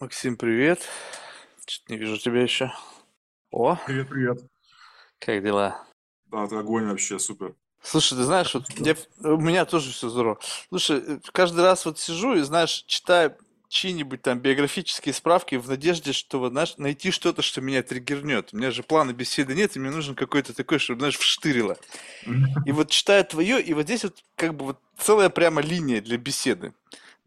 Максим, привет. Чё-то не вижу тебя еще. О, Привет, привет. как дела? Да, ты огонь вообще, супер. Слушай, ты знаешь, вот я, у меня тоже все здорово. Слушай, э, каждый раз вот сижу и, знаешь, читаю чьи-нибудь там биографические справки в надежде, что, вот, знаешь, найти что-то, что меня триггернет. У меня же плана беседы нет, и мне нужен какой-то такой, чтобы, знаешь, вштырило. И вот читаю твое, и вот здесь вот как бы вот целая прямо линия для беседы.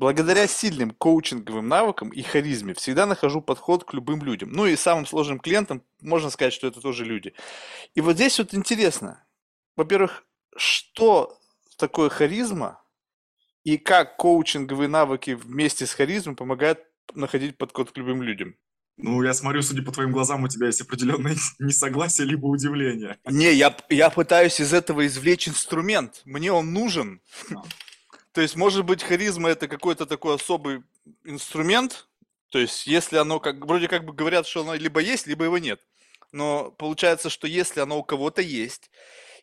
Благодаря сильным коучинговым навыкам и харизме всегда нахожу подход к любым людям. Ну и самым сложным клиентам можно сказать, что это тоже люди. И вот здесь вот интересно. Во-первых, что такое харизма и как коучинговые навыки вместе с харизмой помогают находить подход к любым людям? Ну, я смотрю, судя по твоим глазам, у тебя есть определенное несогласие либо удивление. Не, я, я пытаюсь из этого извлечь инструмент. Мне он нужен. А. То есть, может быть, харизма это какой-то такой особый инструмент. То есть, если оно, как вроде как бы говорят, что оно либо есть, либо его нет. Но получается, что если оно у кого-то есть,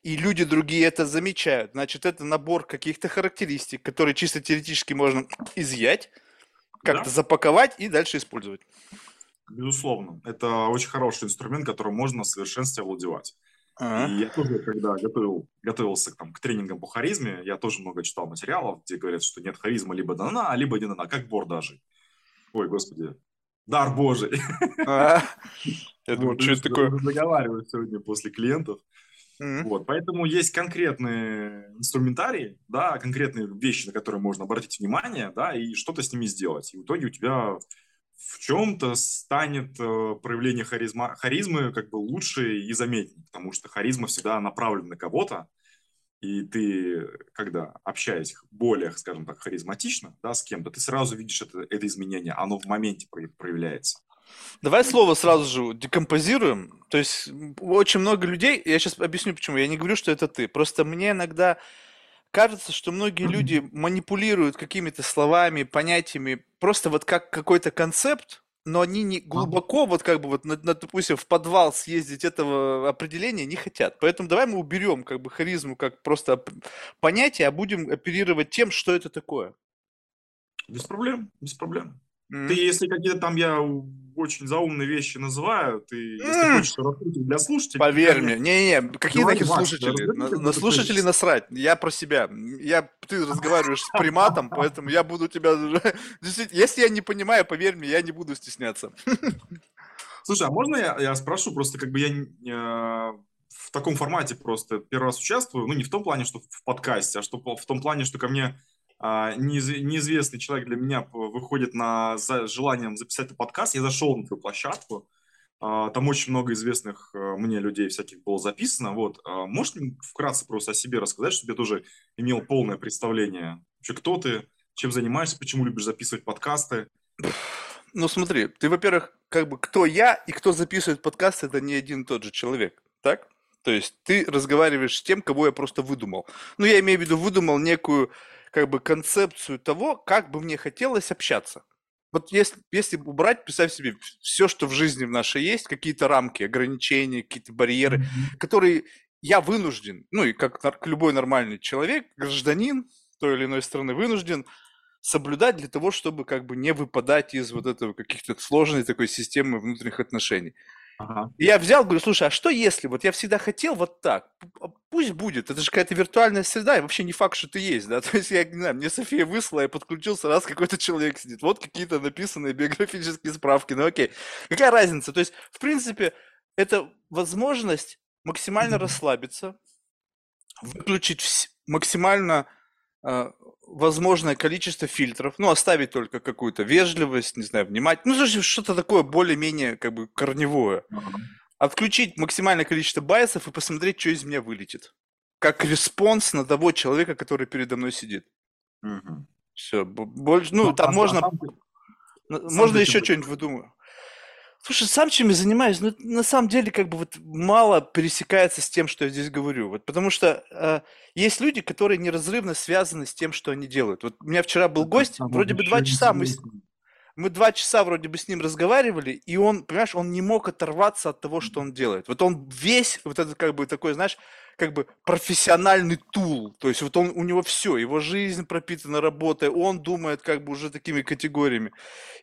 и люди другие это замечают, значит, это набор каких-то характеристик, которые чисто теоретически можно изъять, как-то Да, запаковать и дальше использовать. безусловно. Это очень хороший инструмент, которым можно в совершенстве овладевать. Ага. И я тоже, когда готовил, готовился там, к тренингам по харизме, я тоже много читал материалов, где говорят, что нет харизма либо дана, либо не дана, как бор даже. Ой, господи, дар Божий. А, Я думаю, что это такое? заговариваю сегодня после клиентов. Вот, поэтому есть конкретные инструментарии, да, конкретные вещи, на которые можно обратить внимание, да, и что-то с ними сделать. И в итоге у тебя в чем-то станет э, проявление харизма, харизмы как бы лучше и заметнее, потому что харизма всегда направлена на кого-то, и ты, когда общаясь более, скажем так, харизматично, да, с кем-то, ты сразу видишь это, это изменение, оно в моменте про- проявляется. Давай слово сразу же декомпозируем. То есть очень много людей, я сейчас объясню почему, я не говорю, что это ты, просто мне иногда кажется, что многие люди манипулируют какими-то словами, понятиями, просто вот как какой-то концепт, но они не глубоко, вот как бы вот, на, на, допустим, в подвал съездить этого определения не хотят. Поэтому давай мы уберем как бы харизму как просто понятие, а будем оперировать тем, что это такое. Без проблем, без проблем. Ты, М. если какие-то там я очень заумные вещи называю, ты, если хочешь раскрутить для слушателей, Поверь мне, не-не, какие Макс, слушатели? На, на слушателей насрать. Я про себя. Я, ты разговариваешь с приматом, поэтому я буду тебя... Действительно, если я не понимаю, поверь мне, я не буду стесняться. Слушай, а можно я, я спрошу, просто как бы я э, в таком формате просто первый раз участвую, ну не в том плане, что в подкасте, а что в том плане, что ко мне неизвестный человек для меня выходит на за желанием записать этот подкаст, я зашел на твою площадку, а, там очень много известных э, мне людей всяких было записано, вот, А можешь вкратце просто о себе рассказать, чтобы я тоже имел полное представление, вообще кто ты, чем занимаешься, почему любишь записывать подкасты? Ну смотри, ты, во-первых, как бы кто я и кто записывает подкаст, это не один и тот же человек, так? То есть ты разговариваешь с тем, кого я просто выдумал. Ну, я имею в виду, выдумал некую как бы концепцию того, как бы мне хотелось общаться. Вот если, если убрать, представь себе, все, что в жизни в нашей есть, какие-то рамки, ограничения, какие-то барьеры, которые я вынужден, ну и как любой нормальный человек, гражданин той или иной страны вынужден соблюдать для того, чтобы как бы не выпадать из вот этого каких-то сложной такой системы внутренних отношений. Ага. Я взял, говорю, слушай, а что если, вот я всегда хотел вот так, пусть будет, это же какая-то виртуальная среда, и вообще не факт, что ты есть, да, то есть я, не знаю, мне София выслала, я подключился, раз какой-то человек сидит, вот какие-то написанные биографические справки, ну окей, какая разница, то есть, в принципе, это возможность максимально расслабиться, выключить вс- максимально возможное количество фильтров, ну, оставить только какую-то вежливость, не знаю, внимательность, ну, что-то такое более-менее, как бы, корневое. Отключить максимальное количество bias ов и посмотреть, что из меня вылетит. Как response на того человека, который передо мной сидит. Мгм. Все, больше, ну, Ну, там а- можно, а сам на- сам можно ты еще что-нибудь выдумаю. Слушай, сам чем я занимаюсь, ну, на самом деле, как бы вот мало пересекается с тем, что я здесь говорю. Вот потому что э, есть люди, которые неразрывно связаны с тем, что они делают. Вот у меня вчера был гость, вроде бы два часа мы, с- мы два часа вроде бы с ним разговаривали, и он, понимаешь, он не мог оторваться от того, что он делает. Вот он весь, вот этот как бы такой, знаешь, как бы профессиональный тул. То есть вот он, у него все, его жизнь пропитана работой, он думает как бы уже такими категориями.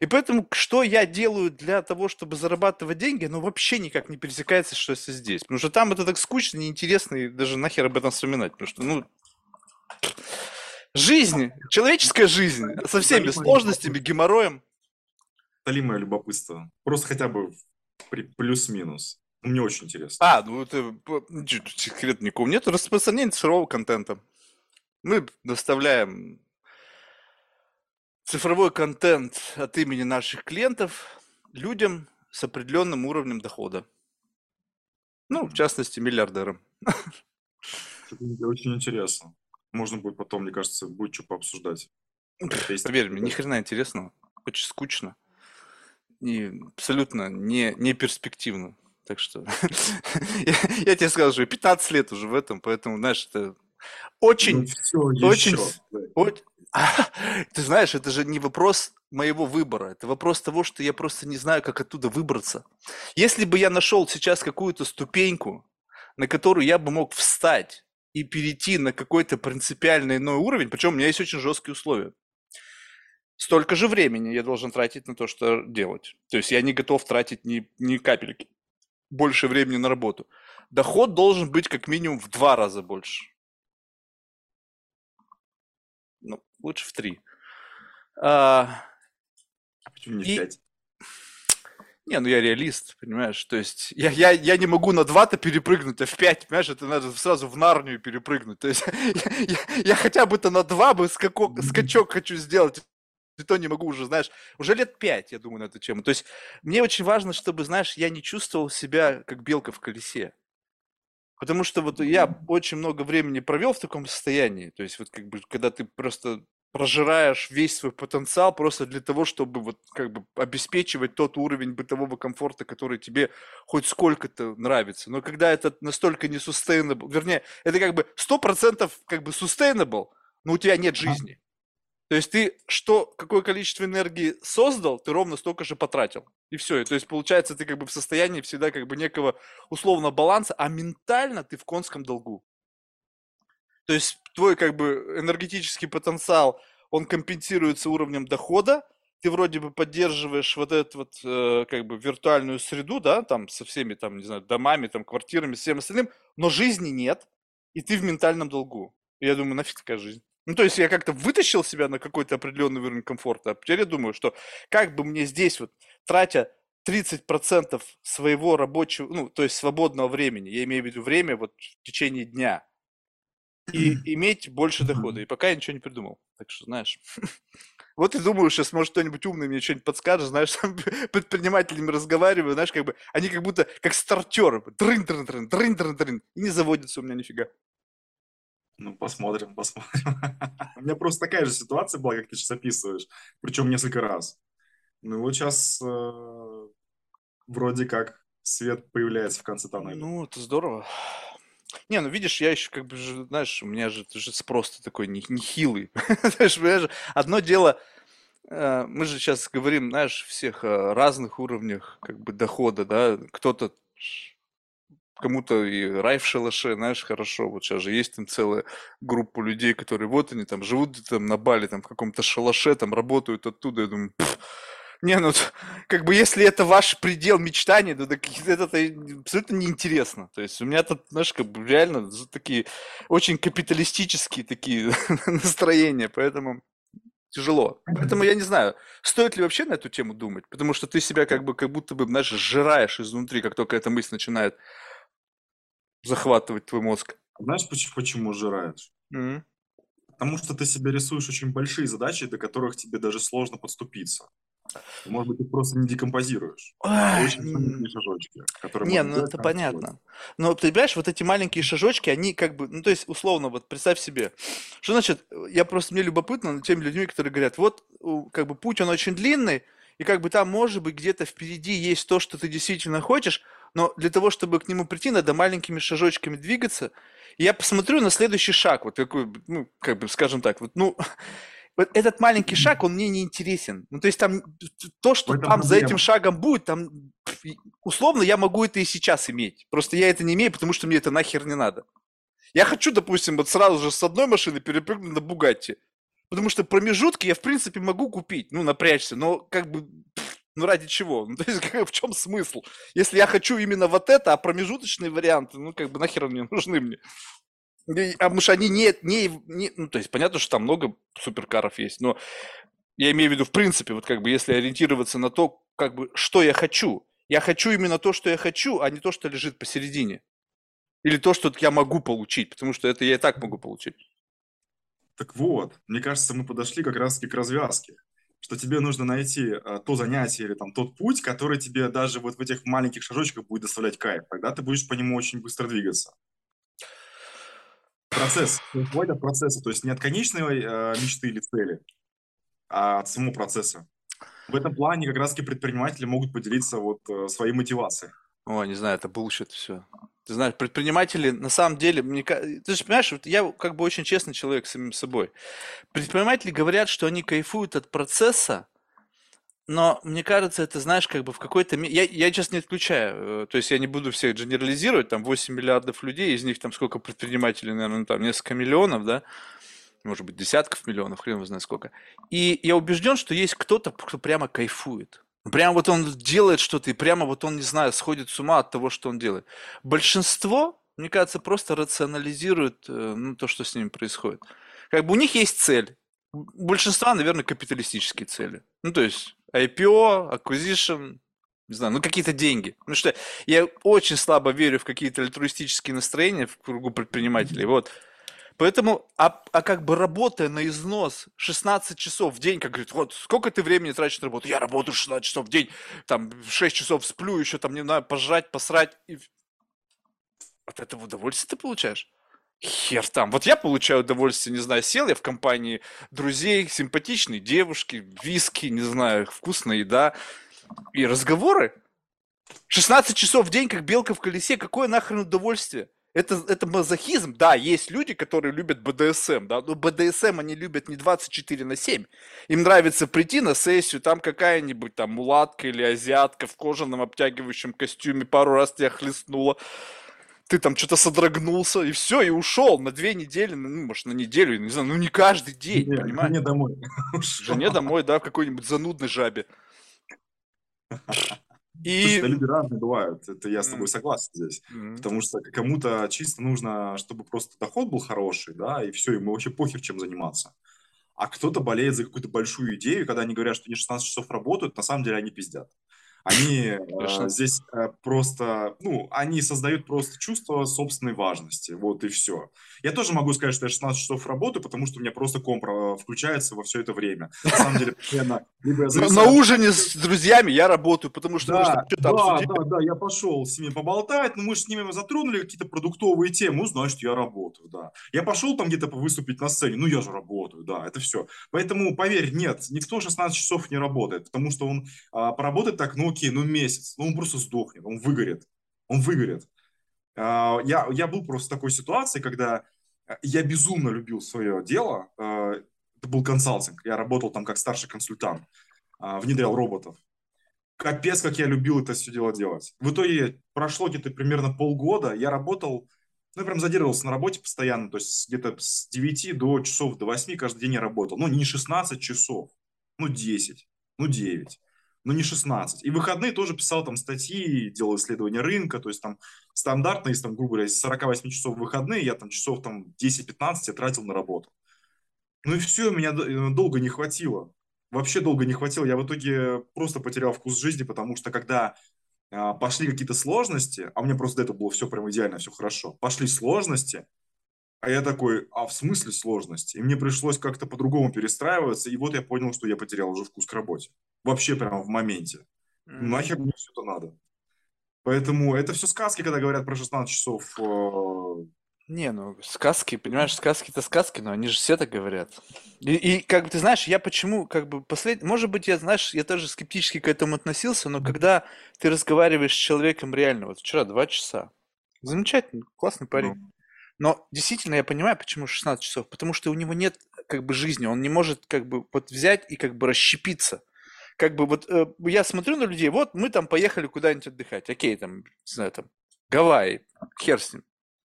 И поэтому, что я делаю для того, чтобы зарабатывать деньги, ну вообще никак не пересекается, что если здесь. Потому что там это так скучно, неинтересно, и даже нахер об этом вспоминать. Потому что, ну, жизнь, человеческая жизнь со всеми сложностями, геморроем. Талимое любопытство. Просто хотя бы плюс-минус. Мне очень интересно. А, ну это секрет никого нет. Распространение цифрового контента. Мы доставляем цифровой контент от имени наших клиентов людям с определенным уровнем дохода. Ну, в частности, миллиардерам. Это очень интересно. Можно будет потом, мне кажется, будет что пообсуждать. Поверь мне, ни хрена интересного. Очень скучно. И абсолютно не, не перспективно. Так что я, я тебе что 15 лет уже в этом, поэтому, знаешь, это очень, ну, все, очень, еще. очень, ты знаешь, это же не вопрос моего выбора, это вопрос того, что я просто не знаю, как оттуда выбраться. Если бы я нашел сейчас какую-то ступеньку, на которую я бы мог встать и перейти на какой-то принципиально иной уровень, причем у меня есть очень жесткие условия. Столько же времени я должен тратить на то, что делать. То есть я не готов тратить ни, ни капельки больше времени на работу. Доход должен быть как минимум в два раза больше. Ну, лучше в три. А, почему не и... в пять? Не, ну я реалист, понимаешь? То есть я, я, я не могу на 2-то перепрыгнуть, а в 5, понимаешь, это надо сразу в Нарнию перепрыгнуть. То есть я, я, я хотя бы-то на 2 бы скачок, скачок хочу сделать, и то не могу уже, знаешь, уже лет пять, я думаю, на эту тему. То есть мне очень важно, чтобы, знаешь, я не чувствовал себя как белка в колесе. Потому что вот я очень много времени провел в таком состоянии. То есть вот как бы, когда ты просто прожираешь весь свой потенциал просто для того, чтобы вот как бы обеспечивать тот уровень бытового комфорта, который тебе хоть сколько-то нравится. Но когда это настолько не sustainable, вернее, это как бы сто процентов как бы sustainable, но у тебя нет жизни. То есть ты что, какое количество энергии создал, ты ровно столько же потратил. И все. И, то есть получается, ты как бы в состоянии всегда как бы некого условного баланса, а ментально ты в конском долгу. То есть твой как бы энергетический потенциал, он компенсируется уровнем дохода, ты вроде бы поддерживаешь вот эту вот э, как бы виртуальную среду, да, там со всеми там, не знаю, домами, там, квартирами, всем остальным, но жизни нет, и ты в ментальном долгу. И я думаю, нафиг такая жизнь. Ну, то есть я как-то вытащил себя на какой-то определенный уровень комфорта, а теперь я думаю, что как бы мне здесь вот, тратя 30% своего рабочего, ну, то есть свободного времени, я имею в виду время вот в течение дня, и иметь больше дохода. И пока я ничего не придумал. Так что, знаешь, вот и думаю, сейчас, может, кто-нибудь умный мне что-нибудь подскажет, знаешь, с предпринимателями разговариваю, знаешь, как бы, они как будто, как стартеры, дрын дрын дрын дрын дрын дрын и не заводятся у меня нифига. Ну, посмотрим, посмотрим. У меня просто такая же ситуация была, как ты сейчас описываешь, причем несколько раз. Ну, вот сейчас э, вроде как свет появляется в конце тоннеля. Ну, это здорово. Не, ну видишь, я еще как бы, же, знаешь, у меня же, же спрос такой нехилый. знаешь, одно дело, э, мы же сейчас говорим, знаешь, всех разных уровнях как бы дохода, да, кто-то кому-то и рай в шалаше, знаешь, хорошо. Вот сейчас же есть там целая группа людей, которые вот они там живут там на Бали, там в каком-то шалаше, там работают оттуда. Я думаю, не, ну, как бы, если это ваш предел мечтаний, то так, это, это абсолютно неинтересно. То есть у меня тут, знаешь, как бы реально такие очень капиталистические такие настроения, поэтому тяжело. Поэтому я не знаю, стоит ли вообще на эту тему думать, потому что ты себя как бы как будто бы, знаешь, сжираешь изнутри, как только эта мысль начинает захватывать твой мозг. Знаешь, почему, почему сжираешь? Mm-hmm. Потому что ты себе рисуешь очень большие задачи, до которых тебе даже сложно подступиться. Может быть, ты просто не декомпозируешь. А очень маленькие шажочки, которые... Не, ну это понятно. Но ты понимаешь, вот эти маленькие шажочки, они как бы, ну то есть условно, вот представь себе, что значит, я просто, мне любопытно над теми людьми, которые говорят, вот как бы путь, он очень длинный, и как бы там, может быть, где-то впереди есть то, что ты действительно хочешь, но для того, чтобы к нему прийти, надо маленькими шажочками двигаться. И я посмотрю на следующий шаг, вот такой, ну, как бы, скажем так, вот, ну, этот маленький шаг, он мне не интересен. Ну, то есть там то, что там за этим шагом будет, там условно я могу это и сейчас иметь. Просто я это не имею, потому что мне это нахер не надо. Я хочу, допустим, вот сразу же с одной машины перепрыгнуть на Бугатти. Потому что промежутки я, в принципе, могу купить, ну, напрячься, но как бы, ну, ради чего? Ну, то есть, как, в чем смысл? Если я хочу именно вот это, а промежуточные варианты, ну, как бы, нахер они нужны мне? А потому что они не, не, не, ну, то есть, понятно, что там много суперкаров есть, но я имею в виду, в принципе, вот как бы, если ориентироваться на то, как бы, что я хочу. Я хочу именно то, что я хочу, а не то, что лежит посередине. Или то, что я могу получить, потому что это я и так могу получить. Так вот, мне кажется, мы подошли как раз-таки к развязке, что тебе нужно найти а, то занятие или там тот путь, который тебе даже вот в этих маленьких шажочках будет доставлять кайф. Тогда ты будешь по нему очень быстро двигаться. Процесс. Хватит от процесса, то есть не от конечной э, мечты или цели, а от самого процесса. В этом плане как раз-таки предприниматели могут поделиться вот э, своей мотивацией. О, не знаю, это bullshit все. Ты знаешь, предприниматели, на самом деле, мне, ты же понимаешь, вот я как бы очень честный человек с самим собой. Предприниматели говорят, что они кайфуют от процесса, но мне кажется, это, знаешь, как бы в какой-то... Я, я сейчас не отключаю, э, то есть я не буду всех генерализировать, там 8 миллиардов людей, из них там сколько предпринимателей, наверное, там несколько миллионов, да, может быть, десятков миллионов, хрен его знает сколько. И я убежден, что есть кто-то, кто прямо кайфует. Прямо вот он делает что-то, и прямо вот он, не знаю, сходит с ума от того, что он делает. Большинство, мне кажется, просто рационализирует э, ну, то, что с ними происходит. Как бы у них есть цель. У большинства, наверное, капиталистические цели. Ну, то есть IPO, acquisition, не знаю, ну какие-то деньги. Потому что я очень слабо верю в какие-то альтруистические настроения в кругу предпринимателей. Вот. Поэтому, а, а как бы работая на износ 16 часов в день, как говорит, вот сколько ты времени тратишь на работу? Я работаю 16 часов в день, там 6 часов сплю, еще там, не знаю, пожрать, посрать. И... От этого удовольствие ты получаешь? Хер там. Вот я получаю удовольствие, не знаю, сел я в компании друзей, симпатичной девушки, виски, не знаю, вкусная еда и разговоры. 16 часов в день, как белка в колесе, какое нахрен удовольствие? Это, это мазохизм. Да, есть люди, которые любят БДСМ, да, но БДСМ они любят не 24 на 7. Им нравится прийти на сессию, там какая-нибудь там мулатка или азиатка в кожаном обтягивающем костюме пару раз тебя хлестнула. Ты там что-то содрогнулся, и все, и ушел на две недели, ну, может, на неделю, не знаю, ну, не каждый день, Не, понимаешь? Жене домой. Жене домой, да, в какой-нибудь занудной жабе. Слушай, И... да, люди разные бывают, это я с тобой согласен здесь. м. Потому что кому-то чисто нужно, чтобы просто доход был хороший, да, и все, ему вообще похер, чем заниматься. А кто-то болеет за какую-то большую идею, когда они говорят, что они 16 часов работают, на самом деле они пиздят. Они э, здесь э, просто, ну, они создают просто чувство собственной важности, вот и все. Я тоже могу сказать, что я 16 часов работаю, потому что у меня просто комп э, включается во все это время. На самом деле, постоянно На, ужине с друзьями я работаю, потому что да, что-то да, да, я пошел с ними поболтать, но мы же с ними затронули какие-то продуктовые темы, ну, значит, я работаю, да. Я пошел там где-то выступить на сцене, ну, я же работаю, да, это все. Поэтому, поверь, нет, никто 16 часов не работает, потому что он а, поработает так, ну, окей, ну, месяц, ну, он просто сдохнет, он выгорит, он выгорит. А, я, я был просто в такой ситуации, когда э, я безумно любил свое дело, а, это был консалтинг, я работал там как старший консультант, а, внедрял роботов капец, как я любил это все дело делать. В итоге прошло где-то примерно полгода, я работал, ну, я прям задерживался на работе постоянно, то есть где-то с 9 до часов, до 8 каждый день я работал. Ну, не 16 часов, ну, 10, ну, 9, ну, не 16. И выходные тоже писал там статьи, делал исследования рынка, то есть там стандартно, если там, грубо говоря, из 48 часов выходные, я там часов там 10-15 я тратил на работу. Ну и все, меня д- долго не хватило вообще долго не хватило. Я в итоге просто потерял вкус жизни, потому что когда а, пошли какие-то сложности, а у меня просто до этого было все прям идеально, все хорошо, пошли сложности, а я такой, а в смысле сложности? И мне пришлось как-то по-другому перестраиваться, и вот я понял, что я потерял уже вкус к работе. Вообще прямо в моменте. М. Нахер мне все это надо? Поэтому это все сказки, когда говорят про 16 часов. э, Не, ну сказки, понимаешь, сказки-то сказки, но они же все так говорят. И, и как бы ты знаешь, я почему, как бы послед... Может быть, я, знаешь, я тоже скептически к этому относился, но когда ты разговариваешь с человеком реально, вот вчера два часа, замечательно, классный парень. ну, Но действительно я понимаю, почему 16 часов, потому что у него нет как бы жизни, он не может как бы вот взять и как бы расщепиться. Как бы вот э, я смотрю на людей, вот мы там поехали куда-нибудь отдыхать, окей, там, не знаю, там, Гавайи, хер с ним.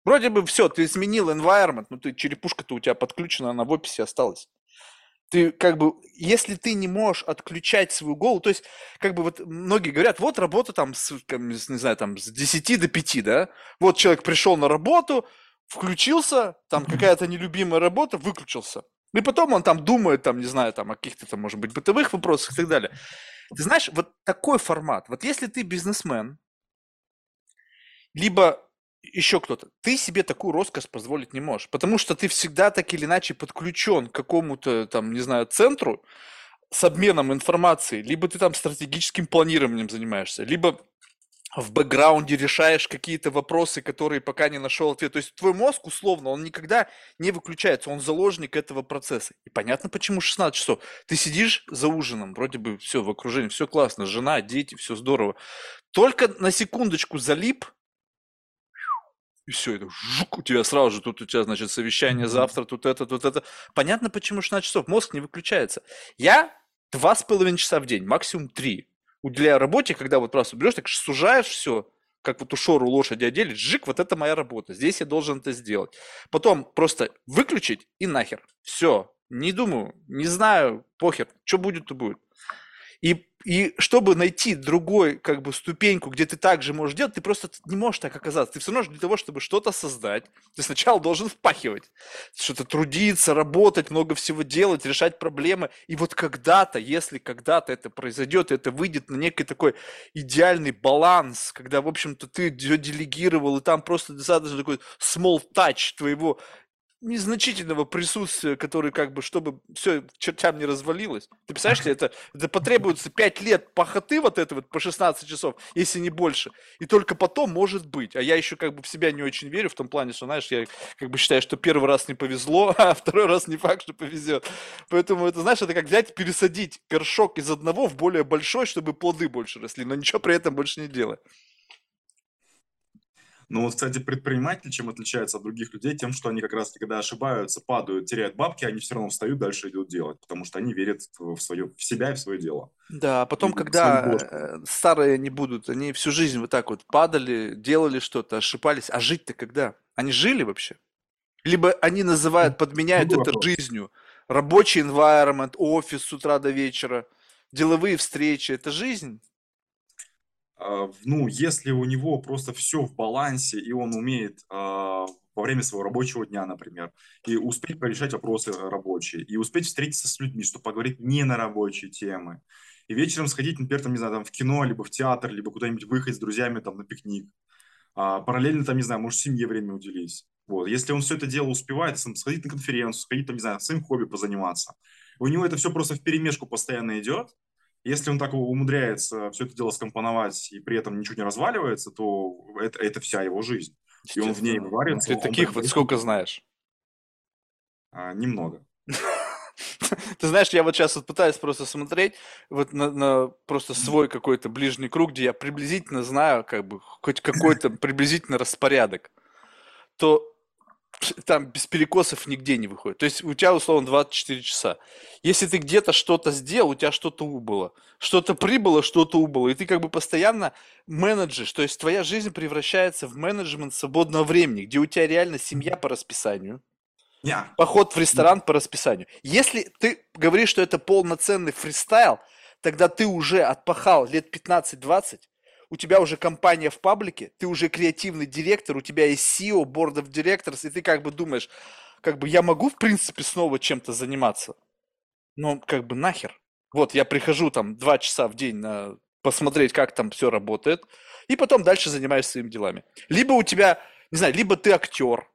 Вроде бы все, ты сменил environment, но ты черепушка-то у тебя подключена, она в описи осталась. Ты как бы, если ты не можешь отключать свою голову, то есть, как бы вот многие говорят, вот работа там, с, не знаю, там с 10 до 5, да, вот человек пришел на работу, включился, там какая-то нелюбимая работа, выключился. И потом он там думает, там, не знаю, там, о каких-то там, может быть, бытовых вопросах и так далее. Ты знаешь, вот такой формат, вот если ты бизнесмен, либо еще кто-то, ты себе такую роскошь позволить не можешь, потому что ты всегда так или иначе подключен к какому-то там, не знаю, центру с обменом информации, либо ты там стратегическим планированием занимаешься, либо в бэкграунде решаешь какие-то вопросы, которые пока не нашел ответ. То есть твой мозг, условно, он никогда не выключается, он заложник этого процесса. И понятно, почему 16 часов. Ты сидишь за ужином, вроде бы все в окружении, все классно, жена, дети, все здорово. Только на секундочку залип, и все, это жук, у тебя сразу же тут у тебя, значит, совещание завтра, тут это, тут это. Понятно, почему 16 часов. Мозг не выключается. Я два с половиной часа в день, максимум три, уделяю работе, когда вот просто берешь, так сужаешь все, как вот у шору лошади отделить, жик, вот это моя работа, здесь я должен это сделать. Потом просто выключить и нахер. Все, не думаю, не знаю, похер, что будет, то будет. И и чтобы найти другой, как бы, ступеньку, где ты также можешь делать, ты просто не можешь так оказаться. Ты все равно для того, чтобы что-то создать, ты сначала должен впахивать, что-то трудиться, работать, много всего делать, решать проблемы. И вот когда-то, если когда-то это произойдет, это выйдет на некий такой идеальный баланс, когда, в общем-то, ты делегировал, и там просто достаточно такой small touch твоего незначительного присутствия, который как бы, чтобы все чертям не развалилось. Ты представляешь, тебе это, это потребуется 5 лет пахоты вот это вот по 16 часов, если не больше. И только потом может быть. А я еще как бы в себя не очень верю в том плане, что, знаешь, я как бы считаю, что первый раз не повезло, а второй раз не факт, что повезет. Поэтому это, знаешь, это как взять, пересадить горшок из одного в более большой, чтобы плоды больше росли, но ничего при этом больше не делать. Ну вот, кстати, предприниматели чем отличаются от других людей? Тем, что они как раз, когда ошибаются, падают, теряют бабки, они все равно встают, дальше идут делать, потому что они верят в, свое, в себя и в свое дело. Да, а потом, и когда э, старые не будут, они всю жизнь вот так вот падали, делали что-то, ошибались, а жить-то когда? Они жили вообще? Либо они называют, подменяют ну, это жизнью. Рабочий environment, офис с утра до вечера, деловые встречи, это жизнь? А, ну, если у него просто все в балансе, и он умеет а, во время своего рабочего дня, например, и успеть порешать вопросы рабочие, и успеть встретиться с людьми, чтобы поговорить не на рабочие темы, и вечером сходить, например, там, не знаю, там, в кино, либо в театр, либо куда-нибудь выехать с друзьями там на пикник. А, параллельно, там, не знаю, может, семье время уделить. Вот. Если он все это дело успевает, сходить на конференцию, сходить, там, не знаю, своим хобби позаниматься, у него это все просто в перемешку постоянно идет, если он так умудряется все это дело скомпоновать и при этом ничего не разваливается, то это, это вся его жизнь. И он в ней варится. Ты таких вот сколько знаешь? А, немного. Ты знаешь, я вот сейчас вот пытаюсь просто смотреть вот на, на просто свой какой-то ближний круг, где я приблизительно знаю, как бы, хоть какой-то приблизительно распорядок, то там без перекосов нигде не выходит. То есть у тебя, условно, 24 часа. Если ты где-то что-то сделал, у тебя что-то убыло. Что-то прибыло, что-то убыло. И ты как бы постоянно менеджешь. То есть твоя жизнь превращается в менеджмент свободного времени, где у тебя реально семья по расписанию. Yeah. Поход в ресторан yeah. по расписанию. Если ты говоришь, что это полноценный фристайл, тогда ты уже отпахал лет 15-20, у тебя уже компания в паблике, ты уже креативный директор, у тебя есть SEO, Board of Directors, и ты как бы думаешь, как бы я могу в принципе снова чем-то заниматься, но как бы нахер. Вот я прихожу там два часа в день на посмотреть, как там все работает, и потом дальше занимаюсь своими делами. Либо у тебя, не знаю, либо ты актер,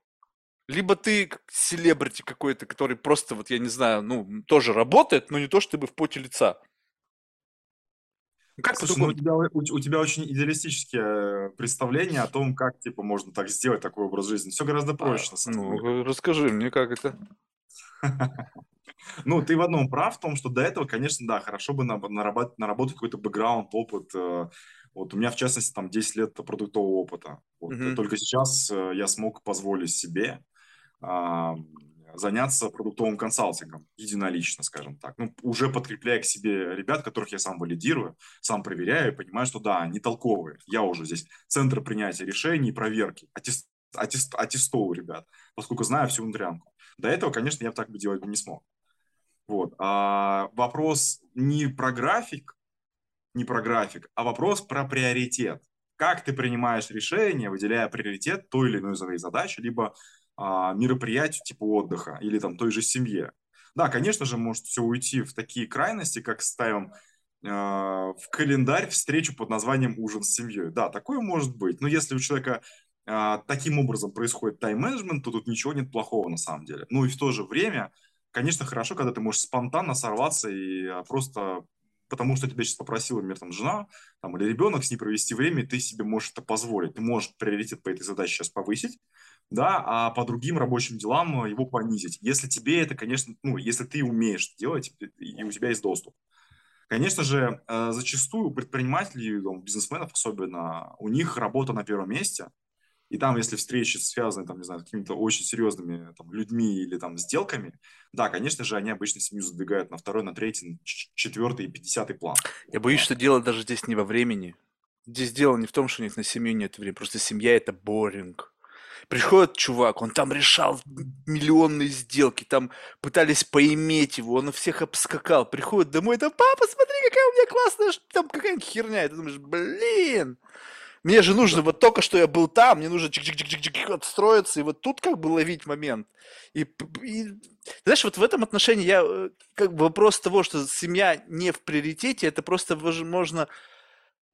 либо ты селебрити какой-то, который просто, вот я не знаю, ну, тоже работает, но не то чтобы в поте лица. Ну, как Слушай, ну, у, тебя, у, у тебя очень идеалистические представления о том, как типа можно так сделать такой образ жизни. Все гораздо а, проще. А, ну, расскажи мне, как это. Ну, ты в одном прав, в том, что до этого, конечно, да, хорошо бы наработать, наработать какой-то бэкграунд, опыт. Э, вот у меня, в частности, там 10 лет продуктового опыта. Вот, mm-hmm. Только сейчас э, я смог позволить себе заняться продуктовым консалтингом единолично, скажем так. Ну, уже подкрепляя к себе ребят, которых я сам валидирую, сам проверяю понимаю, что да, они толковые. Я уже здесь центр принятия решений, проверки, аттест, аттест, аттестовываю ребят, поскольку знаю всю внутрянку. До этого, конечно, я так бы делать бы не смог. Вот. А вопрос не про график, не про график, а вопрос про приоритет. Как ты принимаешь решение, выделяя приоритет той или иной своей задачи, либо мероприятию типа отдыха или там той же семье. Да, конечно же, может все уйти в такие крайности, как ставим э, в календарь встречу под названием «Ужин с семьей». Да, такое может быть. Но если у человека э, таким образом происходит тайм-менеджмент, то тут ничего нет плохого на самом деле. Ну и в то же время, конечно, хорошо, когда ты можешь спонтанно сорваться и просто потому что тебя сейчас попросила, например, там, жена там, или ребенок с ней провести время, и ты себе можешь это позволить. Ты можешь приоритет по этой задаче сейчас повысить, да, а по другим рабочим делам его понизить. Если тебе это, конечно, ну, если ты умеешь делать, и у тебя есть доступ. Конечно же, э, зачастую у предпринимателей, бизнесменов особенно, у них работа на первом месте, и там, если встречи связаны, там, не знаю, какими-то очень серьезными там, людьми или там сделками, да, конечно же, они обычно семью задвигают на второй, на третий, четвертый и пятидесятый план. Я боюсь, что дело даже здесь не во времени. Здесь дело не в том, что у них на семью нет времени, просто семья – это боринг. Приходит чувак, он там решал миллионные сделки, там пытались поиметь его, он всех обскакал. Приходит домой, там, папа, смотри, какая у меня классная, там какая-нибудь херня. И ты думаешь, блин, мне же нужно вот только что я был там, мне нужно чик-чик-чик-чик отстроиться, и вот тут как бы ловить момент. И, и знаешь, вот в этом отношении я э, как бы вопрос того, что семья не в приоритете, это просто возможно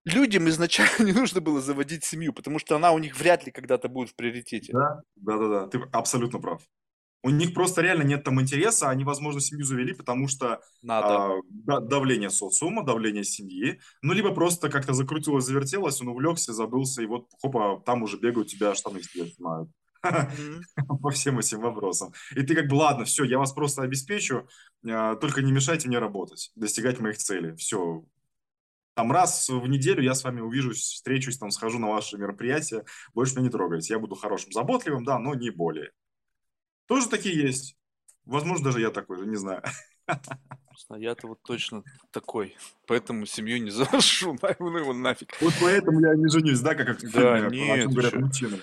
людям изначально не нужно было заводить семью, потому что она у них вряд ли когда-то будет в приоритете. Да, да, да, да, ты абсолютно прав. У них просто реально нет там интереса, они, возможно, семью завели, потому что Надо. А, давление социума, давление семьи, ну, либо просто как-то закрутилось, завертелось, он увлекся, забылся, и вот, хопа, там уже бегают тебя штаны снимают. По всем этим вопросам. И ты как бы, ладно, все, я вас просто обеспечу, а, только не мешайте мне работать, достигать моих целей. Все, там раз в неделю я с вами увижусь, встречусь, там схожу на ваше мероприятие, больше меня не трогайте. Я буду хорошим, заботливым, да, но не более. Тоже такие есть. Возможно, даже я такой же, не знаю. Я-то вот точно такой. Поэтому семью не заношу. Ну его нафиг. Вот поэтому я не женюсь, да, как, как да, нет, говорят мужчины.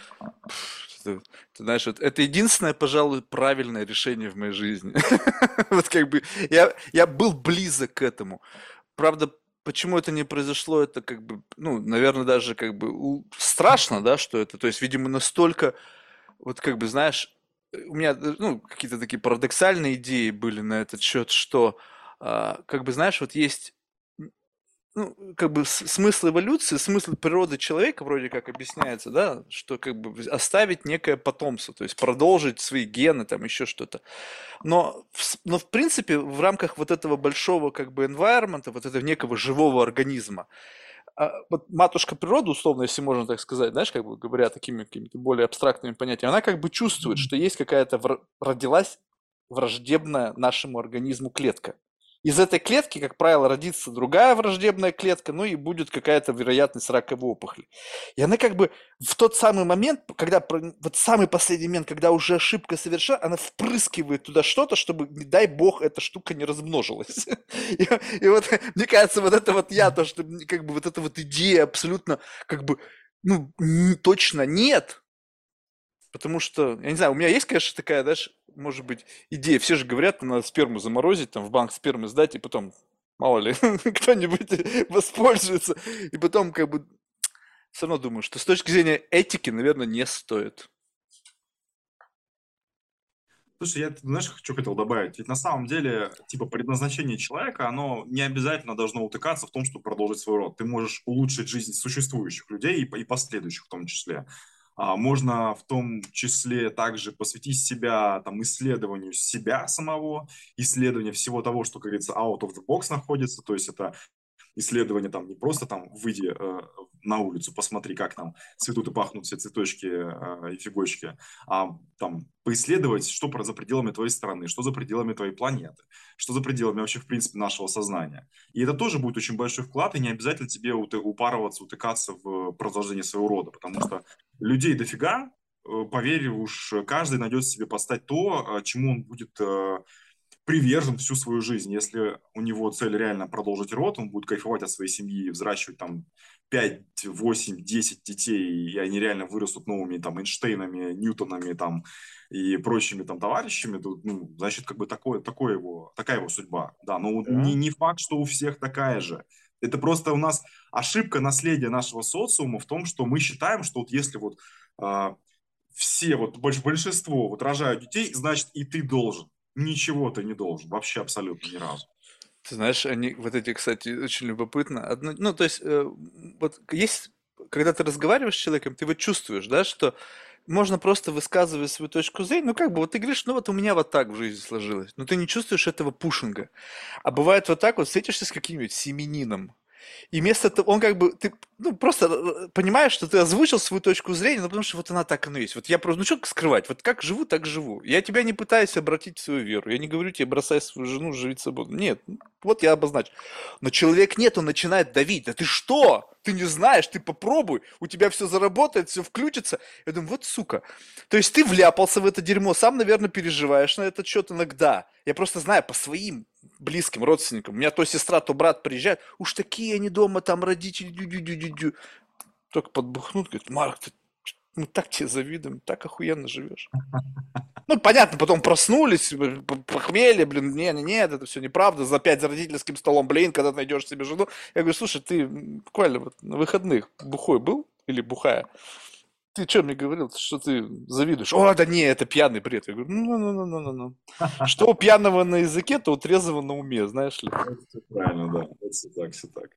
Ты, ты знаешь, вот это единственное, пожалуй, правильное решение в моей жизни. вот как бы я, я был близок к этому. Правда, почему это не произошло, это как бы, ну, наверное, даже как бы страшно, да, что это, то есть, видимо, настолько, вот как бы, знаешь, у меня, ну, какие-то такие парадоксальные идеи были на этот счет, что, а, как бы, знаешь, вот есть ну, как бы смысл эволюции, смысл природы человека вроде как объясняется, да, что как бы оставить некое потомство, то есть продолжить свои гены, там еще что-то. Но, но в принципе в рамках вот этого большого как бы environment, вот этого некого живого организма, а, вот матушка природа, условно, если можно так сказать, знаешь, как бы говоря такими какими-то более абстрактными понятиями, она как бы чувствует, что есть какая-то родилась враждебная нашему организму клетка из этой клетки, как правило, родится другая враждебная клетка, ну и будет какая-то вероятность раковой опухоли. И она как бы в тот самый момент, когда, вот самый последний момент, когда уже ошибка совершена, она впрыскивает туда что-то, чтобы, не дай бог, эта штука не размножилась. И, и вот, мне кажется, вот это вот я, то, что как бы вот эта вот идея абсолютно как бы, ну, точно нет, Потому что, я не знаю, у меня есть, конечно, такая, знаешь, может быть, идея. Все же говорят, надо сперму заморозить, там, в банк спермы сдать, и потом, мало ли, кто-нибудь воспользуется. И потом, как бы, все равно думаю, что с точки зрения этики, наверное, не стоит. Слушай, я, знаешь, что хотел добавить? Ведь на самом деле, типа, предназначение человека, оно не обязательно должно утыкаться в том, чтобы продолжить свой род. Ты можешь улучшить жизнь существующих людей и, и последующих в том числе. А, можно в том числе также посвятить себя там, исследованию себя самого, исследованию всего того, что, как говорится, out of the box находится, то есть это исследование там не просто там выйди э, на улицу, посмотри, как там цветут и пахнут все цветочки э, и фигочки, а там поисследовать, что за пределами твоей страны, что за пределами твоей планеты, что за пределами вообще, в принципе, нашего сознания. И это тоже будет очень большой вклад, и не обязательно тебе упарываться, утыкаться в продолжение своего рода, потому что людей дофига, э, поверь уж, каждый найдет себе постать то, э, чему он будет привержен всю свою жизнь. Если у него цель реально продолжить род, он будет кайфовать от своей семьи, взращивать там 5, 8, 10 детей, и они реально вырастут новыми там Эйнштейнами, Ньютонами там и прочими там товарищами, то, ну, значит, как бы такое, такое его, такая его судьба. Да, но да. Не, не факт, что у всех такая же. Это просто у нас ошибка наследия нашего социума в том, что мы считаем, что вот если вот э, все, вот большинство вот рожают детей, значит и ты должен. Ничего ты не должен, вообще абсолютно ни разу. Ты знаешь, они вот эти, кстати, очень любопытно. Одно, ну, то есть, э, вот есть, когда ты разговариваешь с человеком, ты вот чувствуешь, да, что можно просто высказывать свою точку зрения, ну как бы вот ты говоришь, ну вот у меня вот так в жизни сложилось, но ты не чувствуешь этого пушинга. А бывает вот так вот, встретишься с каким-нибудь семенином, и вместо того, он как бы, ты ну, просто э, понимаешь, что ты озвучил свою точку зрения, ну, потому что вот она так оно есть. Вот я просто, ну, что скрывать? Вот как живу, так живу. Я тебя не пытаюсь обратить в свою веру. Я не говорю тебе, бросай свою жену, живи свободно. Нет, вот я обозначу. Но человек нет, он начинает давить. Да ты что? Ты не знаешь, ты попробуй, у тебя все заработает, все включится. Я думаю, вот сука. То есть ты вляпался в это дерьмо, сам, наверное, переживаешь на этот счет иногда. Я просто знаю по своим близким родственникам. У меня то сестра, то брат приезжает. Уж такие они дома, там родители. Дю -дю -дю -дю -дю. Только подбухнут, говорит, Марк, ты мы так тебе завидуем, так охуенно живешь. Ну, понятно, потом проснулись, похмелье, блин, не, не, нет, это все неправда, за пять за родительским столом, блин, когда найдешь себе жену. Я говорю, слушай, ты буквально вот на выходных бухой был или бухая? Ты что мне говорил, что ты завидуешь? О, да не, это пьяный бред. Я говорю, ну, ну, ну, ну, ну, ну. Что у пьяного на языке, то у трезвого на уме, знаешь ли. Правильно, да. Все так, все так.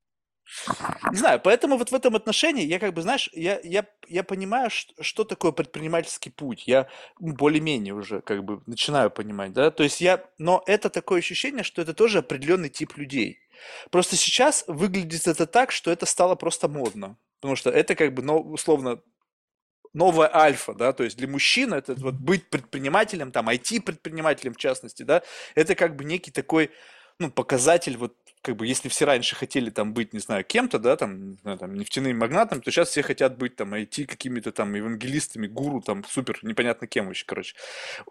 Не знаю, поэтому вот в этом отношении я как бы, знаешь, я, я, я понимаю, что, что такое предпринимательский путь. Я более-менее уже как бы начинаю понимать, да. То есть я, но это такое ощущение, что это тоже определенный тип людей. Просто сейчас выглядит это так, что это стало просто модно. Потому что это как бы, ну, условно, новая альфа, да, то есть для мужчин это вот быть предпринимателем, там, IT-предпринимателем в частности, да, это как бы некий такой, ну, показатель вот как бы, если все раньше хотели там быть, не знаю, кем-то, да, там, не знаю, там, нефтяным магнатом, то сейчас все хотят быть там IT какими-то там евангелистами, гуру, там, супер, непонятно кем вообще, короче.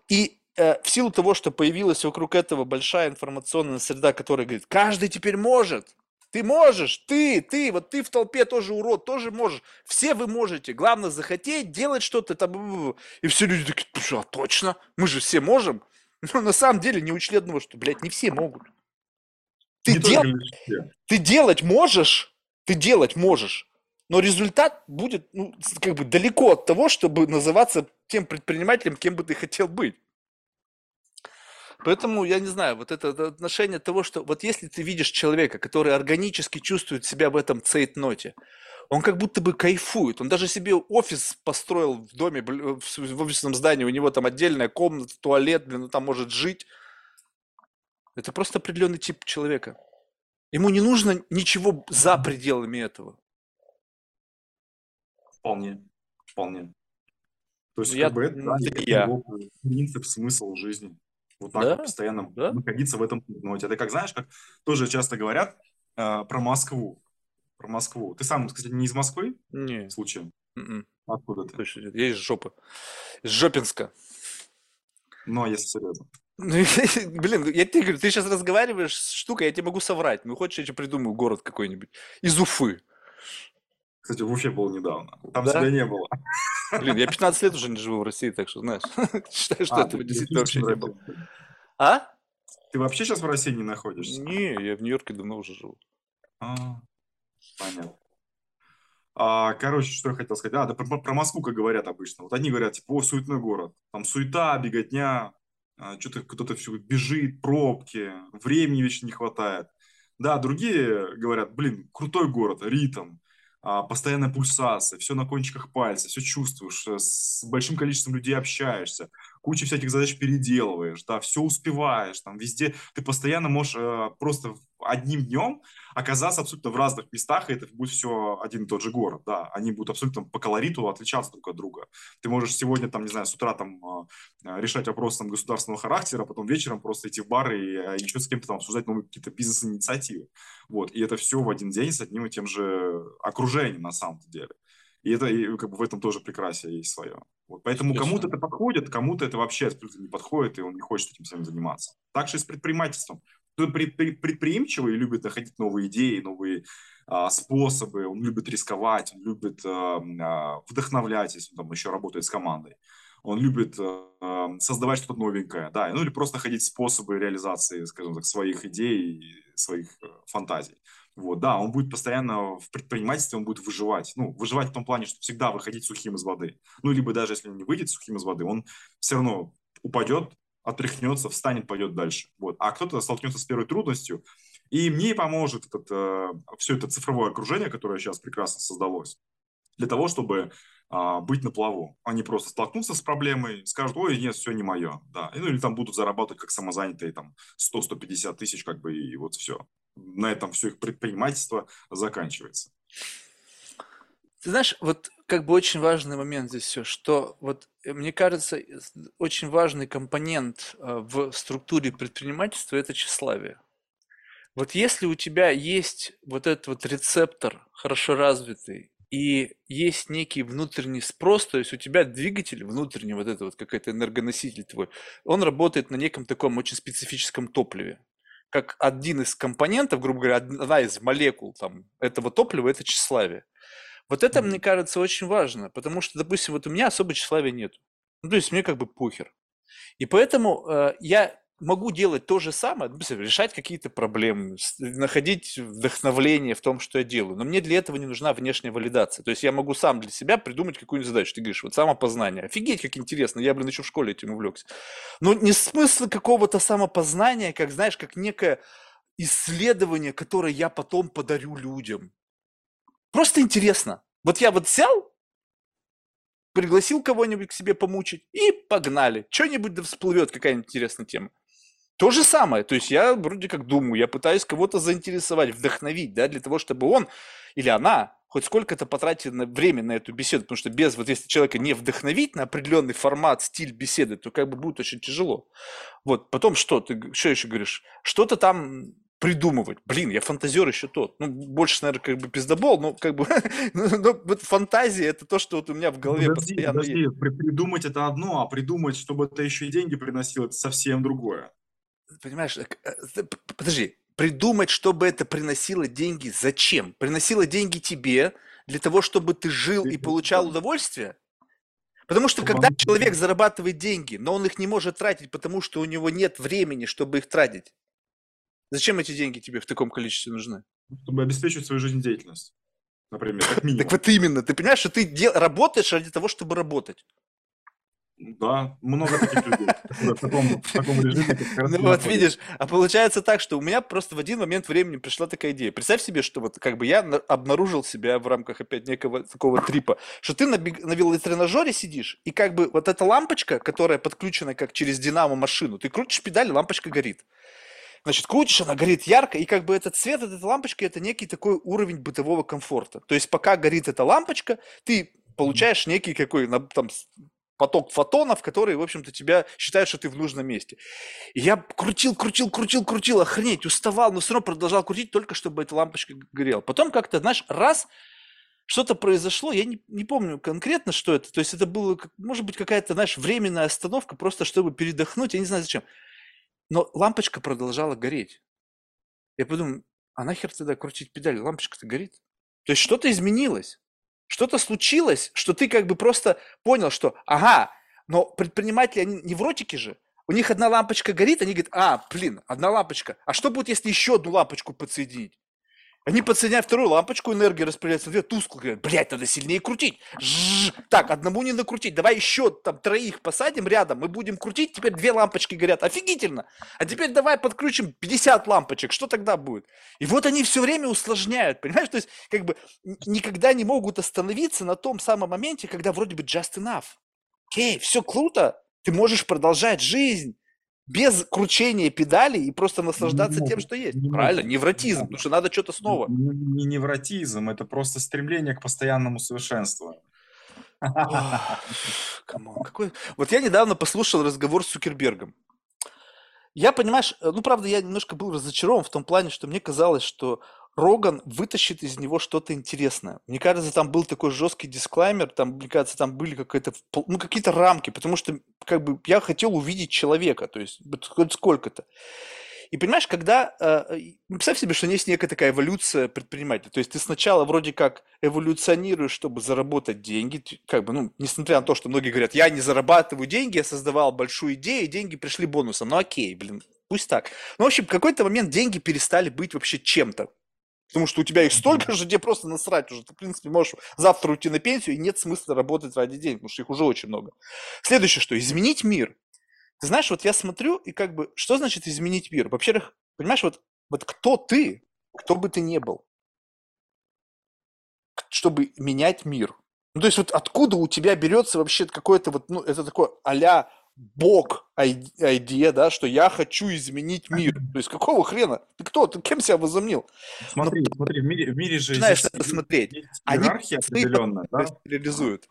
И э, в силу того, что появилась вокруг этого большая информационная среда, которая говорит, каждый теперь может, ты можешь, ты, ты, вот ты в толпе тоже урод, тоже можешь. Все вы можете. Главное захотеть, делать что-то там. И все люди такие, а точно? Мы же все можем. Но на самом деле не учли одного, что, блядь, не все могут. Ты, дел... ты делать можешь, ты делать можешь, но результат будет ну, как бы далеко от того, чтобы называться тем предпринимателем, кем бы ты хотел быть. Поэтому, я не знаю, вот это отношение того, что вот если ты видишь человека, который органически чувствует себя в этом цейтноте, он как будто бы кайфует. Он даже себе офис построил в доме, в офисном здании, у него там отдельная комната, туалет, блин, он там может жить. Это просто определенный тип человека. Ему не нужно ничего за пределами этого. Вполне, вполне. То есть, я, как бы это, да, это я. принцип, смысл жизни. Вот так да? постоянно да? находиться в этом ноте. Это как, знаешь, как тоже часто говорят э, про Москву. Про Москву. Ты сам, кстати, не из Москвы? Не. Случаем? Mm-mm. Откуда ты? Я из жопы. Из Жопинска. Ну, а если серьезно. Ну, блин, я тебе говорю, ты сейчас разговариваешь с штукой, я тебе могу соврать. Ну, хочешь, я тебе придумаю город какой-нибудь. Из Уфы. Кстати, в Уфе был недавно. Там да? себя не было. Блин, я 15 лет уже не живу в России, так что, знаешь, считаю, что а, этого действительно вообще не было. А? Ты вообще сейчас в России не находишься? Не, я в Нью-Йорке давно уже живу. А, понятно. А, короче, что я хотел сказать. А, да про, про Москву, как говорят обычно. Вот одни говорят, типа, о, суетной город. Там суета, беготня, что-то кто-то все бежит, пробки, времени вечно не хватает. Да, другие говорят, блин, крутой город, ритм, а, постоянная пульсация, все на кончиках пальца, все чувствуешь, э, с большим количеством людей общаешься, куча всяких задач переделываешь, да, все успеваешь, там везде ты постоянно можешь э, просто одним днем оказаться абсолютно в разных местах, и это будет все один и тот же город, да, они будут абсолютно по колориту отличаться друг от друга. Ты можешь сегодня, там, не знаю, с утра там э, решать вопросы там, государственного характера, а потом вечером просто идти в бар и э, еще с кем-то там обсуждать новые какие-то бизнес-инициативы. Вот, и это все в один день с одним и тем же окружением на самом деле. И это и, как бы в этом тоже прекрасие есть свое. Вот, поэтому кому-то это подходит, кому-то это вообще абсолютно не подходит, и он не хочет этим всем заниматься. Так же и с предпринимательством. Кто предприимчивый и любит находить новые идеи, новые а, способы, он любит рисковать, он любит а, а, вдохновлять, если он там еще работает с командой. Он любит а, создавать что-то новенькое, да, ну или просто находить способы реализации, скажем так, своих идей, своих э, фантазий. Вот, да, он будет постоянно в предпринимательстве, он будет выживать. Ну, выживать в том плане, что всегда выходить сухим из воды. Ну, либо даже если он не выйдет сухим из воды, он все равно упадет, отряхнется, встанет, пойдет дальше. Вот. А кто-то столкнется с первой трудностью, и мне поможет этот, э, все это цифровое окружение, которое сейчас прекрасно создалось, для того, чтобы э, быть на плаву, а не просто столкнуться с проблемой, скажут, ой, нет, все не мое, да, ну или там будут зарабатывать как самозанятые там 100-150 тысяч, как бы, и вот все на этом все их предпринимательство заканчивается. Ты знаешь, вот как бы очень важный момент здесь все, что вот э, мне кажется, очень важный компонент э, в структуре предпринимательства – это тщеславие. Вот если у тебя есть вот этот вот рецептор хорошо развитый, и есть некий внутренний спрос, то есть у тебя двигатель внутренний, вот это вот какой-то энергоноситель твой, он работает на неком таком очень специфическом топливе как один из компонентов, грубо говоря, одна из молекул там, этого топлива – это тщеславие. Вот это, mm-hmm. мне кажется, очень важно, потому что, допустим, вот у меня особо тщеславия нет. Ну, то есть мне как бы похер. И поэтому э, я могу делать то же самое, ну, решать какие-то проблемы, находить вдохновление в том, что я делаю. Но мне для этого не нужна внешняя валидация. То есть я могу сам для себя придумать какую-нибудь задачу. Ты говоришь, вот самопознание. Офигеть, как интересно. Я, блин, еще в школе этим увлекся. Но не смысл какого-то самопознания, как, знаешь, как некое исследование, которое я потом подарю людям. Просто интересно. Вот я вот взял, пригласил кого-нибудь к себе помучить и погнали. Что-нибудь да всплывет, какая-нибудь интересная тема. То же самое, то есть я вроде как думаю, я пытаюсь кого-то заинтересовать, вдохновить, да, для того, чтобы он или она хоть сколько-то потратил на время на эту беседу, потому что без, вот если человека не вдохновить на определенный формат, стиль беседы, то как бы будет очень тяжело. Вот, потом что, ты что еще говоришь? Что-то там придумывать. Блин, я фантазер еще тот. Ну, больше, наверное, как бы пиздобол, но как бы но вот фантазия это то, что вот у меня в голове подожди, постоянно подожди. есть. Придумать это одно, а придумать, чтобы это еще и деньги приносило, это совсем другое понимаешь, э, подожди, придумать, чтобы это приносило деньги, зачем? Приносило деньги тебе для того, чтобы ты жил и получал удовольствие? Потому что когда человек зарабатывает деньги, но он их не может тратить, потому что у него нет времени, чтобы их тратить, зачем эти деньги тебе в таком количестве нужны? Чтобы обеспечивать свою жизнедеятельность, например, как минимум. Так вот именно, ты понимаешь, что ты работаешь ради того, чтобы работать. Да, много таких людей в таком, в таком режиме. Ну вот видишь, а получается так, что у меня просто в один момент времени пришла такая идея. Представь себе, что вот как бы я обнаружил себя в рамках опять некого такого трипа, что ты на, на велотренажере сидишь, и как бы вот эта лампочка, которая подключена как через динамо машину, ты крутишь педаль, лампочка горит. Значит, крутишь, она горит ярко, и как бы этот цвет этой лампочки это некий такой уровень бытового комфорта. То есть пока горит эта лампочка, ты получаешь некий какой там поток фотонов, которые, в общем-то, тебя считают, что ты в нужном месте. И я крутил, крутил, крутил, крутил, охренеть, уставал, но все равно продолжал крутить, только чтобы эта лампочка горела. Потом как-то, знаешь, раз что-то произошло, я не, не помню конкретно, что это, то есть это было, может быть, какая-то, знаешь, временная остановка, просто чтобы передохнуть, я не знаю зачем. Но лампочка продолжала гореть. Я подумал, а нахер тогда крутить педаль, лампочка-то горит. То есть что-то изменилось что-то случилось, что ты как бы просто понял, что ага, но предприниматели, они невротики же, у них одна лампочка горит, они говорят, а, блин, одна лампочка, а что будет, если еще одну лампочку подсоединить? Они подсоединяют вторую лампочку, энергия распределяется две, тускло говорят, блядь, надо сильнее крутить. Жжж. Так, одному не накрутить, давай еще там троих посадим рядом, мы будем крутить, теперь две лампочки горят, офигительно. А теперь давай подключим 50 лампочек, что тогда будет? И вот они все время усложняют, понимаешь? То есть, как бы, никогда не могут остановиться на том самом моменте, когда вроде бы just enough. Окей, все круто, ты можешь продолжать жизнь, без кручения педалей и просто наслаждаться не тем, что есть. Не Правильно, невротизм, да. потому что надо что-то снова. Не, не невротизм, это просто стремление к постоянному совершенствованию. Какой... Вот я недавно послушал разговор с Цукербергом. Я, понимаешь, э, ну, правда, я немножко был разочарован в том плане, что мне казалось, что Роган вытащит из него что-то интересное. Мне кажется, там был такой жесткий дисклаймер, там, мне кажется, там были какие-то, ну, какие-то рамки, потому что, как бы, я хотел увидеть человека, то есть, сколько-то. И понимаешь, когда, э, ну, представь себе, что есть некая такая эволюция предпринимателя, то есть ты сначала вроде как эволюционируешь, чтобы заработать деньги, как бы, ну, несмотря на то, что многие говорят, я не зарабатываю деньги, я создавал большую идею, и деньги пришли бонусом, ну окей, блин, пусть так. Ну, в общем, в какой-то момент деньги перестали быть вообще чем-то, Потому что у тебя их столько же, где просто насрать уже. Ты, в принципе, можешь завтра уйти на пенсию, и нет смысла работать ради денег, потому что их уже очень много. Следующее, что изменить мир. Ты знаешь, вот я смотрю, и как бы, что значит изменить мир? Во-первых, понимаешь, вот, вот кто ты, кто бы ты ни был, чтобы менять мир. Ну, то есть вот откуда у тебя берется вообще какое-то вот, ну, это такое а бог идея, да, что я хочу изменить мир. То есть какого хрена? Ты кто? Ты кем себя возомнил? Смотри, Но, смотри, в мире, в мире же знаешь, надо смотреть. Они определенно, да? реализуют.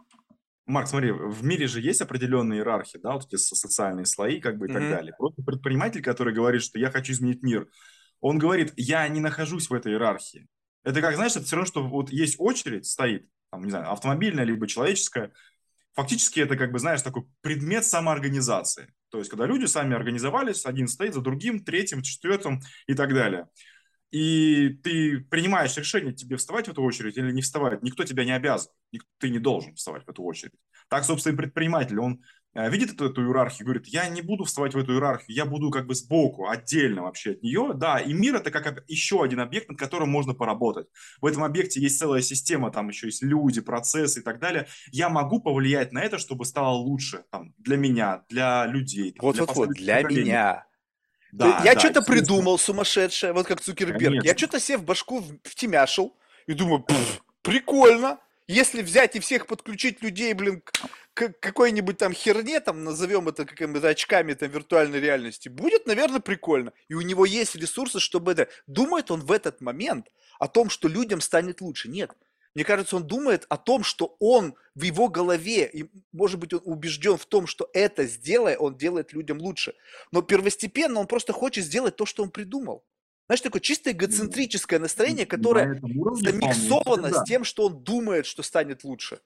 Марк, смотри, в мире же есть определенные иерархии, да, вот эти социальные слои, как бы и mm-hmm. так далее. Просто предприниматель, который говорит, что я хочу изменить мир, он говорит, я не нахожусь в этой иерархии. Это как, знаешь, это все равно, что вот есть очередь, стоит, там, не знаю, автомобильная либо человеческая, фактически это, как бы, знаешь, такой предмет самоорганизации. То есть, когда люди сами организовались, один стоит за другим, третьим, четвертым и так далее. И ты принимаешь решение, тебе вставать в эту очередь или не вставать. Никто тебя не обязан, ты не должен вставать в эту очередь. Так, собственно, и предприниматель, он видит эту, эту иерархию, говорит, я не буду вставать в эту иерархию, я буду как бы сбоку, отдельно вообще от нее. Да, и мир это как еще один объект, над которым можно поработать. В этом объекте есть целая система, там еще есть люди, процессы и так далее. Я могу повлиять на это, чтобы стало лучше там, для меня, для людей. Вот-вот-вот, для, вот, вот, для меня. Да, я да, что-то придумал сумасшедшее, вот как Цукерберг. Конечно. Я что-то себе в башку втемяшил и думаю, прикольно. Если взять и всех подключить людей, блин, какой-нибудь там херне, там назовем это какими-то очками там виртуальной реальности, будет, наверное, прикольно. И у него есть ресурсы, чтобы это... Думает он в этот момент о том, что людям станет лучше? Нет. Мне кажется, он думает о том, что он в его голове, и, может быть, он убежден в том, что это сделая, он делает людям лучше. Но первостепенно он просто хочет сделать то, что он придумал. Знаешь, такое чисто эгоцентрическое настроение, которое замиксовано с тем, что он думает, что станет лучше.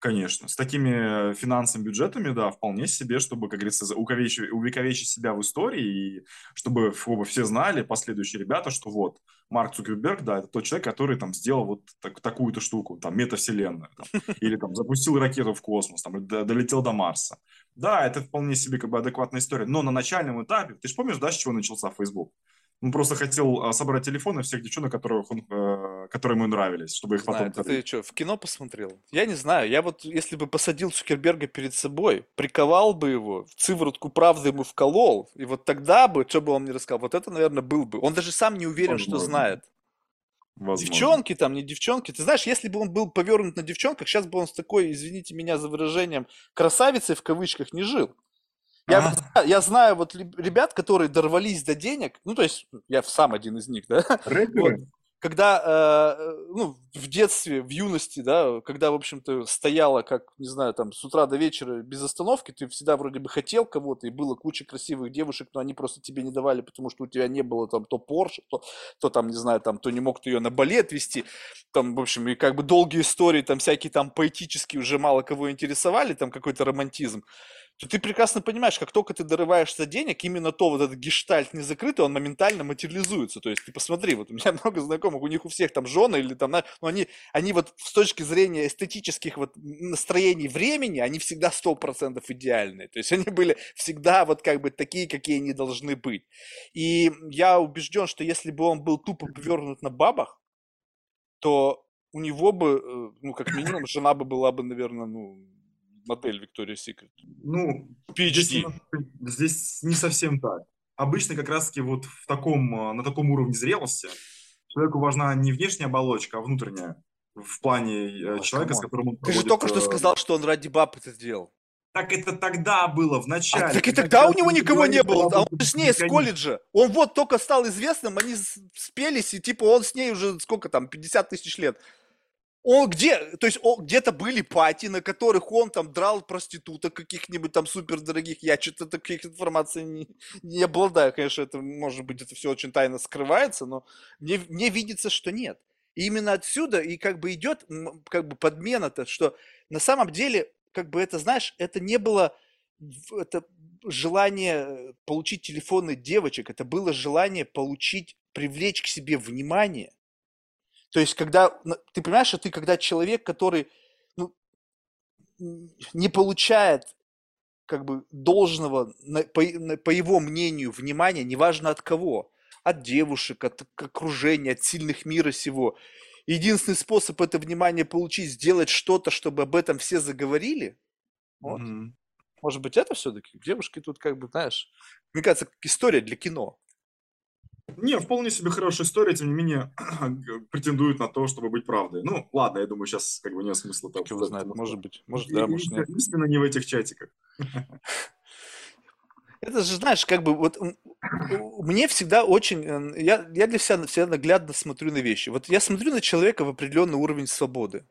Конечно, с такими финансовыми бюджетами, да, вполне себе, чтобы, как говорится, увековечить, увековечить себя в истории, и чтобы, чтобы все знали, последующие ребята, что вот, Марк Цукерберг, да, это тот человек, который там сделал вот так, такую-то штуку, там, метавселенную, там, или там запустил ракету в космос, там, долетел до Марса. Да, это вполне себе как бы адекватная история, но на начальном этапе, ты же помнишь, да, с чего начался Facebook? Он просто хотел а, собрать телефоны всех девчонок, которых он, э, которые ему нравились, чтобы их Знаю, потом... Ты, ты что, в кино посмотрел? Я не знаю. Я вот, если бы посадил Цукерберга перед собой, приковал бы его, в цыворотку правды ему вколол, и вот тогда бы, что бы он мне рассказал, вот это, наверное, был бы. Он даже сам не уверен, Возможно. что знает. Возможно. Девчонки там, не девчонки. Ты знаешь, если бы он был повернут на девчонках, сейчас бы он с такой, извините меня за выражением, красавицей в кавычках не жил. Я, а? я знаю вот ребят, которые дорвались до денег, ну, то есть я сам один из них, да? Вот, когда, э, ну, в детстве, в юности, да, когда, в общем-то, стояла, как, не знаю, там, с утра до вечера без остановки, ты всегда вроде бы хотел кого-то, и было куча красивых девушек, но они просто тебе не давали, потому что у тебя не было там то Порше, то, то там, не знаю, там, то не мог ты ее на балет вести, там, в общем, и как бы долгие истории, там, всякие там поэтические уже мало кого интересовали, там, какой-то романтизм ты прекрасно понимаешь, как только ты дорываешься денег, именно то вот этот гештальт не закрытый, он моментально материализуется. То есть ты посмотри, вот у меня много знакомых, у них у всех там жены или там, ну, они, они вот с точки зрения эстетических вот настроений времени, они всегда сто процентов идеальные. То есть они были всегда вот как бы такие, какие они должны быть. И я убежден, что если бы он был тупо повернут на бабах, то у него бы, э, ну, как минимум, жена бы была бы, наверное, ну, модель Victoria's Secret? Ну, PhD. Здесь, здесь не совсем так. Обычно как раз-таки вот в таком, э, на таком уровне зрелости человеку важна не внешняя оболочка, а внутренняя в плане Ой, человека, с которым он Ты проводит... же только что э, сказал, что он ради баб это сделал. Так это тогда было, в а, начале. А, так и тогда у него никого не было. А он с ней из колледжа. Он вот только стал известным, они спелись, и типа он с ней уже сколько там, 50 тысяч лет. Он где, то есть он, где-то были пати, на которых он там драл проституток каких-нибудь там супер дорогих. Я что-то таких информаций не, не обладаю. Конечно, это может быть это все очень тайно скрывается, но мне, мне видится, что нет. И именно отсюда и как бы идет как бы подмена-то, что на самом деле, как бы это, знаешь, это не было это желание получить телефоны девочек, это было желание получить, привлечь к себе внимание. То есть, когда, ты понимаешь, что ты когда человек, который ну, не получает как бы должного, по, по его мнению, внимания, неважно от кого, от девушек, от окружения, от сильных мира сего. Единственный способ это внимание получить, сделать что-то, чтобы об этом все заговорили. Вот. Mm-hmm. Может быть, это все-таки девушки тут как бы, знаешь, мне кажется, история для кино. Не, вполне себе хорошая история, тем не менее, претендует на то, чтобы быть правдой. Ну, ладно, я думаю, сейчас как бы нет смысла. Кто его знает, может быть, может да, может нет. Истина не в этих чатиках. Это же, знаешь, как бы вот мне всегда очень, э, я, я для себя всегда наглядно смотрю на вещи. Вот я смотрю на человека в определенный уровень свободы.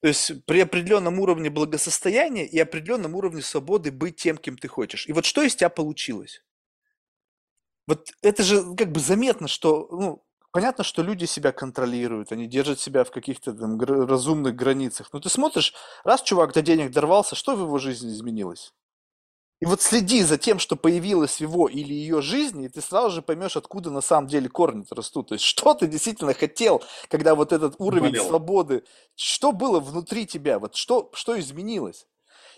То есть при определенном уровне благосостояния и определенном уровне свободы быть тем, кем ты хочешь. И вот что из тебя получилось? Вот это же как бы заметно, что, ну, понятно, что люди себя контролируют, они держат себя в каких-то там разумных границах. Но ты смотришь, раз чувак до денег дорвался, что в его жизни изменилось? И вот следи за тем, что появилось в его или ее жизни, и ты сразу же поймешь, откуда на самом деле корни растут. То есть, что ты действительно хотел, когда вот этот уровень Болел. свободы, что было внутри тебя, вот что, что изменилось?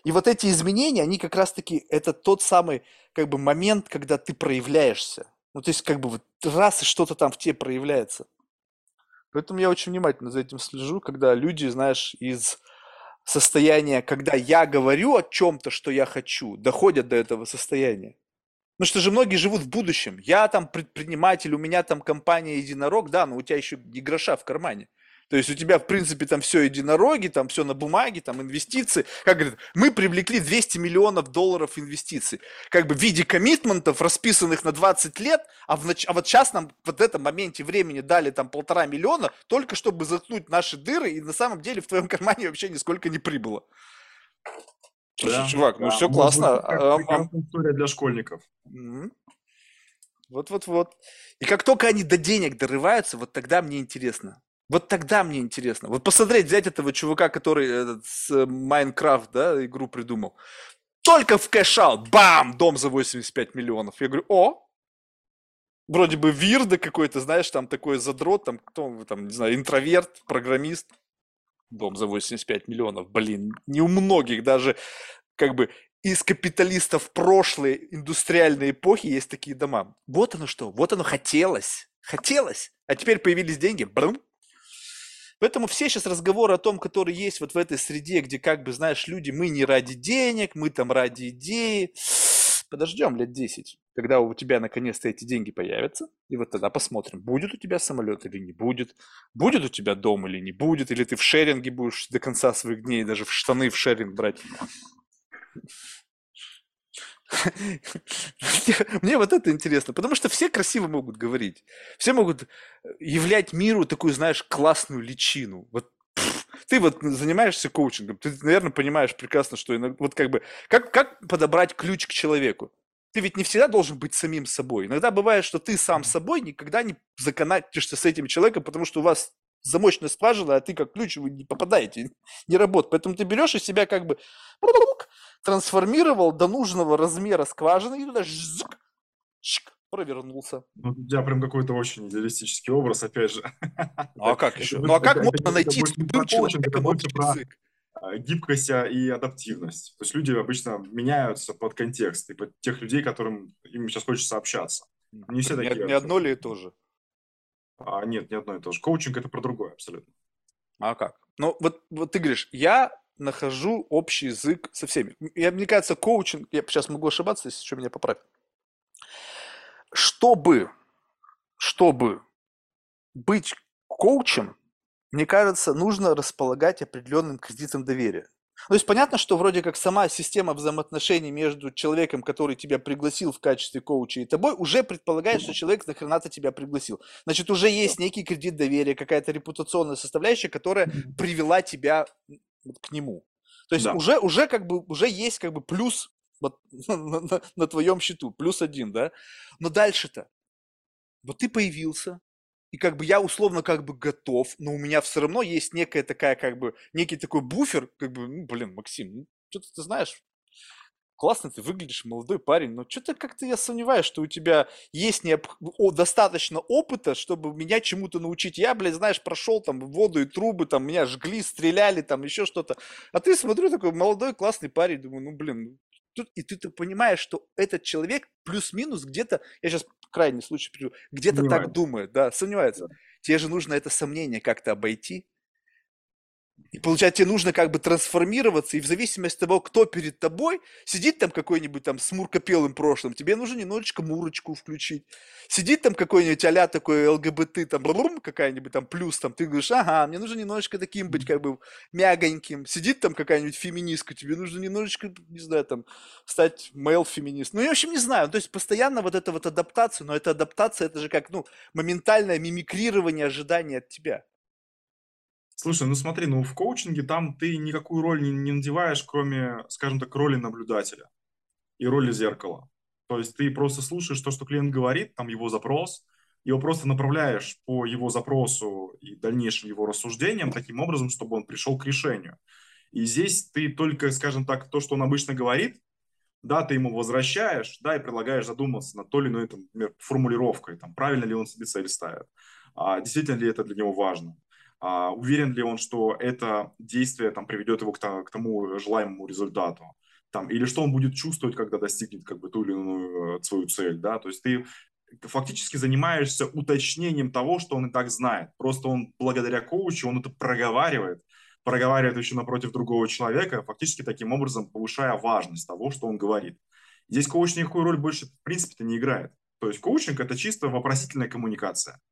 И вот эти изменения, они как раз-таки, это тот самый как бы момент, когда ты проявляешься. Ну, то есть, как бы вот раз и что-то там в тебе проявляется. Поэтому я очень внимательно за этим слежу, когда люди, знаешь, из состояние, когда я говорю о чем-то, что я хочу, доходят до этого состояния. Потому что же многие живут в будущем. Я там предприниматель, у меня там компания единорог, да, но у тебя еще не гроша в кармане. То есть у тебя, в принципе, там все единороги, там все на бумаге, там инвестиции. Как говорят, мы привлекли 200 миллионов долларов инвестиций. Как бы в виде коммитментов, расписанных на 20 лет, а, в нач... а вот сейчас нам в этом моменте времени дали там полтора миллиона, только чтобы заткнуть наши дыры, и на самом деле в твоем кармане вообще нисколько не прибыло. Слушай, да, чувак, ну да. все классно. А, а, история для школьников. Вот-вот-вот. И как только они до денег дорываются, вот тогда мне интересно. Вот тогда мне интересно. Вот посмотреть, взять этого чувака, который этот, с э, Майнкрафт, да, игру придумал. Только в cash-out, бам, дом за 85 миллионов. Я говорю, о, вроде бы weirdo какой-то, знаешь, там такой задрот, там кто, там, не знаю, интроверт, программист. Дом за 85 миллионов, блин, не у многих даже, как бы, из капиталистов прошлой индустриальной эпохи есть такие дома. Вот оно что, вот оно хотелось, хотелось, а теперь появились деньги, блум, Поэтому все сейчас разговоры о том, которые есть вот в этой среде, где, как бы, знаешь, люди, мы не ради денег, мы там ради идеи. Подождем лет 10, когда у тебя наконец-то эти деньги появятся, и вот тогда посмотрим, будет у тебя самолет или не будет, будет у тебя дом или не будет, или ты в шеринге будешь до конца своих дней даже в штаны в шеринг брать. Мне вот это интересно, потому что все красиво могут говорить. Все могут являть миру такую, знаешь, классную личину. Вот ты вот занимаешься коучингом, ты, наверное, понимаешь прекрасно, что вот как бы, как, как подобрать ключ к человеку? Ты ведь не всегда должен быть самим собой. Иногда бывает, что ты сам собой никогда не законатишься с этим человеком, потому что у вас замочная скважина, а ты как ключ, вы не попадаете, не работает. Поэтому ты берешь из себя как бы трансформировал до нужного размера скважины и туда жзк, шик, провернулся. Ну, у тебя прям какой-то очень идеалистический образ, опять же. Ну а как еще? Ну а как можно найти с любым человеком общий язык? гибкость и адаптивность. То есть люди обычно меняются под контекст и под тех людей, которым им сейчас хочется общаться. Не все такие. Не одно ли и то же? А, нет, не одно и то же. Коучинг это про другое абсолютно. А как? Ну, вот, вот ты говоришь, я нахожу общий язык со всеми. Я, мне кажется, коучинг, я сейчас могу ошибаться, если что, меня поправь. Чтобы, чтобы быть коучем, мне кажется, нужно располагать определенным кредитом доверия. То есть понятно, что вроде как сама система взаимоотношений между человеком, который тебя пригласил в качестве коуча и тобой, уже предполагает, что человек нахрена-то тебя пригласил. Значит, уже есть некий кредит доверия, какая-то репутационная составляющая, которая привела тебя к нему. То есть Да. уже, уже как бы, уже есть как бы плюс вот на, на- на твоем счету, плюс один, да? Но дальше-то, вот ты появился, и как бы я условно как бы готов, но у меня все равно есть некая такая как бы, некий такой буфер, как бы, ну, блин, Максим, ну, что-то ты знаешь, классно ты выглядишь, молодой парень, но что-то как-то я сомневаюсь, что у тебя есть необ- о, достаточно опыта, чтобы меня чему-то научить. Я, блядь, знаешь, прошел там воду и трубы, там меня жгли, стреляли, там еще что-то. А ты смотрю, такой молодой, классный парень, думаю, ну, блин, ну, тут, и ты, так понимаешь, что этот человек плюс-минус где-то, я сейчас крайний случай приведу, где-то так думает, да, сомневается. Тебе же нужно это сомнение как-то обойти. И получается, тебе нужно как бы трансформироваться, и в зависимости от того, кто перед тобой, сидит там какой-нибудь там с муркопелым прошлым, тебе нужно немножечко мурочку включить. Сидит там какой-нибудь а такой ЛГБТ, там брум, какая-нибудь там плюс, там ты говоришь, ага, мне нужно немножечко таким быть как бы мягоньким. Сидит там какая-нибудь феминистка, тебе нужно немножечко, не знаю, там, стать мейл-феминист. Ну, я в общем не знаю. То есть постоянно вот эта вот адаптация, но эта адаптация, это же как, ну, моментальное мимикрирование ожидания от тебя. Слушай, ну смотри, ну в коучинге там ты никакую роль не, не надеваешь, кроме, скажем так, роли наблюдателя и роли зеркала. То есть ты просто слушаешь то, что клиент говорит, там его запрос, его просто направляешь по его запросу и дальнейшим его рассуждениям таким образом, чтобы он пришел к решению. И здесь ты только, скажем так, то, что он обычно говорит, да, ты ему возвращаешь, да, и предлагаешь задуматься над той или иной, там, например, формулировкой, там, правильно ли он себе цель ставит, а, действительно ли это для него важно, а, уверен ли он, что это действие там, приведет его к, к тому желаемому результату, там, или что он будет чувствовать, когда достигнет как бы, ту или иную э, свою цель, да, то есть ты фактически занимаешься уточнением того, что он и так знает, просто он благодаря коучу, он это проговаривает, проговаривает еще напротив другого человека, фактически таким образом повышая важность того, что он говорит. Здесь коуч никакую роль больше в принципе-то не играет. То есть коучинг – это чисто вопросительная коммуникация.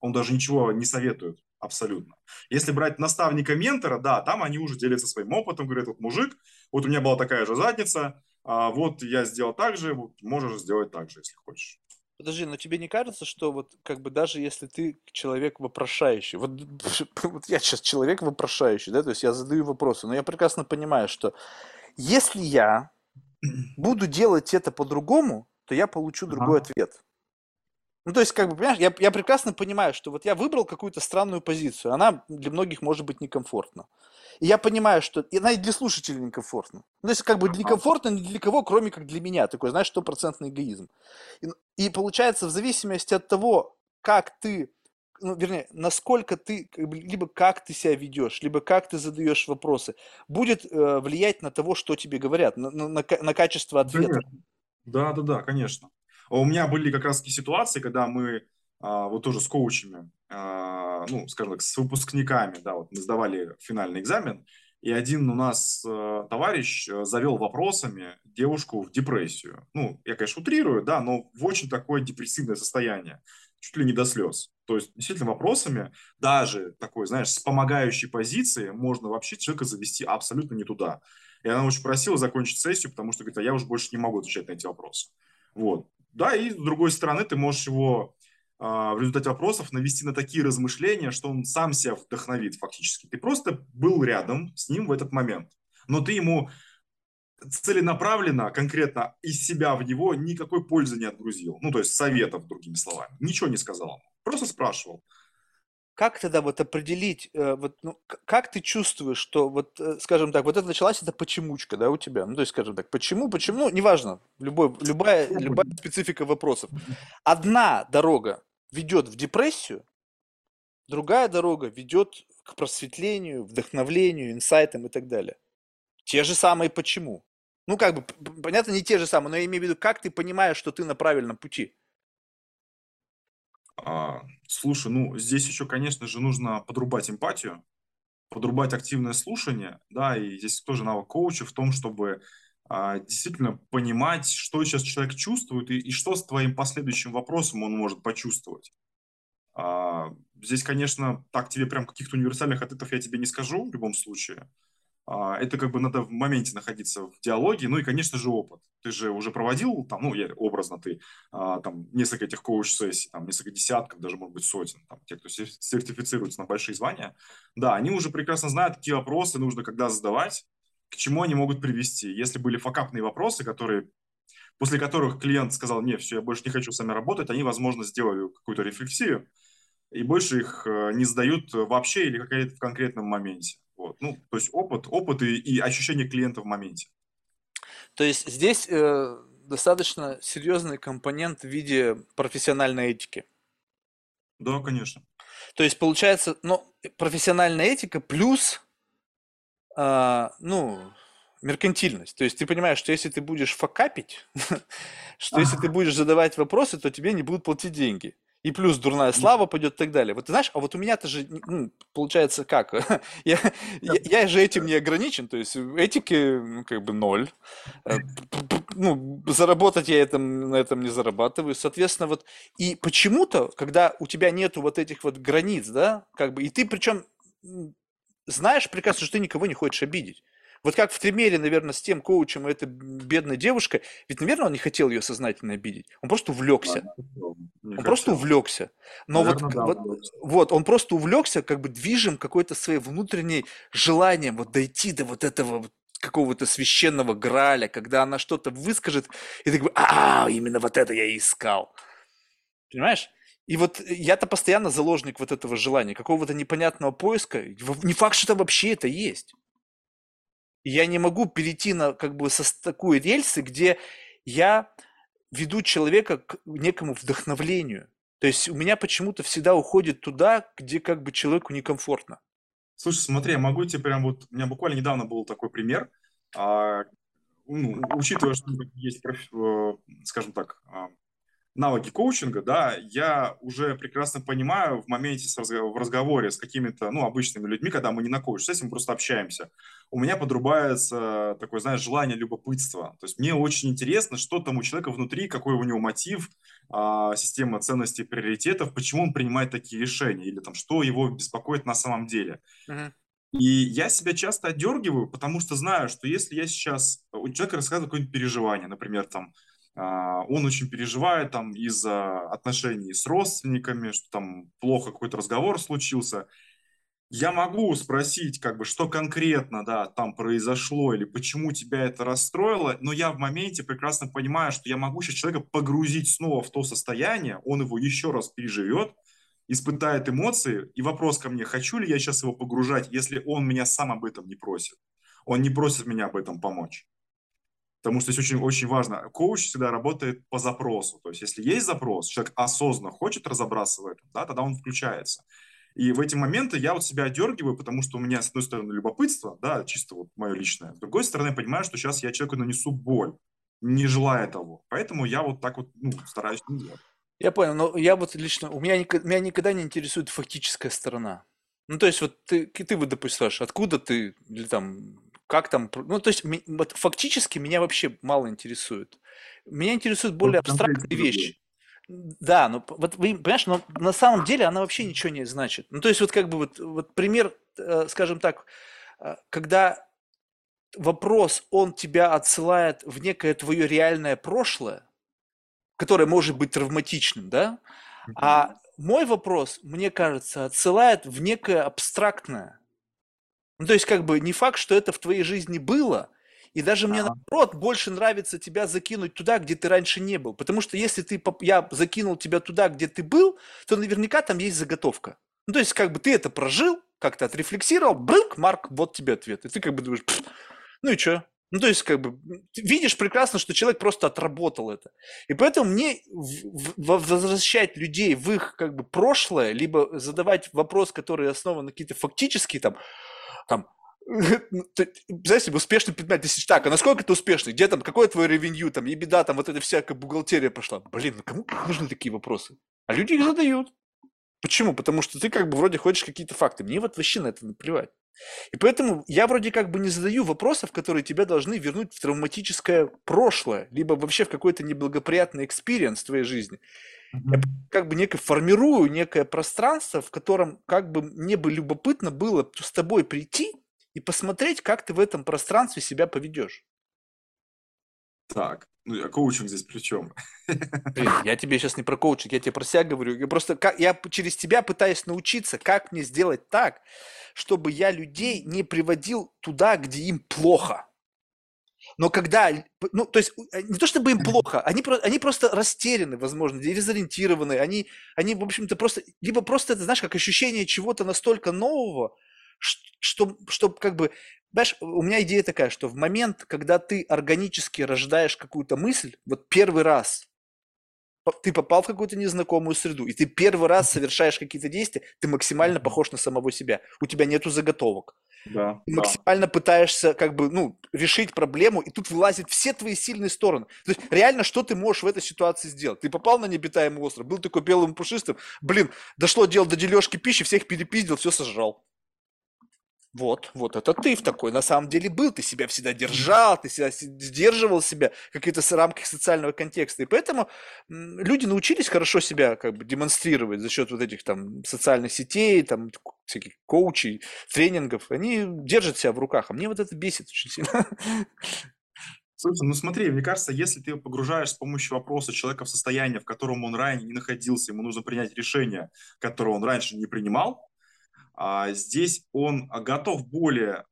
Он даже ничего не советует абсолютно. Если брать наставника-ментора, да, там они уже делятся своим опытом, говорят, вот мужик, вот у меня была такая же задница, а вот я сделал так же, вот можешь сделать так же, если хочешь. Подожди, но тебе не кажется, что вот как бы даже если ты человек вопрошающий, вот, вот я сейчас человек вопрошающий, да, то есть я задаю вопросы, но я прекрасно понимаю, что если я буду делать это по-другому, то я получу другой ответ. Ну, то есть, как бы, понимаешь, я, я прекрасно понимаю, что вот я выбрал какую-то странную позицию, она для многих может быть некомфортна. И я понимаю, что и она и для слушателей некомфортна. Ну, то есть, как бы некомфортно ни для кого, кроме как для меня. Такой, знаешь, стопроцентный эгоизм. И, и получается, в зависимости от того, как ты, ну, вернее, насколько ты, как бы, либо как ты себя ведешь, либо как ты задаешь вопросы, будет э, влиять на того, что тебе говорят, на, на, на на качество ответа. Да, да, да, конечно. А У меня были как раз таки ситуации, когда мы а, вот тоже с коучами, а, ну, скажем так, с выпускниками, да, вот мы сдавали финальный экзамен, и один у нас э, товарищ э, завел вопросами девушку в депрессию. Ну, я, конечно, утрирую, да, но в очень такое депрессивное состояние, чуть ли не до слез. То есть, действительно, вопросами, даже такой, знаешь, с помогающей позиции, можно вообще человека завести абсолютно не туда. И она очень просила закончить сессию, потому что говорит, а я уже больше не могу отвечать на эти вопросы. Вот. Да, и с другой стороны, ты можешь его а, в результате вопросов навести на такие размышления, что он сам себя вдохновит фактически. Ты просто был рядом с ним в этот момент, но ты ему целенаправленно, конкретно из себя в него никакой пользы не отгрузил. Ну, то есть советов, другими словами. Ничего не сказал. Просто спрашивал. Как тогда вот определить, э, вот, ну, как ты чувствуешь, что вот, э, скажем так, вот это началась эта почемучка, да, у тебя? Ну, то есть, скажем так, почему, почему, ну, неважно, любой, любая, любая специфика вопросов. Одна дорога ведет в депрессию, другая дорога ведет к просветлению, вдохновлению, инсайтам и так далее. Те же самые почему. Ну, как бы, понятно, не те же самые, но я имею в виду, как ты понимаешь, что ты на правильном пути. А, слушай, ну, здесь еще, конечно же, нужно подрубать эмпатию, подрубать активное слушание, да, и здесь тоже навык коуча в том, чтобы а, действительно понимать, что сейчас человек чувствует и, и что с твоим последующим вопросом он может почувствовать. А, здесь, конечно, так тебе прям каких-то универсальных ответов я тебе не скажу в любом случае. А, это как бы надо в моменте находиться в диалоге, ну и, конечно же, опыт. Ты же уже проводил, там, ну, я, образно ты, а, там, несколько этих коуч-сессий, там, несколько десятков, даже, может быть, сотен, там, те, кто сертифицируется на большие звания, да, они уже прекрасно знают, какие вопросы нужно когда задавать, к чему они могут привести. Если были факапные вопросы, которые после которых клиент сказал, не, все, я больше не хочу с вами работать, они, возможно, сделали какую-то рефлексию и больше их э, не задают вообще или в конкретном моменте. Вот. Ну, то есть опыт, опыт и, и ощущение клиента в моменте. То есть здесь э, достаточно серьезный компонент в виде профессиональной этики. Да, конечно. То есть получается, ну, профессиональная этика плюс, э, ну, меркантильность. То есть ты понимаешь, что если ты будешь факапить, что если ты будешь задавать вопросы, то тебе не будут платить деньги и плюс дурная слава пойдет и так далее. Вот ты знаешь, а вот у меня-то же, ну, получается как? я, я, я же этим не ограничен, то есть этики, ну, как бы ноль. Э, ну, заработать я этом, на этом не зарабатываю. Соответственно, вот, и почему-то, когда у тебя нету вот этих вот границ, да, как бы, и ты причем знаешь прекрасно, что ты никого не хочешь обидеть. Вот как в примере, наверное, с тем коучем и этой бедной девушкой, ведь, наверное, он не хотел ее сознательно обидеть. Он просто увлекся. он хотел. просто увлекся. Но наверное, вот, да, вот, вот, он просто увлекся, как бы движим какой-то своей внутренней желанием вот дойти до вот этого какого-то священного граля, когда она что-то выскажет, и ты говоришь, а, именно вот это я и искал. Понимаешь? И вот я-то постоянно заложник вот этого желания, какого-то непонятного поиска. Не факт, что это вообще это есть я не могу перейти на как бы со такой рельсы, где я веду человека к некому вдохновлению. То есть у меня почему-то всегда уходит туда, где как бы человеку некомфортно. Слушай, смотри, я могу тебе прям вот... У меня буквально недавно был такой пример. А, ну, учитывая, что есть, э, скажем так, а, навыки коучинга, да, я уже прекрасно понимаю в моменте с разговор, в разговоре с какими-то, ну, обычными людьми, когда мы не на коуч-сессии, мы просто общаемся, у меня подрубается такое, знаешь, желание любопытства. То есть мне очень интересно, что там у человека внутри, какой у него мотив, а, система ценностей, приоритетов, почему он принимает такие решения, или там, что его беспокоит на самом деле. Uh-huh. И я себя часто отдергиваю, потому что знаю, что если я сейчас... У человека рассказывает какое-нибудь переживание, например, там, он очень переживает там из-за отношений с родственниками, что там плохо какой-то разговор случился. Я могу спросить, как бы, что конкретно, да, там произошло или почему тебя это расстроило, но я в моменте прекрасно понимаю, что я могу сейчас человека погрузить снова в то состояние, он его еще раз переживет, испытает эмоции, и вопрос ко мне, хочу ли я сейчас его погружать, если он меня сам об этом не просит. Он не просит меня об этом помочь. Потому что здесь очень, очень важно. Коуч всегда работает по запросу. То есть, если есть запрос, человек осознанно хочет разобраться в этом, да, тогда он включается. И в эти моменты я вот себя одергиваю, потому что у меня, с одной стороны, любопытство, да, чисто вот мое личное. С другой стороны, я понимаю, что сейчас я человеку нанесу боль, не желая того. Поэтому я вот так вот ну, стараюсь не делать. Я понял, но я вот лично, у меня, меня никогда не интересует фактическая сторона. Ну, то есть, вот ты, ты вот, допустим, откуда ты, или там, как там, ну, то есть, вот фактически меня вообще мало интересует. Меня интересуют более абстрактные вещи. Да, ну вот вы понимаешь, но на самом деле она вообще ничего не значит. Ну, то есть, вот как бы вот, вот пример, э, скажем так, э, когда вопрос, он тебя отсылает в некое твое реальное прошлое, которое может быть травматичным, да, а мой вопрос, мне кажется, отсылает в некое абстрактное. Ну, то есть, как бы не факт, что это в твоей жизни было, и даже мне наоборот больше нравится тебя закинуть туда, где ты раньше не был. Потому что если ты, я закинул тебя туда, где ты был, то наверняка там есть заготовка. Ну, то есть, как бы ты это прожил, как-то отрефлексировал, брык, Марк, вот тебе ответ. И ты как бы думаешь, ну и что? Ну, то есть, как бы, видишь прекрасно, что человек просто отработал это. И поэтому мне возвращать людей в их, как бы, прошлое, либо задавать вопрос, который основан на какие-то фактические, там, там, ну, знаете, успешный предприниматель, так, а насколько ты успешный, где там, какое твое ревенью, там, и беда, там, вот эта всякая бухгалтерия пошла. Блин, ну кому нужны такие вопросы? А люди их задают. Почему? Потому что ты как бы вроде хочешь какие-то факты. Мне вот вообще на это наплевать. И поэтому я вроде как бы не задаю вопросов, которые тебя должны вернуть в травматическое прошлое, либо вообще в какой-то неблагоприятный experience в твоей жизни. Я как бы некое формирую некое пространство, в котором как бы мне бы любопытно было с тобой прийти и посмотреть, как ты в этом пространстве себя поведешь. Так, ну я коучинг здесь при чем? Блин, я тебе сейчас не про коучинг, я тебе про себя говорю. Я просто как, я через тебя пытаюсь научиться, как мне сделать так, чтобы я людей не приводил туда, где им плохо. Но когда, ну, то есть, э, не то чтобы им плохо, они, они просто растеряны, возможно, дезориентированы, они, они, в общем-то, просто, либо просто, это, знаешь, как ощущение чего-то настолько нового, что, что как бы, знаешь, у меня идея такая, что в момент, когда ты органически рождаешь какую-то мысль, вот первый раз, ты попал в какую-то незнакомую среду, и ты первый раз совершаешь какие-то действия, ты максимально похож на самого себя. У тебя нету заготовок. Да, максимально да. пытаешься как бы, ну, решить проблему, и тут вылазят все твои сильные стороны. То есть реально, что ты можешь в этой ситуации сделать? Ты попал на необитаемый остров, был такой белым пушистым, блин, дошло дело до дележки пищи, всех перепиздил, все сожрал. Вот, вот это ты в такой на самом деле был, ты себя всегда держал, ты себя сдерживал себя в каких-то рамках социального контекста. И поэтому люди научились хорошо себя как бы демонстрировать за счет вот этих там социальных сетей, там всяких коучей, тренингов. Они держат себя в руках, а мне вот это бесит очень сильно. Слушай, ну смотри, мне кажется, если ты погружаешь с помощью вопроса человека в состояние, в котором он ранее не находился, ему нужно принять решение, которое он раньше не принимал, здесь он готов более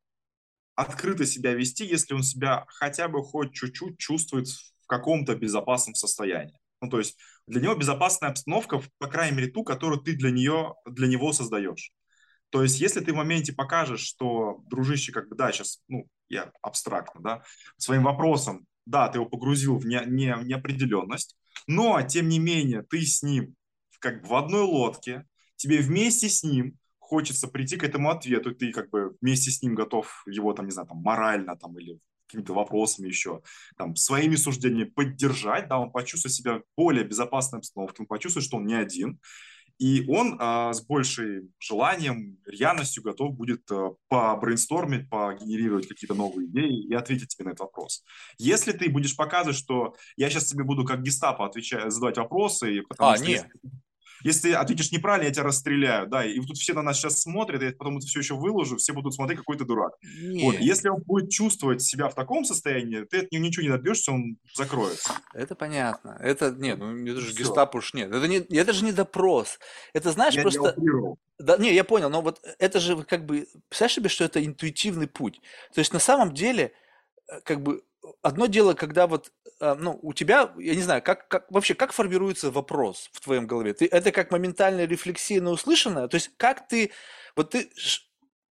открыто себя вести, если он себя хотя бы хоть чуть-чуть чувствует в каком-то безопасном состоянии. Ну, то есть для него безопасная обстановка, по крайней мере, ту, которую ты для, нее, для него создаешь. То есть если ты в моменте покажешь, что, дружище, как бы, да, сейчас, ну, я абстрактно, да, своим вопросом, да, ты его погрузил в не, не, неопределенность, но, тем не менее, ты с ним как бы в одной лодке, тебе вместе с ним хочется прийти к этому ответу, ты как бы вместе с ним готов его там, не знаю, там морально там или какими-то вопросами еще, там, своими суждениями поддержать, да, он почувствует себя более безопасной обстановке, он почувствует, что он не один, и он а, с большим желанием, рьяностью готов будет а, побрейнстормить, погенерировать какие-то новые идеи и ответить тебе на этот вопрос. Если ты будешь показывать, что я сейчас тебе буду как гестапо отвечать, задавать вопросы, потому а, что нет. Если, если ответишь неправильно, я тебя расстреляю, да, и тут все на нас сейчас смотрят, я потом это все еще выложу, все будут смотреть, какой ты дурак. Вот, если он будет чувствовать себя в таком состоянии, ты от него ничего не добьешься, он закроется. Это понятно. Это, нет, ну, это же гестапо уж нет. Это, не, это же не допрос. Это, знаешь, я просто... Не да, не, я понял, но вот это же как бы, представляешь себе, что это интуитивный путь. То есть на самом деле, э, как бы одно дело, когда вот, а, ну, у тебя, я не знаю, как, как вообще, как формируется вопрос в твоем голове? Ты, это как моментальная рефлексия на услышанное? То есть как ты, вот ты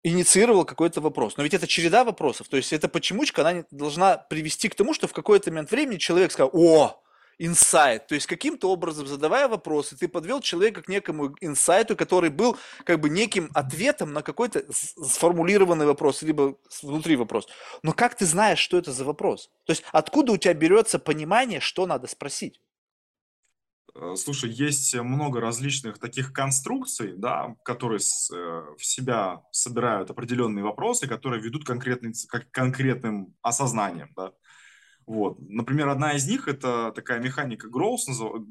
инициировал какой-то вопрос, но ведь это череда вопросов, то есть эта почемучка, она должна привести к тому, что в какой-то момент времени человек сказал, о, инсайт. То есть каким-то образом, задавая вопросы, ты подвел человека к некому инсайту, который был как бы неким ответом на какой-то сформулированный вопрос, либо внутри вопрос. Но как ты знаешь, что это за вопрос? То есть откуда у тебя берется понимание, что надо спросить? Э, слушай, есть много различных таких конструкций, да, которые с, э, в себя собирают определенные вопросы, которые ведут конкретный, к конкретным осознаниям. Да. Вот. Например, одна из них – это такая механика Grow,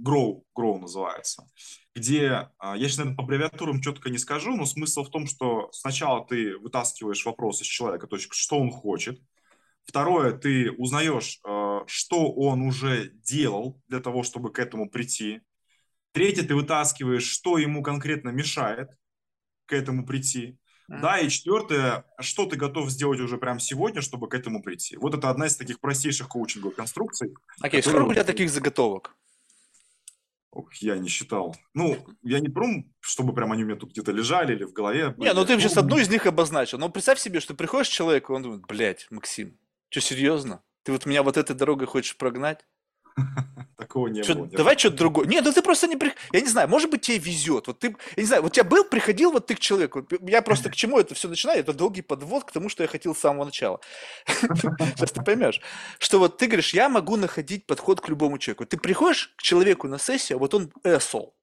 Grow, Grow называется, где, а, я сейчас, наверное, по аббревиатурам четко не скажу, но смысл в том, что сначала ты вытаскиваешь вопрос из человека, то есть что он хочет, Второе, ты узнаешь, а, что он уже делал для того, чтобы к этому прийти. Третье, ты вытаскиваешь, что ему конкретно мешает к этому прийти. Да, и четвертое, что ты готов сделать уже прямо сегодня, чтобы к этому прийти? Вот это одна из таких простейших коучинговых конструкций. Окей, okay, сколько у тебя таких заготовок? Ох, я не считал. Ну, я не прям, чтобы прям они у меня тут где-то лежали или в голове. Не, ну ты сейчас одну из них обозначил. Но представь себе, что приходишь к человеку, он думает, блядь, Максим, что, серьезно? Ты вот меня вот этой дорогой хочешь прогнать? Такого не Чё, было. Давай что-то другое. Нет, ну ты просто не... При... Я не знаю, может быть, тебе везет. Вот ты, я не знаю, вот у тебя был, приходил вот ты к человеку. Я просто к чему это все начинаю? Это долгий подвод к тому, что я хотел с самого начала. Сейчас ты поймешь. Что вот ты говоришь, я могу находить подход к любому человеку. Ты приходишь к человеку на сессию, а вот он эсол.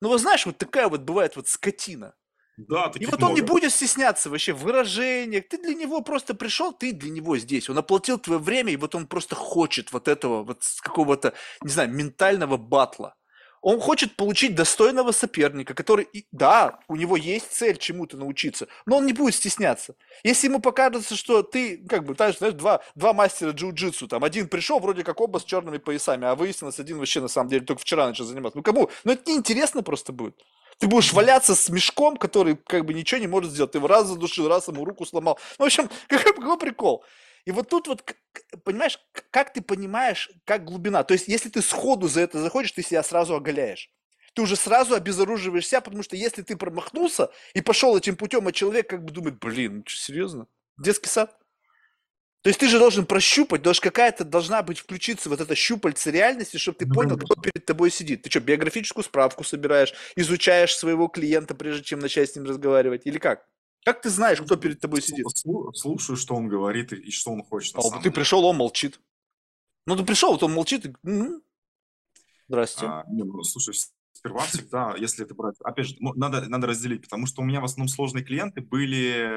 Ну, вот знаешь, вот такая вот бывает вот скотина. Да, И вот он не будет стесняться вообще в выражениях. Ты для него просто пришел, ты для него здесь. Он оплатил твое время, и вот он просто хочет вот этого, вот какого-то, не знаю, ментального батла. Он хочет получить достойного соперника, который, да, у него есть цель чему-то научиться, но он не будет стесняться. Если ему покажется, что ты, как бы, знаешь, два, два мастера джиу-джитсу, там, один пришел вроде как оба с черными поясами, а выяснилось, один вообще, на самом деле, только вчера начал заниматься. Ну, кому? Ну, это неинтересно просто будет. Ты будешь валяться с мешком, который, как бы, ничего не может сделать. Ты его раз задушил, раз ему руку сломал. Ну, в общем, какой, какой прикол? И вот тут вот, понимаешь, как ты понимаешь, как глубина. То есть, если ты сходу за это заходишь, ты себя сразу оголяешь. Ты уже сразу обезоруживаешь себя, потому что если ты промахнулся и пошел этим путем, а человек как бы думает, блин, ну что, серьезно? Детский сад? То есть ты же должен прощупать, даже какая-то должна быть включиться вот эта щупальца реальности, чтобы ты понял, кто перед тобой сидит. Ты что, биографическую справку собираешь, изучаешь своего клиента, прежде чем начать с ним разговаривать, или как? Как ты знаешь, кто перед тобой сидит? Слушаю, что он говорит и что он хочет. А, ты пришел, он молчит. Ну, ты пришел, вот он молчит. И... Здрасте. А, не, ну, слушай, сперва всегда, если это брать, опять же, ну, надо, надо разделить, потому что у меня в основном сложные клиенты были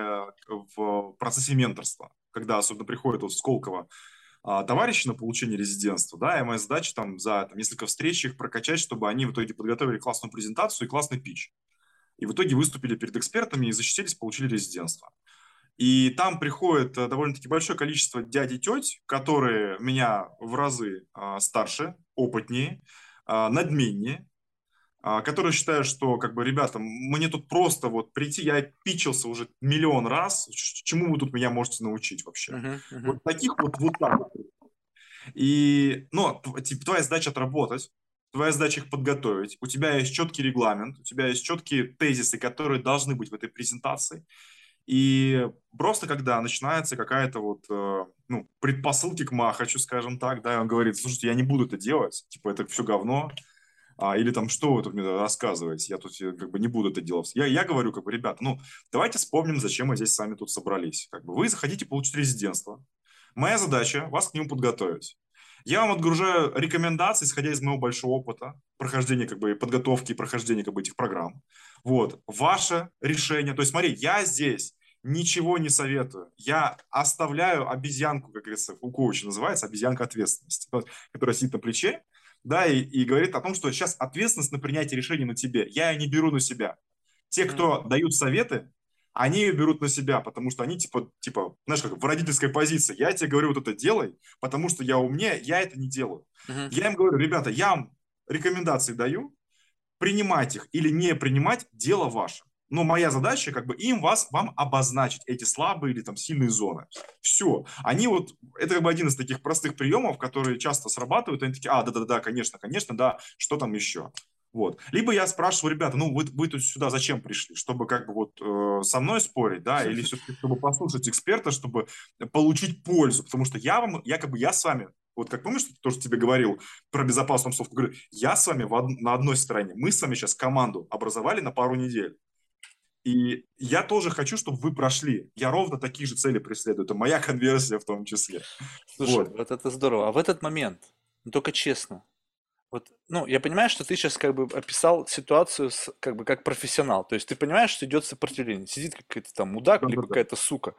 в процессе менторства, когда особенно приходит вот Сколково а, товарищи на получение резидентства, да, и моя задача там за там, несколько встреч их прокачать, чтобы они в итоге подготовили классную презентацию и классный пич и в итоге выступили перед экспертами и защитились, получили резидентство. И там приходит э, довольно-таки большое количество дядь и теть, которые меня в разы а, старше, опытнее, а, надменнее, которые считают, что, как бы, ребята, мне тут просто вот прийти, я пичился уже миллион раз, чему вы тут меня можете научить вообще? Uh-huh, uh-huh. Вот таких вот вот так вот. И, ну, типа, твоя задача отработать, Твоя задача их подготовить. У тебя есть четкий регламент, у тебя есть четкие тезисы, которые должны быть в этой презентации. И просто когда начинается какая-то вот, э, ну, предпосылки к махачу, скажем так, да, и он говорит, слушайте, я не буду это делать, типа, это все говно, а, или там, что вы тут мне рассказываете, я тут э, как бы не буду это делать. Я, я говорю, как бы, ребята, ну, давайте вспомним, зачем мы здесь с вами тут собрались. Как бы вы захотите получить резидентство. Моя задача вас к нему подготовить. Я вам отгружаю рекомендации, исходя из моего большого опыта прохождения, как бы, подготовки и прохождения, как бы, этих программ. Вот. Ваше решение. То есть, смотри, я здесь ничего не советую. Я оставляю обезьянку, как говорится, у коуча называется, обезьянка ответственности, которая сидит на плече, да, и, и говорит о том, что сейчас ответственность на принятие решений на тебе. Я ее не беру на себя. Те, кто mm-hmm. дают советы, они ее берут на себя, потому что они типа, типа, знаешь, как в родительской позиции. Я тебе говорю, вот это делай, потому что я умнее, я это не делаю. Uh-huh. Я им говорю, ребята, я вам рекомендации даю, принимать их или не принимать, дело ваше. Но моя задача, как бы, им вас, вам обозначить эти слабые или там сильные зоны. Все. Они вот, это как бы один из таких простых приемов, которые часто срабатывают. Они такие, а, да-да-да, конечно, конечно, да, что там еще? Вот. Либо я спрашиваю, ребята, ну вы, вы тут сюда зачем пришли? Чтобы как бы вот э, со мной спорить, да, или все-таки чтобы послушать эксперта, чтобы получить пользу, потому что я вам, я как бы я с вами, вот как помнишь, то, что тебе говорил про безопасную обстановку, говорю, я с вами в од- на одной стороне, мы с вами сейчас команду образовали на пару недель. И я тоже хочу, чтобы вы прошли. Я ровно такие же цели преследую. Это моя конверсия в том числе. Слушай, вот, вот это здорово. А в этот момент, ну, только честно, вот, ну, я понимаю, что ты сейчас как бы описал ситуацию с, как бы как профессионал. То есть ты понимаешь, что идет сопротивление. Сидит какой-то там мудак или какая-то сука.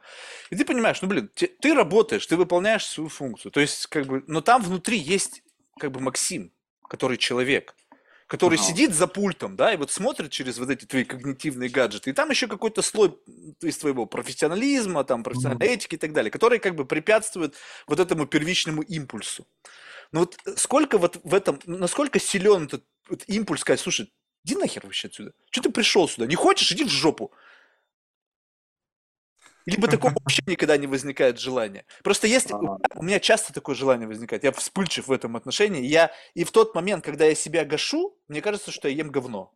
И ты понимаешь, ну, блин, те, ты работаешь, ты выполняешь свою функцию. То есть, как бы, но там внутри есть как бы Максим, который человек, который сидит за пультом, да, и вот смотрит через вот эти твои когнитивные гаджеты. И там еще какой-то слой из твоего профессионализма, там, профессиональной ага. этики и так далее, который как бы препятствует вот этому первичному импульсу. Но вот э, сколько вот в этом, насколько силен этот вот импульс сказать, слушай, иди нахер вообще отсюда. Что ты пришел сюда? Не хочешь, иди в жопу. Либо такого вообще никогда не возникает желания. Просто если у меня часто такое желание возникает, я вспыльчив в этом отношении, я и в тот момент, когда я себя гашу, мне кажется, что я ем говно.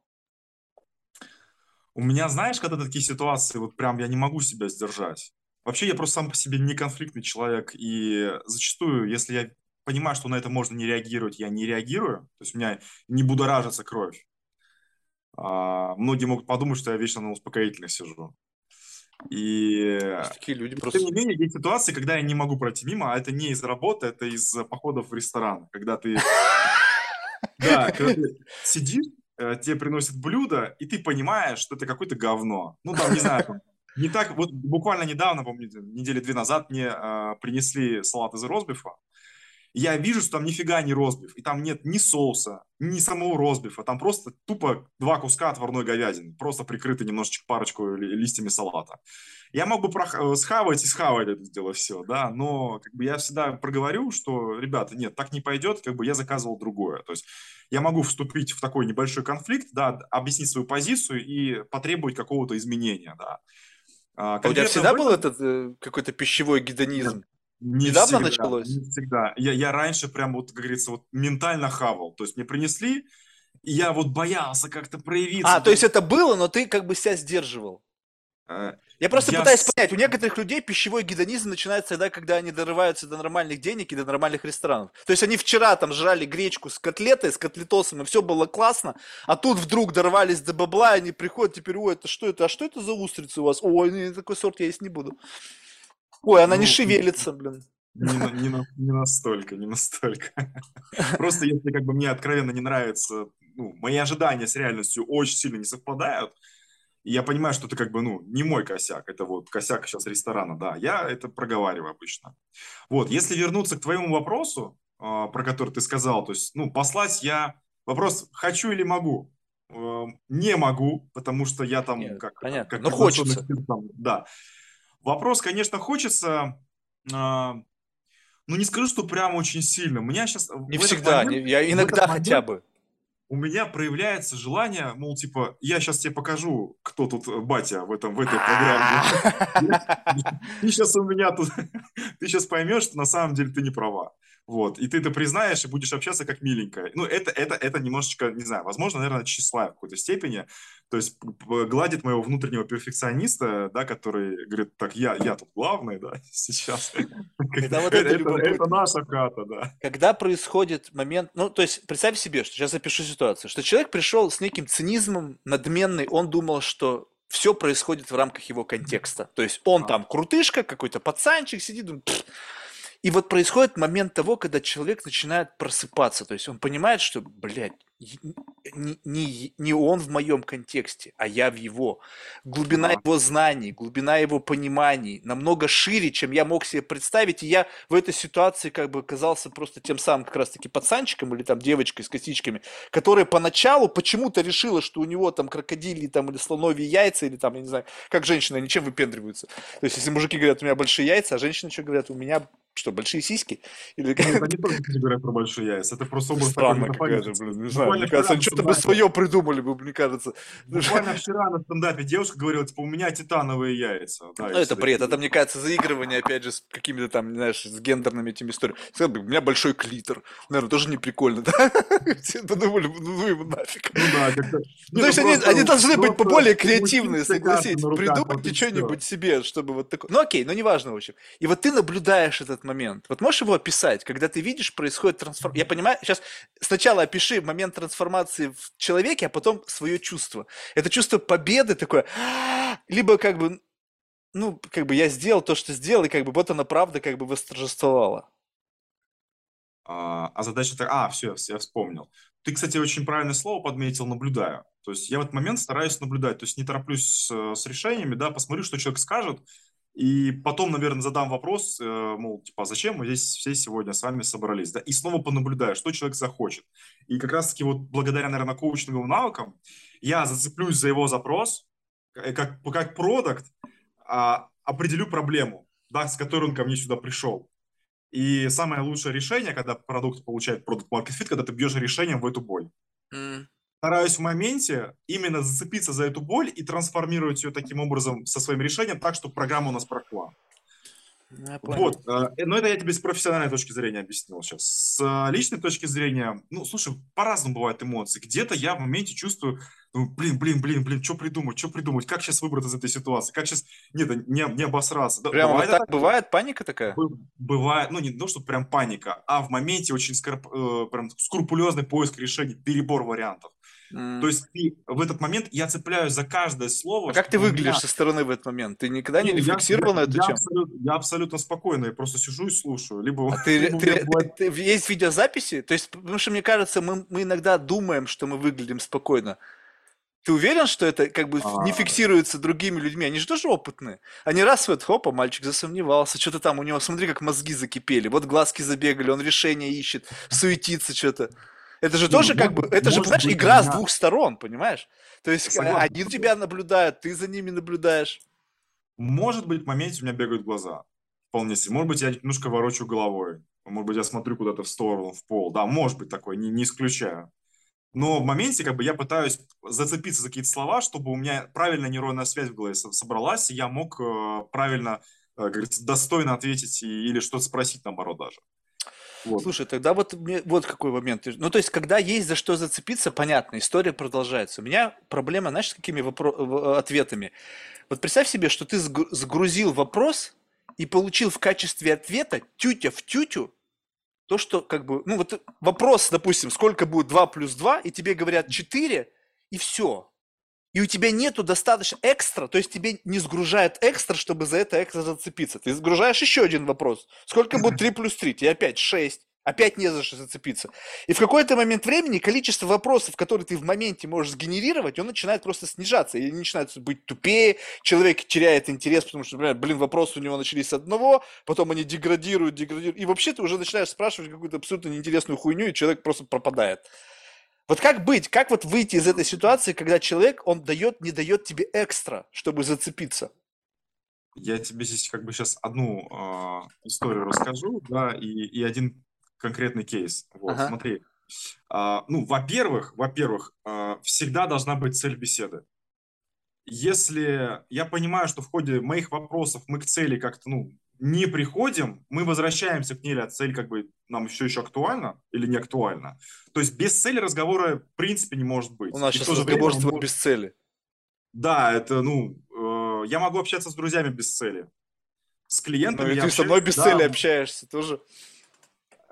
У меня, знаешь, когда такие ситуации, вот прям я не могу себя сдержать. Вообще я просто сам по себе не конфликтный человек, и зачастую, если я понимаю, что на это можно не реагировать, я не реагирую, то есть у меня не будоражится кровь. А, многие могут подумать, что я вечно на успокоительных сижу. И такие люди просто... тем не менее, есть ситуации, когда я не могу пройти мимо, а это не из работы, это из походов в ресторан, когда ты... Да, когда ты сидишь, э, тебе приносят блюдо, и ты понимаешь, что это какое-то говно. Ну, там, не знаю, не так, вот буквально недавно, помню, недели две назад мне э, принесли салат из розбифа, я вижу, что там нифига не розбив, и там нет ни соуса, ни самого розбифа, там просто тупо два куска отварной говядины, просто прикрыты немножечко парочку листьями салата. Я мог бы прох... Э, схавать и схавать это дело все, да, но как бы я всегда проговорю, что, ребята, нет, так не пойдет, как бы я заказывал другое. То есть я могу вступить в такой небольшой конфликт, да, объяснить свою позицию и потребовать какого-то изменения, да. А, а у тебя всегда был этот э, какой-то пищевой гедонизм? Не Недавно всегда, началось? Не всегда. Я, я раньше прям вот, как говорится, вот ментально хавал. То есть мне принесли, и я вот боялся как-то проявиться. А, то есть это было, но ты как бы себя сдерживал? Э, я просто я... пытаюсь понять, у некоторых людей пищевой гедонизм начинается тогда, когда они дорываются до нормальных денег и до нормальных ресторанов. То есть они вчера там жрали гречку с котлетой, с котлетосом, и все было классно, а тут вдруг дорвались до бабла, и они приходят теперь, ой, это что это, а что это за устрицы у вас? Ой, такой сорт я есть не буду. Ой, она ну, не шевелится, блин. Не, не, не настолько, не настолько. Просто если как бы мне откровенно не нравится, ну, мои ожидания с реальностью очень сильно не совпадают, и я понимаю, что это как бы, ну, не мой косяк, это вот косяк сейчас ресторана, да, я это проговариваю обычно. Вот, если вернуться к твоему вопросу, э, про который ты сказал, то есть, ну, послать я, вопрос, хочу или могу? Э, не могу, потому что я там Нет, как... Понятно, как, но хочется. Там, да, Вопрос, конечно, хочется, а, ну не скажу, что прям очень сильно. У меня сейчас... Не всегда, момент, я иногда хотя бы. У меня проявляется желание, мол, типа, я сейчас тебе покажу, кто тут батя в, этом, в этой программе. Ты сейчас у меня тут... Ты сейчас поймешь, что на самом деле ты не права. Вот, и ты это признаешь и будешь общаться как миленькая. Ну, это, это, это немножечко, не знаю, возможно, наверное, тщеславие в какой-то степени. То есть гладит моего внутреннего перфекциониста, да, который говорит, так, я, я тут главный, да, сейчас. Это, вот это, это, это наша хата, да. Когда происходит момент, ну, то есть представь себе, что сейчас опишу ситуацию, что человек пришел с неким цинизмом надменный, он думал, что все происходит в рамках его контекста. То есть он а. там крутышка, какой-то пацанчик сидит, думает, и вот происходит момент того, когда человек начинает просыпаться. То есть он понимает, что, блядь, не, не, не он в моем контексте, а я в его. Глубина да. его знаний, глубина его пониманий намного шире, чем я мог себе представить. И я в этой ситуации как бы оказался просто тем самым как раз-таки пацанчиком или там девочкой с косичками, которая поначалу почему-то решила, что у него там крокодили там или слоновьи яйца, или там, я не знаю, как женщины, они чем выпендриваются. То есть если мужики говорят, у меня большие яйца, а женщины что говорят, у меня что, большие сиськи? Или... Нет, они тоже говорят про большие яйца. Это просто образ какая-то, блин, не знаю. Мне кажется, они что-то бы свое придумали бы, мне кажется. Буквально вчера на стендапе девушка говорила, типа, у меня титановые яйца. Да, ну, это бред. Это, мне кажется, заигрывание, опять же, с какими-то там, знаешь, с гендерными этими историями. Сказал бы, у меня большой клитор. Наверное, тоже не прикольно, да? Все подумали, ну его нафиг. Ну да, как-то... Ну, то есть они, они должны быть более креативные, согласитесь. Придумайте что-нибудь себе, чтобы вот такое. Ну окей, но неважно, в общем. И вот ты наблюдаешь этот момент. Вот можешь его описать, когда ты видишь, происходит трансформация. Я понимаю, сейчас сначала опиши момент трансформации в человеке, а потом свое чувство. Это чувство победы такое, либо как бы, ну, как бы я сделал то, что сделал, и как бы вот она правда как бы восторжествовала. А, а задача а, все, я вспомнил. Ты, кстати, очень правильное слово подметил, наблюдаю. То есть я в этот момент стараюсь наблюдать, то есть не тороплюсь с, с решениями, да, посмотрю, что человек скажет, и потом, наверное, задам вопрос, э, мол, типа, а зачем мы здесь все сегодня с вами собрались? Да? И снова понаблюдаю, что человек захочет. И как раз-таки вот благодаря, наверное, коучинговым навыкам я зацеплюсь за его запрос, э, как, как продукт, а, определю проблему, да, с которой он ко мне сюда пришел. И самое лучшее решение, когда продукт получает продукт market fit, когда ты бьешь решением в эту боль. Mm стараюсь в моменте именно зацепиться за эту боль и трансформировать ее таким образом со своим решением так, чтобы программа у нас прошла. Вот, э, но это я тебе с профессиональной точки зрения объяснил сейчас. С э, личной точки зрения, ну, слушай, по-разному бывают эмоции. Где-то я в моменте чувствую, ну, блин, блин, блин, блин, что придумать, что придумать, как сейчас выбраться из этой ситуации, как сейчас, нет, не, не обосраться. Прямо бывает вот так, так бывает паника такая? Бывает, ну, не то, что прям паника, а в моменте очень скруп, э, прям скрупулезный поиск решений, перебор вариантов. Mm. То есть ты в этот момент я цепляюсь за каждое слово. А как ты выглядишь меня... со стороны в этот момент? Ты никогда не, рефлексировал я, на эту я тему? Абсолютно, я абсолютно спокойно, я просто сижу и слушаю. Либо, а ты, либо ты, бывает... ты, есть видеозаписи? То есть, потому что мне кажется, мы, мы иногда думаем, что мы выглядим спокойно. Ты уверен, что это как бы не А, фиксируется другими людьми? Они же тоже опытные. Они раз вот, хопа, мальчик засомневался, что-то там у него, смотри, как мозги закипели, вот глазки забегали, он решение ищет, суетится что-то. Это же ну тоже как бы, это же, знаешь, игра с двух сторон, понимаешь? То есть э, согласен. они тебя наблюдают, ты за ними наблюдаешь. Может быть, в моменте у меня бегают глаза. Вполне себе. Может быть, я немножко ворочу головой. Может быть, я смотрю куда-то в сторону, в пол. Да, может быть такое, не, не исключаю. Но в моменте как бы я пытаюсь зацепиться за какие-то слова, чтобы у меня правильная нейронная связь в голове со- собралась, и я мог э, правильно, э, как говорится, достойно ответить или что-то спросить, наоборот, даже. Вот. Слушай, тогда вот мне вот какой момент. Ну, то есть, когда есть за что зацепиться, понятно, история продолжается. У меня проблема, знаешь, с какими вопро- в- ответами? Вот представь себе, что ты сгру- загрузил вопрос и получил в качестве ответа тютя в тютю то, что как бы, ну вот вопрос, допустим, сколько будет 2 плюс 2, и тебе говорят 4, и все. И у тебя нету достаточно экстра, то есть тебе не сгружают экстра, чтобы за это экстра зацепиться. Ты сгружаешь еще один вопрос. Сколько будет 3 плюс 3? Тебе опять 6. Опять не за что зацепиться. И в какой-то момент времени количество вопросов, которые ты в моменте можешь сгенерировать, он начинает просто снижаться. И они начинают быть тупее, человек теряет интерес, потому что, например, блин, вопросы у него начались с одного, потом они деградируют, деградируют. И вообще ты уже начинаешь спрашивать какую-то абсолютно неинтересную хуйню, и человек просто пропадает. Вот как быть, как вот выйти из этой ситуации, когда человек, он дает, не дает тебе экстра, чтобы зацепиться? Я тебе здесь как бы сейчас одну э, историю расскажу, да, и, и один конкретный кейс. Вот, Ага. смотри. А, ну, во-первых, во-первых, а, всегда должна быть цель беседы. Если я понимаю, что в ходе моих вопросов мы к цели как-то, ну, не приходим, мы возвращаемся к ней, а цель как бы нам все еще актуальна или не актуальна. То есть без цели разговора в принципе не может быть. У нас И сейчас то же время разговор он с тобой может- без цели. Да, это, ну, э, я могу общаться с друзьями без цели. С Ну клиентами и я ты со мной общаюсь, без да, цели общаешься тоже.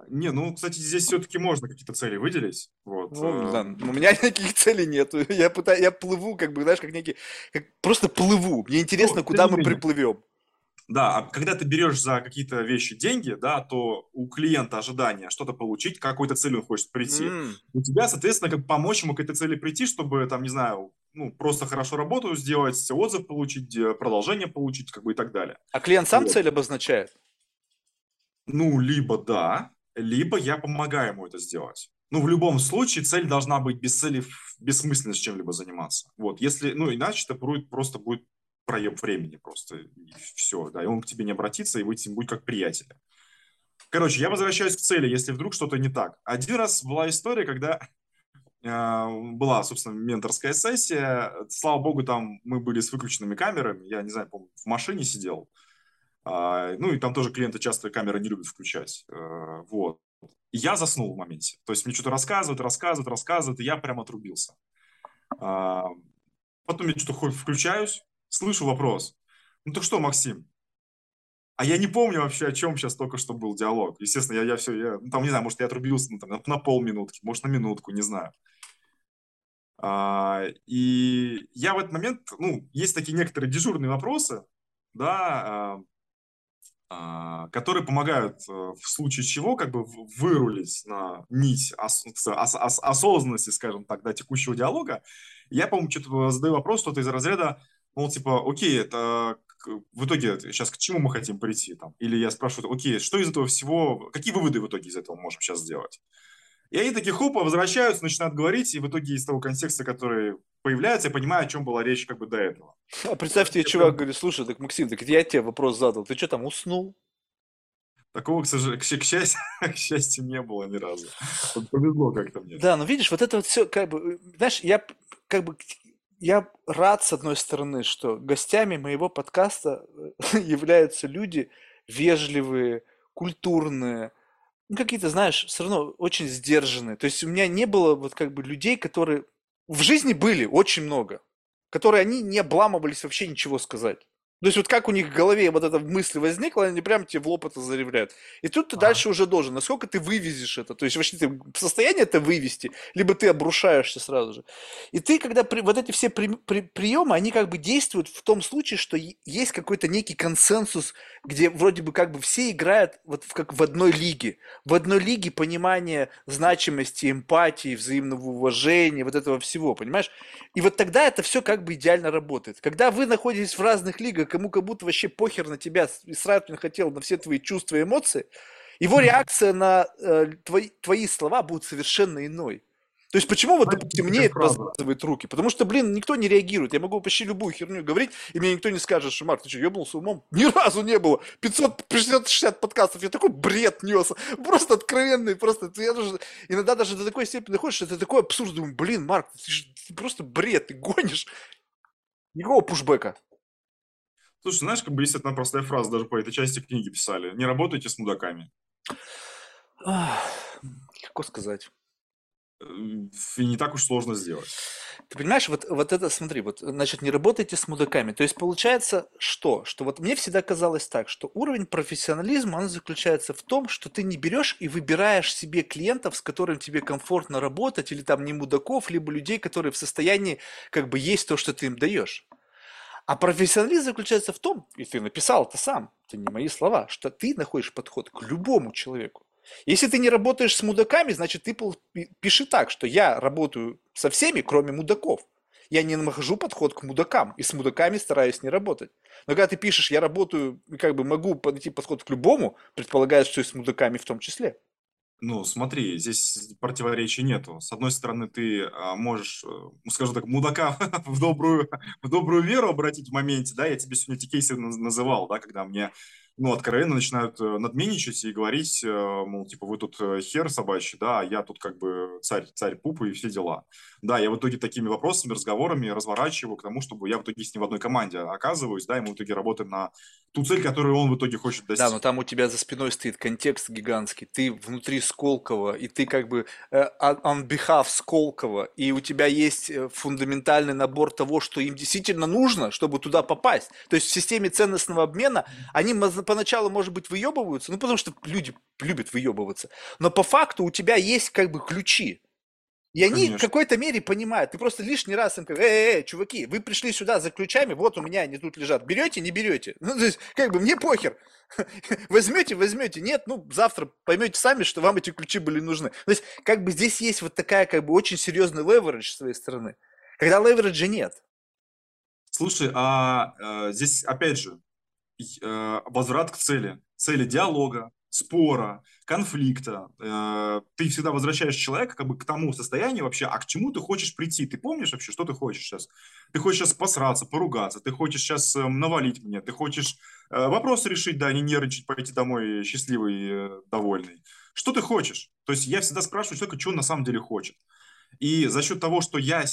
Не, ну, кстати, здесь все-таки можно какие-то цели выделить. Вот. Ну, э, да, у меня никаких целей нету. Я пытаюсь, я плыву, как бы, знаешь, как некий, как просто плыву. Мне интересно, тем куда мы приплывем. Да, а когда ты берешь за какие-то вещи деньги, да, то у клиента ожидание что-то получить, к какой-то цели он хочет прийти. М. У тебя, соответственно, как помочь ему к этой цели прийти, чтобы, там, не знаю, ну, просто хорошо работу сделать, отзыв получить, продолжение получить, как бы и так далее. А клиент сам Вот. цель обозначает? Ну, либо да, либо я помогаю ему это сделать. Ну, в любом случае, цель должна быть без цели, бессмысленно с чем-либо заниматься. Вот, если, ну, иначе это будет, просто будет проеб времени просто, и все, да, и он к тебе не обратится, и вы с ним будете как приятели. Короче, я возвращаюсь к цели, если вдруг что-то не так. Один раз была история, когда э, была, собственно, менторская сессия. Слава богу, там мы были с выключенными камерами. Я, не знаю, помню, в машине сидел. А, ну, и там тоже клиенты часто камеры не любят включать. Э, Вот. И я заснул в моменте. То есть мне что-то рассказывают, рассказывают, рассказывают, и я прям отрубился. А, Потом я что-то включаюсь, слышу вопрос. Ну так что, Максим? А я не помню вообще, о чем сейчас только что был диалог. Естественно, я, я все, я, ну, там, не знаю, может, я отрубился ну, там, на, на полминутки, может, на минутку, не знаю. А, и я в этот момент, ну, есть такие некоторые дежурные вопросы, да, а, а, которые помогают э, в случае чего как бы вырулить на нить ос- ос- ос- осознанности, скажем так, да, текущего диалога. Я, по-моему, что-то задаю вопрос, что-то из разряда, мол, типа, окей, это в итоге сейчас к чему мы хотим прийти там? Или я спрашиваю, окей, что из этого всего, какие выводы в итоге из этого можем сейчас сделать? И они такие, хопа, возвращаются, начинают говорить, и в итоге из того контекста, который появляется, я понимаю, о чем была речь как бы до этого. А представь тебе, чувак прям- говорит, слушай, так, Максим, так я тебе вопрос задал, ты что там, уснул? Такого, к, сожалению, к, счастью, к счастью, не было ни разу. Вот повезло как-то мне. Да, ну видишь, вот это вот все, как бы, э, знаешь, я как бы, я рад, с одной стороны, что гостями моего подкаста э, являются люди вежливые, культурные, ну, какие-то, знаешь, все равно очень сдержанные. То есть у меня не было вот как бы людей, которые в жизни были очень много, которые они не обламывались вообще ничего сказать. То есть вот как у них в голове вот эта мысль возникла, они прям тебе в лоб это заревляют. И тут ты Ага. дальше уже должен, насколько ты вывезешь это. То есть вообще ты в состоянии это вывести, либо ты обрушаешься сразу же. И ты, когда при- вот эти все при- при- приемы, они как бы действуют в том случае, что есть какой-то некий консенсус, где вроде бы как бы все играют вот в, как в одной лиге. В одной лиге понимание значимости, эмпатии, взаимного уважения, вот этого всего, понимаешь? И вот тогда это все как бы идеально работает. Когда вы находитесь в разных лигах, кому как будто вообще похер на тебя, и сразу хотел на все твои чувства и эмоции, его реакция на э, твои, твои слова будет совершенно иной. То есть почему вот, Знаете, допустим, мне это фраза. развязывает руки? Потому что, блин, никто не реагирует. Я могу почти любую херню говорить, и мне никто не скажет, что, Марк, ты что, ебнулся умом? Ни разу не было. 560 подкастов. Я такой бред нес. Просто откровенный. Просто я даже, иногда даже до такой степени доходишь, что это такой абсурд. Думаю, блин, Марк, ты, ж- ты просто бред, ты гонишь. Никакого пушбэка. Слушай, знаешь, как бы есть одна простая фраза, даже по этой части книги писали. Не работайте с мудаками. Легко сказать. Э, И не так уж сложно сделать. Ты понимаешь, вот, вот это, смотри, вот, значит, не работайте с мудаками. То есть получается что? Что вот мне всегда казалось так, что уровень профессионализма, он заключается в том, что ты не берешь и выбираешь себе клиентов, с которыми тебе комфортно работать, или там не мудаков, либо людей, которые в состоянии как бы есть то, что ты им даешь. А профессионализм заключается в том, и ты написал это сам, это не мои слова, что ты находишь подход к любому человеку. Если ты не работаешь с мудаками, значит, ты пиши так, что я работаю со всеми, кроме мудаков. Я не нахожу подход к мудакам, и с мудаками стараюсь не работать. Но когда ты пишешь, я работаю, как бы могу подойти подход к любому, предполагает, что и с мудаками в том числе. Ну, смотри, здесь противоречий нету. С одной стороны, ты а, можешь, э, ну, скажем так, мудака в добрую, в добрую веру обратить в моменте, да, я тебе сегодня эти кейсы наз- называл, да, когда мне, ну, откровенно начинают э, надменничать и говорить, э, мол, типа, вы тут хер собачий, да, а я тут как бы царь, царь пупы и все дела. Да, я в итоге такими вопросами, разговорами разворачиваю к тому, чтобы я в итоге с ним в одной команде оказываюсь, да, и мы в итоге работаем на ту цель, которую он в итоге хочет достичь. Да, но там у тебя за спиной стоит контекст гигантский. Ты внутри Сколково, и ты как бы э, on on behalf Сколково, и у тебя есть э, фундаментальный набор того, что им действительно нужно, чтобы туда попасть. То есть в системе ценностного обмена они поначалу, может быть, выебываются, ну потому что люди любят выебываться, но по факту у тебя есть как бы ключи. И они в Конечно. какой-то мере понимают. Ты просто лишний раз им говоришь, эй, эй, чуваки, вы пришли сюда за ключами, вот у меня они тут лежат. Берете, не берете? Ну, то есть, как бы, мне похер. Возьмете, возьмете. Нет, ну, завтра поймете сами, что вам эти ключи были нужны. То есть, как бы здесь есть вот такая, как бы, очень серьезный леверидж с своей стороны. Когда левериджа нет. Слушай, а э, здесь опять же э, возврат к цели, цели диалога, спора, конфликта. Э, ты всегда возвращаешь человека как бы к тому состоянию вообще, а к чему ты хочешь прийти? Ты помнишь вообще, что ты хочешь сейчас? Ты хочешь сейчас посраться, поругаться, ты хочешь сейчас э, навалить мне, ты хочешь э, вопрос решить, да, не нервничать, пойти домой счастливый, довольный. Что ты хочешь? То есть я всегда спрашиваю человека, что он на самом деле хочет. И за счет того, что я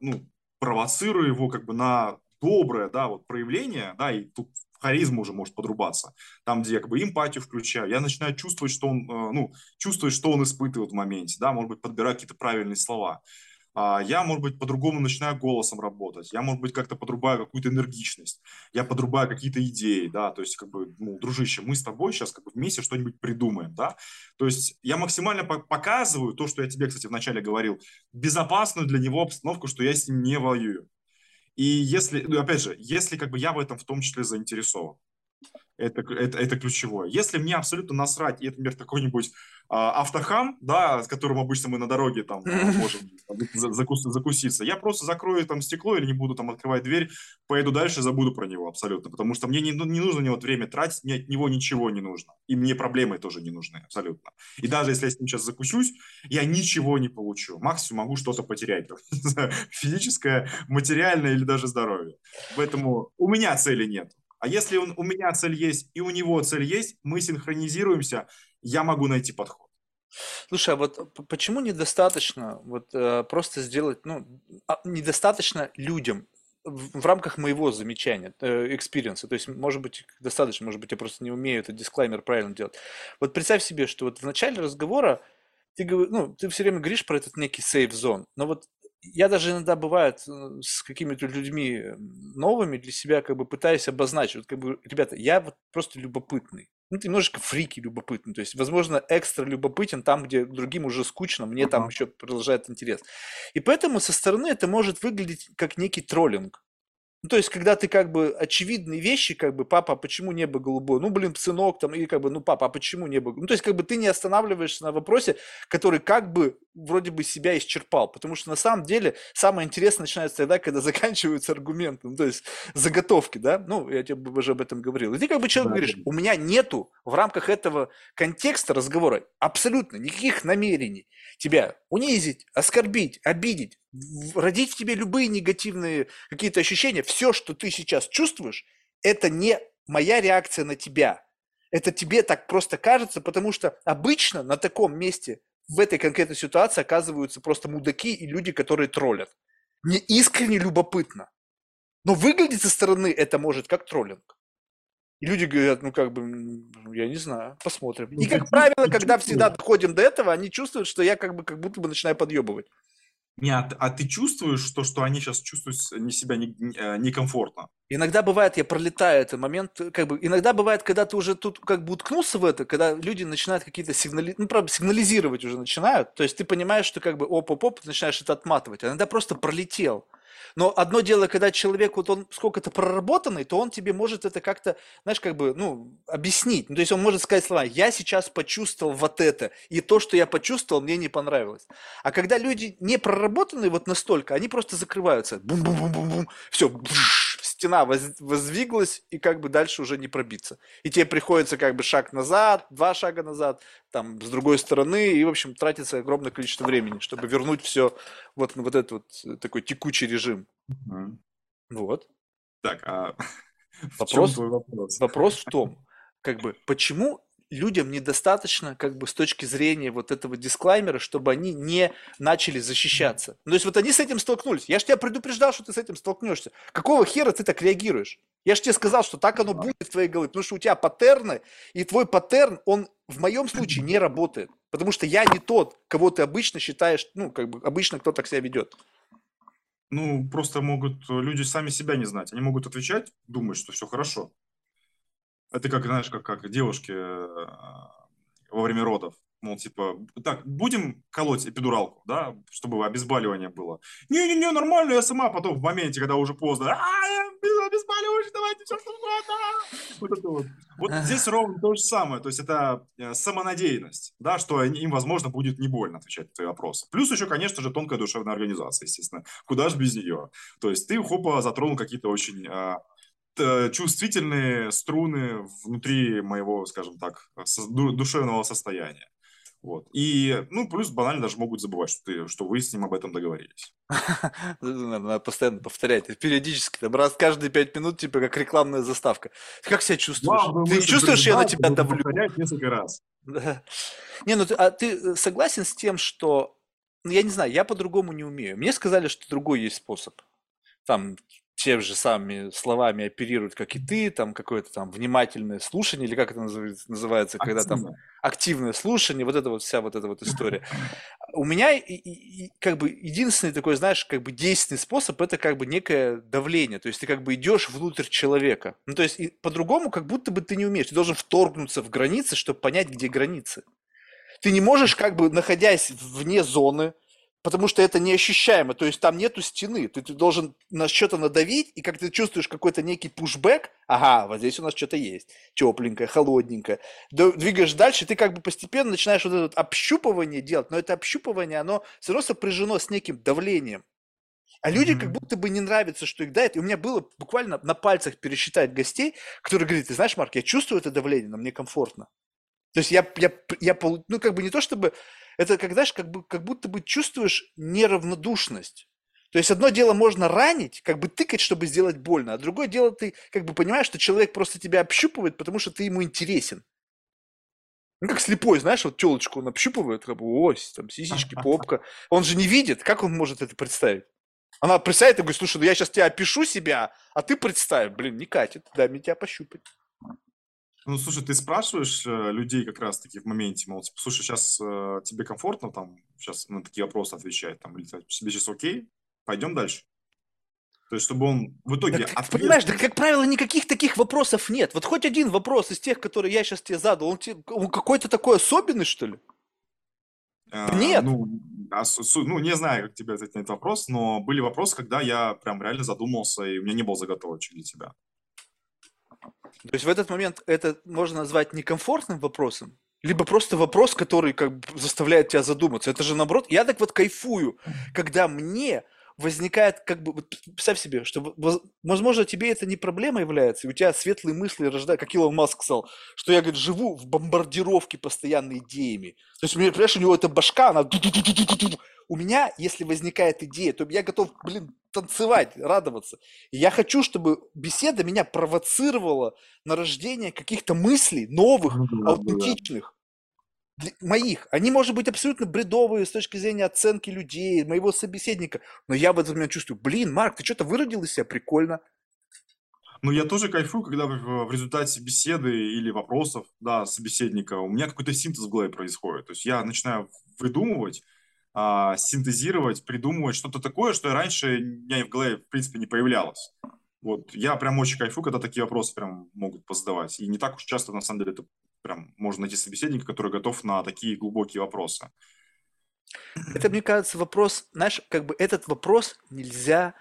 ну, провоцирую его как бы на доброе, да, вот проявление, да, и тут харизма уже может подрубаться, там, где я как бы эмпатию включаю, я начинаю чувствовать, что он, э, ну, чувствовать, что он испытывает в моменте, да, может быть, подбирать какие-то правильные слова. А, Я, может быть, по-другому начинаю голосом работать, я, может быть, как-то подрубаю какую-то энергичность, я подрубаю какие-то идеи, да, то есть, как бы, ну, дружище, мы с тобой сейчас как бы вместе что-нибудь придумаем, да, то есть я максимально по- показываю то, что я тебе, кстати, вначале говорил, безопасную для него обстановку, что я с ним не воюю. И если, ну, опять же, если как бы я в этом в том числе заинтересован, это, это, это ключевое. Если мне абсолютно насрать, и это, например, какой-нибудь а, автохам, да, с которым обычно мы на дороге там а, можем за- закус- закуситься, я просто закрою там стекло или не буду там открывать дверь, поеду дальше, забуду про него абсолютно, потому что мне не, ну, не нужно на него время тратить, мне от него ничего не нужно, и мне проблемы тоже не нужны абсолютно. И даже если я с ним сейчас закусюсь, я ничего не получу, максимум могу что-то потерять, физическое, материальное или даже здоровье. Поэтому у меня цели нет. А если он, у меня цель есть и у него цель есть, мы синхронизируемся, я могу найти подход. Слушай, а вот почему недостаточно вот э, просто сделать, ну, а, недостаточно людям в, в рамках моего замечания, э, experience а, то есть, может быть, достаточно, может быть, я просто не умею этот дисклаймер правильно делать. Вот представь себе, что вот в начале разговора ты, ну, ты все время говоришь про этот некий сейф зон, но вот я даже иногда бывает э, с какими-то людьми новыми для себя как бы пытаюсь обозначить, вот как бы, ребята, я вот просто любопытный. Ну, ты немножечко фрики любопытный. То есть, возможно, экстра любопытен там, где другим уже скучно, мне там еще продолжает интерес. И поэтому со стороны это может выглядеть как некий троллинг. Ну, то есть, когда ты как бы очевидные вещи, как бы, папа, а почему небо голубое? Ну, блин, сынок там, или как бы, ну, папа, а почему небо? Ну, то есть, как бы ты не останавливаешься на вопросе, который как бы вроде бы себя исчерпал. Потому что на самом деле самое интересное начинается тогда, когда заканчиваются аргументы, ну, то есть заготовки, да? Ну, я тебе уже об этом говорил. И ты как бы человек да, говоришь, у меня нету в рамках этого контекста разговора абсолютно никаких намерений тебя унизить, оскорбить, обидеть, родить в тебе любые негативные какие-то ощущения, все, что ты сейчас чувствуешь, это не моя реакция на тебя. Это тебе так просто кажется, потому что обычно на таком месте, в этой конкретной ситуации оказываются просто мудаки и люди, которые троллят. Мне искренне любопытно. Но выглядеть со стороны это может как троллинг. И люди говорят, ну как бы, я не знаю, посмотрим. Ну, и как правило, когда всегда доходим до этого, они чувствуют, что я как бы как будто бы начинаю подъебывать. Нет, а ты чувствуешь то, что они сейчас чувствуют не себя э, некомфортно? Не, иногда бывает, я пролетаю этот момент, как бы, иногда бывает, когда ты уже тут как бы уткнулся в это, когда люди начинают какие-то сигнали, ну, правда, сигнализировать уже начинают, то есть ты понимаешь, что как бы оп-оп-оп, начинаешь это отматывать, а иногда просто пролетел. Но одно дело, когда человек, вот он сколько-то проработанный, то он тебе может это как-то, знаешь, как бы, ну, объяснить. Ну, то есть он может сказать слова, я сейчас почувствовал вот это, и то, что я почувствовал, мне не понравилось. А когда люди не проработанные вот настолько, они просто закрываются. Бум-бум-бум-бум-бум, все, стена воздвиглась, и как бы дальше уже не пробиться. И тебе приходится как бы шаг назад, два шага назад, там, с другой стороны, и, в общем, тратится огромное количество времени, чтобы вернуть все вот на вот этот вот э, такой текучий режим. Угу. Вот. Так, а вопрос, вопрос? вопрос в том, как бы, почему людям недостаточно, как бы, с точки зрения вот этого дисклаймера, чтобы они не начали защищаться. Ну, то есть вот они с этим столкнулись. Я же тебя предупреждал, что ты с этим столкнешься. Какого хера ты так реагируешь? Я же тебе сказал, что так оно будет в твоей голове, потому что у тебя паттерны, и твой паттерн, он в моем случае не работает. Потому что я не тот, кого ты обычно считаешь, ну, как бы обычно кто так себя ведет. Ну, просто могут люди сами себя не знать. Они могут отвечать, думать, что все хорошо. Это как, знаешь, как, как девушки э, во время родов. Мол, типа, так, будем колоть эпидуралку, да, чтобы обезболивание было. Не-не-не, нормально, я сама потом в моменте, когда уже поздно, а, я обезболиваешь, давайте все что угодно. Вот это вот. Вот здесь ровно то же самое, то есть это э, самонадеянность, да, что им, возможно, будет не больно отвечать на твои вопросы. Плюс еще, конечно же, тонкая душевная организация, естественно. Куда же без нее? То есть ты, хопа, затронул какие-то очень а, чувствительные струны внутри моего, скажем так, душевного состояния. Вот. И, ну, плюс банально даже могут забывать, что, ты, что вы с ним об этом договорились. Надо постоянно повторять. Периодически, там, раз каждые пять минут, типа, как рекламная заставка. Ты как себя чувствуешь? Ты чувствуешь, я на тебя давлю? Повторять несколько раз. Не, ну, а ты э, согласен с тем, что... Ну, я не знаю, я по-другому не умею. Мне сказали, что другой есть способ. Там, тем же самыми словами оперируют, как и ты, там какое-то там внимательное слушание, или как это называется, когда там активное слушание, вот это вот вся вот эта вот история. У меня и, и, как бы единственный такой, знаешь, как бы действенный способ это как бы некое давление, то есть ты как бы идешь внутрь человека. Ну, то есть по-другому как будто бы ты не умеешь, ты должен вторгнуться в границы, чтобы понять, где границы. Ты не можешь как бы, находясь вне зоны, потому что это неощущаемо, то есть там нету стены, ты, ты должен на что-то надавить, и как ты чувствуешь какой-то некий пушбэк, ага, вот здесь у нас что-то есть, тепленькое, холодненькое, двигаешь дальше, ты как бы постепенно начинаешь вот это вот общупывание делать, но это общупывание, оно все равно сопряжено с неким давлением. А люди mm-hmm. как будто бы не нравится, что их дает. И у меня было буквально на пальцах пересчитать гостей, которые говорят, ты знаешь, Марк, я чувствую это давление, но мне комфортно. То есть я, я, я, ну как бы не то чтобы это когда знаешь, как, бы, как будто бы чувствуешь неравнодушность. То есть одно дело можно ранить, как бы тыкать, чтобы сделать больно, а другое дело ты как бы понимаешь, что человек просто тебя общупывает, потому что ты ему интересен. Ну, как слепой, знаешь, вот телочку он общупывает, как бы, ось, там, сисечки, попка. Он же не видит, как он может это представить? Она представит и говорит, слушай, ну я сейчас тебя опишу себя, а ты представь, блин, не катит, дай мне тебя пощупать. Ну, слушай, ты спрашиваешь э, людей как раз-таки в моменте, мол, типа, слушай, сейчас э, тебе комфортно там сейчас на такие вопросы отвечать, там, или тебе сейчас окей, пойдем дальше? То есть, чтобы он в итоге... Да, ответ... Понимаешь, да, как правило, никаких таких вопросов нет. Вот хоть один вопрос из тех, которые я сейчас тебе задал, он, тебе, он какой-то такой особенный, что ли? А, Нет. Ну, ну, не знаю, как тебе ответить на этот вопрос, но были вопросы, когда я прям реально задумался, и у меня не было заготовочек для тебя. То есть в этот момент это можно назвать некомфортным вопросом, либо просто вопрос, который как бы заставляет тебя задуматься. Это же наоборот, я так вот кайфую, когда мне возникает как бы, вот представь себе, что, возможно, тебе это не проблема является, и у тебя светлые мысли рождают, как Илон Маск сказал, что я, говорит, живу в бомбардировке постоянно идеями. То есть, понимаешь, у него эта башка, она... У меня, если возникает идея, то я готов, блин, танцевать, радоваться. И я хочу, чтобы беседа меня провоцировала на рождение каких-то мыслей новых, ну аутентичных моих. Они, может быть, абсолютно бредовые с точки зрения оценки людей, моего собеседника. Но я в этот момент чувствую, блин, Марк, ты что-то выродил из себя, прикольно. Ну, я тоже кайфую, когда в, в результате беседы или вопросов, да, собеседника, у меня какой-то синтез в голове происходит. То есть я начинаю выдумывать, а, синтезировать, придумывать что-то такое, что раньше у меня в голове, в принципе, не появлялось. Вот, я прям очень кайфую, когда такие вопросы прям могут позадавать. И не так уж часто, на самом деле, это прям можно найти собеседника, который готов на такие глубокие вопросы. Это, мне кажется, вопрос, знаешь, как бы этот вопрос нельзя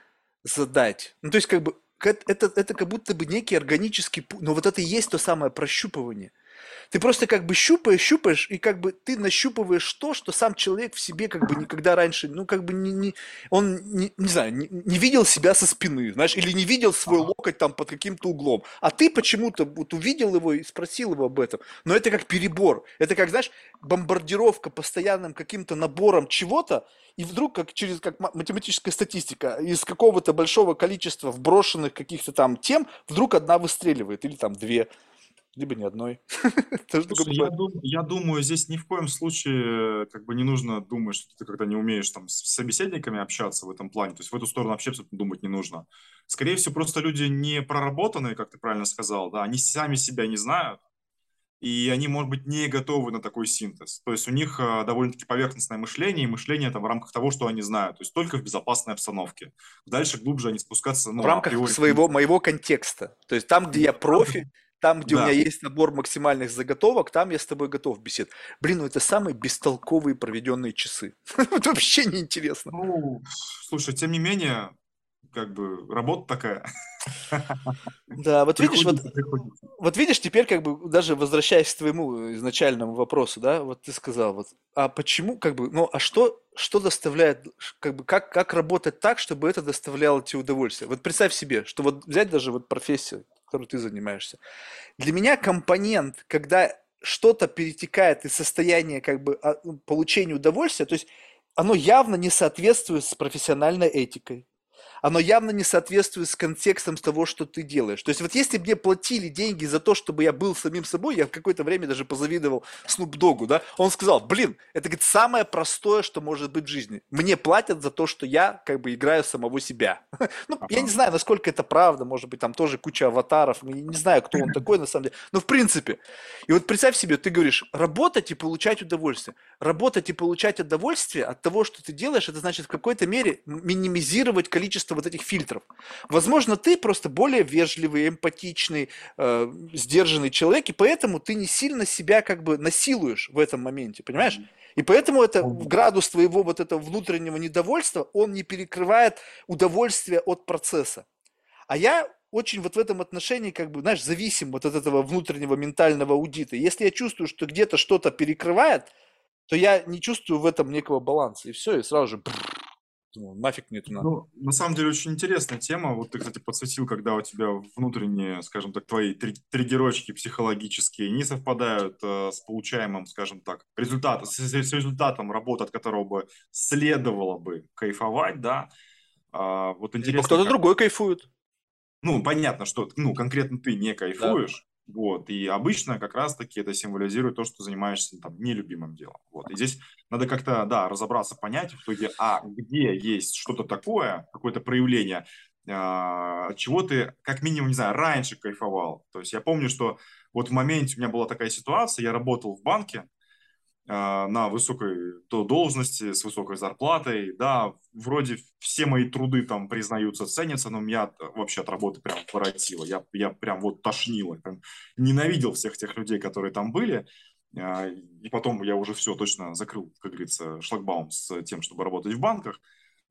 задать. Ну, то есть, как бы, это, это как будто бы некий органический но вот это и есть то самое прощупывание – ты просто как бы щупаешь, щупаешь, и как бы ты нащупываешь то, что сам человек в себе как бы никогда раньше, ну как бы не, не он, не, не знаю, не, не видел себя со спины, знаешь, или не видел свой локоть там под каким-то углом. А ты почему-то вот увидел его и спросил его об этом. Но это как перебор. Это как, знаешь, бомбардировка постоянным каким-то набором чего-то, и вдруг, как через как математическая статистика, из какого-то большого количества вброшенных каких-то там тем, вдруг одна выстреливает, или там две либо ни одной. Слушай, я, дум, я думаю, здесь ни в коем случае как бы не нужно думать, что ты когда не умеешь там с собеседниками общаться в этом плане, то есть в эту сторону вообще абсолютно думать не нужно. Скорее всего, просто люди не проработанные, как ты правильно сказал, да, они сами себя не знают, и они, может быть, не готовы на такой синтез. То есть у них э, довольно-таки поверхностное мышление, и мышление там в рамках того, что они знают, то есть только в безопасной обстановке. Дальше глубже они спускаться... Ну, в рамках априори... своего, моего контекста. То есть там, где я профи, там, где да. у меня есть набор максимальных заготовок, там я с тобой готов бесед. Блин, ну это самые бестолковые проведенные часы. Это вообще неинтересно. Ну, слушай, тем не менее, как бы работа такая. Да, вот видишь, вот, вот видишь, теперь как бы даже возвращаясь к твоему изначальному вопросу, да, вот ты сказал, вот, а почему, как бы, ну, а что, что доставляет, как бы, как, как работать так, чтобы это доставляло тебе удовольствие? Вот представь себе, что вот взять даже вот профессию, которой ты занимаешься. Для меня компонент, когда что-то перетекает из состояния как бы а, получения удовольствия, то есть оно явно не соответствует с профессиональной этикой, оно явно не соответствует с контекстом того, что ты делаешь. То есть вот если мне платили деньги за то, чтобы я был самим собой, я в какое-то время даже позавидовал Снуп Догу, да, он сказал, блин, это, говорит, самое простое, что может быть в жизни. Мне платят за то, что я как бы играю самого себя. Ну, я не знаю, насколько это правда, может быть, там тоже куча аватаров, не знаю, кто он такой на самом деле, но в принципе. И вот представь себе, ты говоришь, работать и получать удовольствие. Работать и получать удовольствие от того, что ты делаешь, это значит в какой-то мере минимизировать количество количество вот этих фильтров. Возможно, ты просто более вежливый, эмпатичный, э, сдержанный человек, и поэтому ты не сильно себя как бы насилуешь в этом моменте, понимаешь? И поэтому это градус твоего вот этого внутреннего недовольства, он не перекрывает удовольствие от процесса. А я очень вот в этом отношении, как бы, знаешь, зависим вот от этого внутреннего ментального аудита. Если я чувствую, что где-то что-то перекрывает, то я не чувствую в этом некого баланса. И все, и сразу же Нафиг мне это надо. Ну, на самом деле очень интересная тема. Вот ты, кстати, подсветил, когда у тебя внутренние, скажем так, твои триггерочки психологические не совпадают э, с получаемым, скажем так, результатом, с, с результатом работы, от которого бы следовало бы кайфовать, да. А, вот интересно. Кто-то как... другой кайфует. Ну, понятно, что ну, конкретно ты не кайфуешь, вот, и обычно как раз-таки это символизирует то, что занимаешься там нелюбимым делом. Вот, и здесь надо как-то, да, разобраться, понять в итоге, а где есть что-то такое, какое-то проявление, а, чего ты, как минимум, не знаю, раньше кайфовал. То есть я помню, что вот в моменте у меня была такая ситуация, я работал в банке, на высокой должности, с высокой зарплатой, да, вроде все мои труды там признаются, ценятся, но меня вообще от работы прям воротило, я, я прям вот тошнило, прям ненавидел всех тех людей, которые там были, а, и потом я уже все точно закрыл, как говорится, шлагбаум с тем, чтобы работать в банках,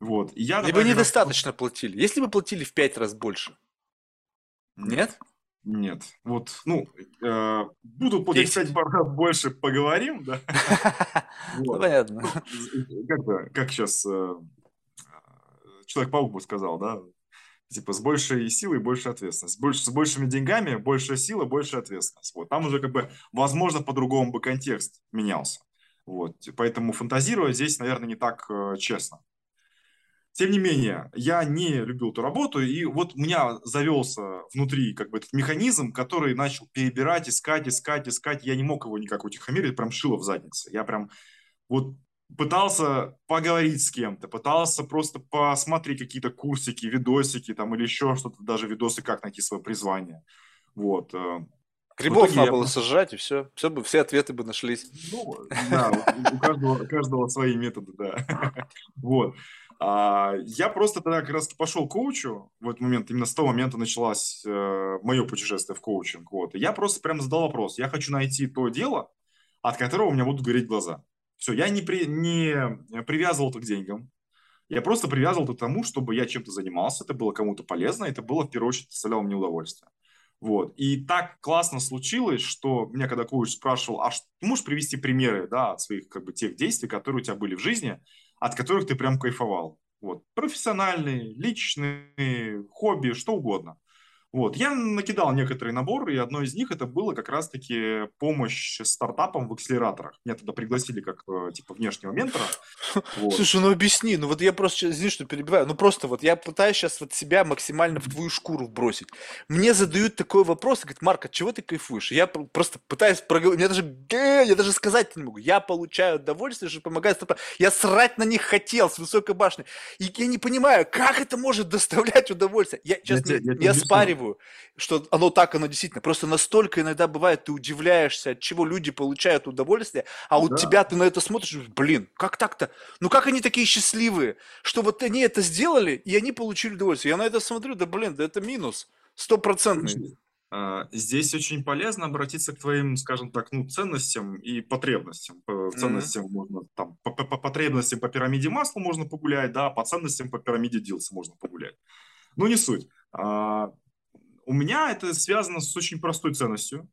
вот. И я Либо недостаточно раз... платили, если бы платили в пять раз больше, нет? Нет. Вот, ну, э, буду 5 раз больше, поговорим, да? Ну, понятно. Как бы, как сейчас э, Человек-паук бы сказал, да? Типа с большей силой больше ответственность. Больше, с большими деньгами больше силы, больше ответственность. Вот. Там уже как бы, возможно, по-другому бы контекст менялся. Вот. Поэтому фантазировать здесь, наверное, не так э, честно. Тем не менее, я не любил эту работу, и вот у меня завелся внутри как бы этот механизм, который начал перебирать, искать, искать, искать. Я не мог его никак утихомирить, прям шило в заднице. Я прям вот пытался поговорить с кем-то, пытался просто посмотреть какие-то курсики, видосики там или еще что-то, даже видосы, как найти свое призвание. Вот. Э, Грибов надо я... было сожрать, и все. Все, бы, все ответы бы нашлись. Ну, да, у каждого, у каждого свои методы, да. Вот. А, я просто тогда как раз пошел к коучу в этот момент, именно с того момента началось э, мое путешествие в коучинг. Вот. И я просто прям задал вопрос. Я хочу найти то дело, от которого у меня будут гореть глаза. Все, я не, при, не привязывал это к деньгам. Я просто привязывал это к тому, чтобы я чем-то занимался, это было кому-то полезно, это было в первую очередь доставляло мне удовольствие. Вот. И так классно случилось, что меня когда коуч спрашивал, а что, можешь привести примеры да, своих как бы, тех действий, которые у тебя были в жизни, от которых ты прям кайфовал. Вот. Профессиональные, личные, хобби, что угодно. Вот. Я накидал некоторые наборы, и одно из них это было как раз-таки помощь стартапам в акселераторах. Меня туда пригласили как э, типа внешнего ментора. Вот. Слушай, ну объясни, ну вот я просто, извини, что перебиваю, ну просто вот я пытаюсь сейчас вот себя максимально в твою шкуру бросить. Мне задают такой вопрос, и говорят, Марк, от чего ты кайфуешь? Я просто пытаюсь проговорить, мне даже, я даже сказать не могу. Я получаю удовольствие, что помогает стартапам. Я срать на них хотел с высокой башни. И я не понимаю, как это может доставлять удовольствие. Я, сейчас я, я, я, я спариваю рассказываю, что оно так, оно действительно. Просто настолько иногда бывает, ты удивляешься, от чего люди получают удовольствие, а у да. тебя ты на это смотришь, блин, как так-то? Ну как они такие счастливые, что вот они это сделали, и они получили удовольствие. Я на это смотрю, да блин, да это минус, стопроцентный. А, здесь очень полезно обратиться к твоим, скажем так, ну, ценностям и потребностям. По ценностям mm-hmm. можно там, по, по, по потребностям по пирамиде масла можно погулять, да, по ценностям по пирамиде Дилса можно погулять. Но не суть. А, у меня это связано с очень простой ценностью.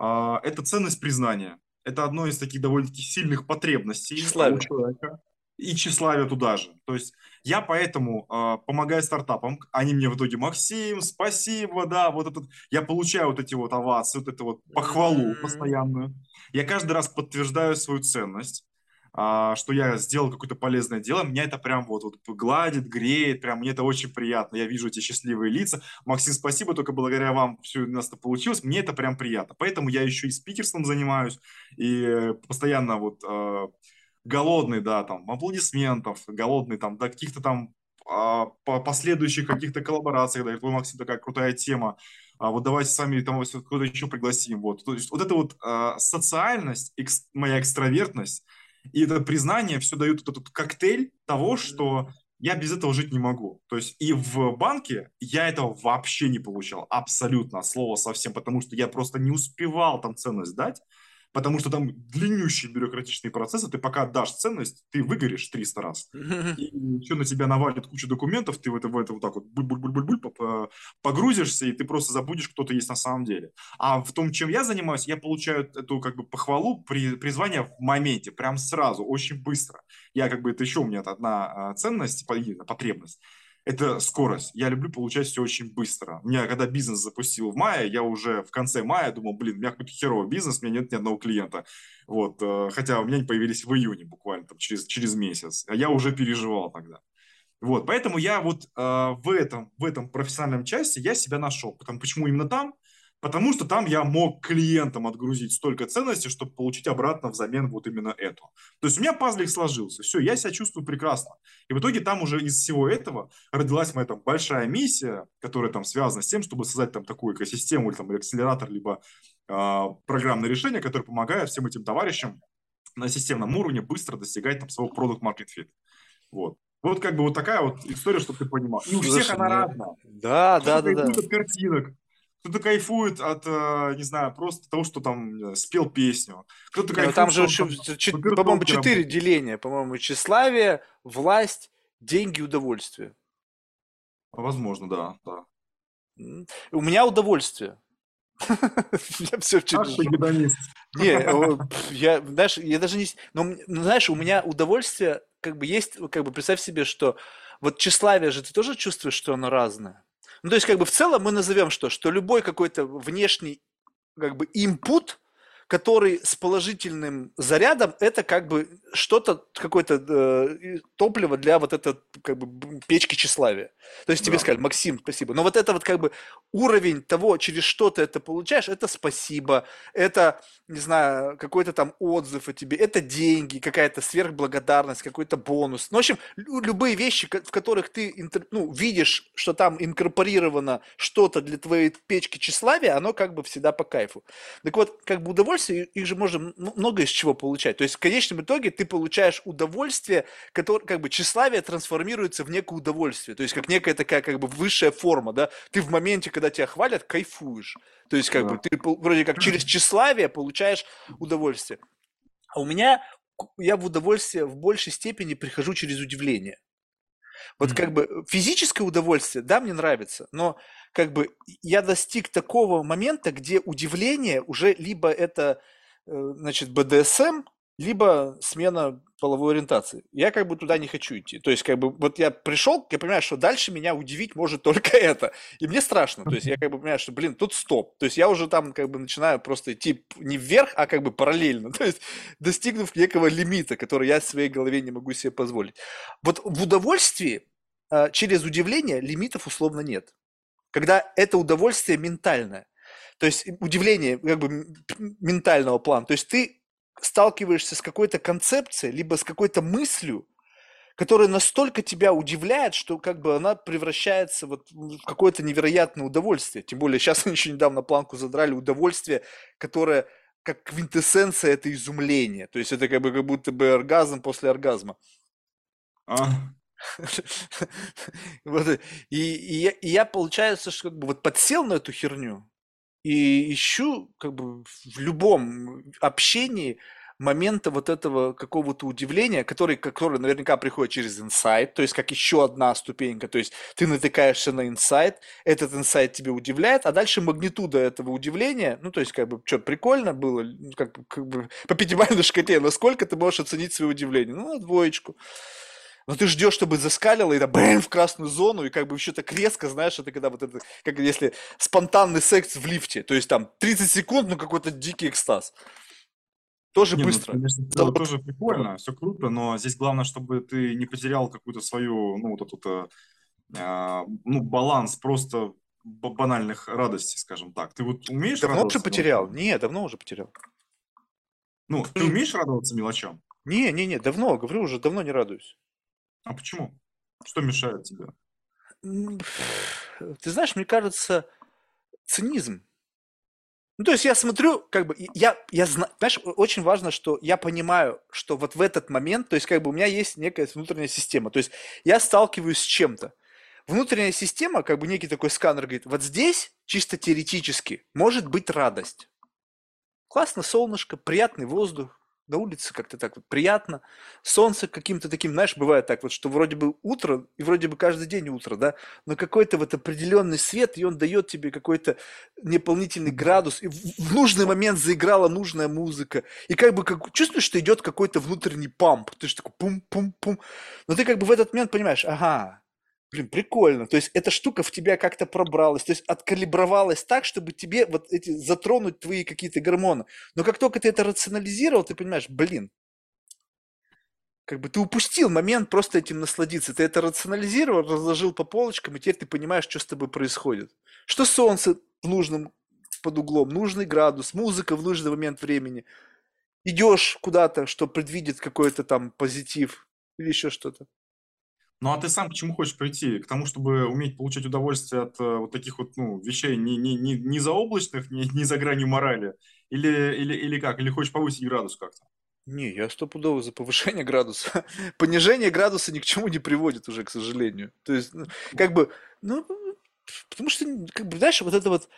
А, это ценность признания. Это одно из таких довольно-таки сильных потребностей тщеславие. у человека. И тщеславие туда же. То есть я поэтому э, помогаю стартапам. Они мне в итоге, Максим, спасибо, да, вот этот, я получаю вот эти вот овации, вот эту вот похвалу постоянную. Я каждый раз подтверждаю свою ценность что я сделал какое-то полезное дело, меня это прям вот, вот гладит, греет, прям мне это очень приятно. Я вижу эти счастливые лица. Максим, спасибо, только благодаря вам все у нас это получилось. Мне это прям приятно. Поэтому я еще и спикерством занимаюсь, и постоянно вот э, голодный, да, там, аплодисментов, голодный там до каких-то там э, последующих каких-то коллабораций, да, ой, Максим, такая крутая тема, а вот давайте сами там кого-то еще пригласим. Вот, то есть вот эта вот э, социальность, экс, моя экстравертность, и это признание все дают вот этот коктейль того, что я без этого жить не могу. То есть и в банке я этого вообще не получал, абсолютно, слова совсем, потому что я просто не успевал там ценность дать потому что там длиннющие бюрократичные процессы, ты пока отдашь ценность, ты выгоришь 300 раз. И еще на тебя навалит кучу документов, ты в это, в это вот так вот буль-буль-буль-буль погрузишься, и ты просто забудешь, кто ты есть на самом деле. А в том, чем я занимаюсь, я получаю эту как бы похвалу, при, призвание в моменте, прям сразу, очень быстро. Я как бы, это еще у меня одна а, ценность, потребность это скорость. Я люблю получать все очень быстро. У меня, когда бизнес запустил в мае, я уже в конце мая думал, блин, у меня какой-то херовый бизнес, у меня нет ни одного клиента. Вот, э, хотя у меня они появились в июне буквально, там, через, через месяц. А я уже переживал тогда. Вот, поэтому я вот э, в, этом, в этом профессиональном части я себя нашел. Потому, почему именно там? Потому что там я мог клиентам отгрузить столько ценностей, чтобы получить обратно взамен вот именно эту. То есть у меня пазлик сложился. Все, я себя чувствую прекрасно. И в итоге там уже из всего этого родилась моя там большая миссия, которая там связана с тем, чтобы создать там такую экосистему или там акселератор, либо э, программные решения, которые помогают всем этим товарищам на системном уровне быстро достигать там своего продукт market fit. Вот. Вот как бы вот такая вот история, чтобы ты понимал. И у Слушай, всех она ну, разная. Да, да, да, да. картинок, кто-то кайфует от, э, не знаю, просто того, что там э, спел песню. Кто-то ну кайфует, там же, по-моему, четыре деления. По-моему, тщеславие, власть, деньги, удовольствие. Возможно, да, да. У меня удовольствие. Я все гедонист. Не, пф, я, знаешь, я даже не... Но, ну, знаешь, у меня удовольствие, как бы есть, как бы представь себе, что вот тщеславие же ты тоже чувствуешь, что оно разное. Ну, то есть, как бы в целом мы назовем что? Что любой какой-то внешний, как бы, input, который с положительным зарядом, это как бы что-то, какое-то э, топливо для вот этой, как бы, печки тщеславия. То есть тебе Да. сказали, Максим, спасибо. Но вот это вот как бы уровень того, через что ты это получаешь, это спасибо, это, не знаю, какой-то там отзыв о тебе, это деньги, какая-то сверхблагодарность, какой-то бонус. Ну, в общем, лю- любые вещи, в которых ты ну, видишь, что там инкорпорировано что-то для твоей печки тщеславия, оно как бы всегда по кайфу. Так вот, как бы удовольствие, их же можно много из чего получать. То есть в конечном итоге ты получаешь удовольствие, которое, как бы, тщеславие трансформируется в некое удовольствие. То есть как некая такая, как бы, высшая форма, да. Ты в моменте, когда тебя хвалят, кайфуешь. То есть как бы Да. ты пол- вроде как через тщеславие получаешь удовольствие. А у меня, я в удовольствие в большей степени прихожу через удивление. Вот как Мгм. бы э, физическое удовольствие, да, мне нравится, но как бы я достиг такого момента, где удивление уже либо это, э, значит, БДСМ, либо смена половой ориентации. Я как бы туда не хочу идти. То есть как бы вот я пришел, я понимаю, что дальше меня удивить может только это. И мне страшно. То есть я как бы понимаю, что, блин, тут стоп. То есть я уже там как бы начинаю просто идти не вверх, а как бы параллельно. То есть достигнув некого лимита, который я в своей голове не могу себе позволить. Вот в удовольствии а, через удивление лимитов условно нет. Когда это удовольствие ментальное. То есть удивление как бы ментального плана. То есть ты сталкиваешься с какой-то концепцией, либо с какой-то мыслью, которая настолько тебя удивляет, что как бы она превращается вот в какое-то невероятное удовольствие. Тем более сейчас они еще недавно планку задрали удовольствие, которое как квинтэссенция это изумление. То есть это как бы как будто бы оргазм после оргазма. А, Вот, и, и я, и я, получается, что как бы вот подсел на эту херню и ищу как бы в любом общении момента вот этого какого-то удивления, который, который наверняка приходит через инсайт, то есть как еще одна ступенька, то есть ты натыкаешься на инсайт, этот инсайт тебя удивляет, а дальше магнитуда этого удивления, ну то есть как бы что, прикольно было, как, как бы по пятибалльной шкале, насколько ты можешь оценить свое удивление? Ну, на двоечку. Но ты ждешь, чтобы заскалило, и да бэм, в красную зону, и как бы еще так резко, знаешь, это когда вот это, как если спонтанный секс в лифте, то есть там 30 секунд, ну какой-то дикий экстаз. Тоже не, ну, быстро. конечно, Да вот- тоже прикольно, все круто, но здесь главное, чтобы ты не потерял какую-то свою, ну, вот этот, э, а, ну, баланс просто банальных радостей, скажем так. Ты вот умеешь Давно уже потерял? мелочам? Не, давно уже потерял. Ну, ты умеешь радоваться мелочам? Не, не, не, давно, говорю, уже давно не радуюсь. А почему? Что мешает тебе? Ты знаешь, мне кажется, цинизм. Ну, то есть я смотрю, как бы, я, я знаю, знаешь, очень важно, что я понимаю, что вот в этот момент, то есть как бы у меня есть некая внутренняя система, то есть я сталкиваюсь с чем-то. Внутренняя система, как бы некий такой сканер говорит, вот здесь чисто теоретически может быть радость. Классно, солнышко, приятный воздух, на улице как-то так вот приятно, солнце каким-то таким, знаешь, бывает так вот, что вроде бы утро, и вроде бы каждый день утро, да, но какой-то вот определенный свет, и он дает тебе какой-то неполнительный градус, и в, нужный момент заиграла нужная музыка, и как бы как, чувствуешь, что идет какой-то внутренний памп, ты же такой пум-пум-пум, но ты как бы в этот момент понимаешь, ага, Блин, прикольно. То есть эта штука в тебя как-то пробралась, то есть откалибровалась так, чтобы тебе вот эти затронуть твои какие-то гормоны. Но как только ты это рационализировал, ты понимаешь, блин, как бы ты упустил момент просто этим насладиться. Ты это рационализировал, разложил по полочкам, и теперь ты понимаешь, что с тобой происходит. Что солнце в нужном под углом, нужный градус, музыка в нужный момент времени. Идешь куда-то, что предвидит какой-то там позитив или еще что-то. Ну, а ты сам к чему хочешь прийти? К тому, чтобы уметь получать удовольствие от э, вот таких вот ну, вещей не, не, не, не заоблачных, не, не за гранью морали? Или, или, или как? Или хочешь повысить градус как-то? Не, я стопудово за повышение градуса. Понижение градуса ни к чему не приводит уже, к сожалению. То есть, ну, как бы, ну, потому что, как бы, знаешь, вот это вот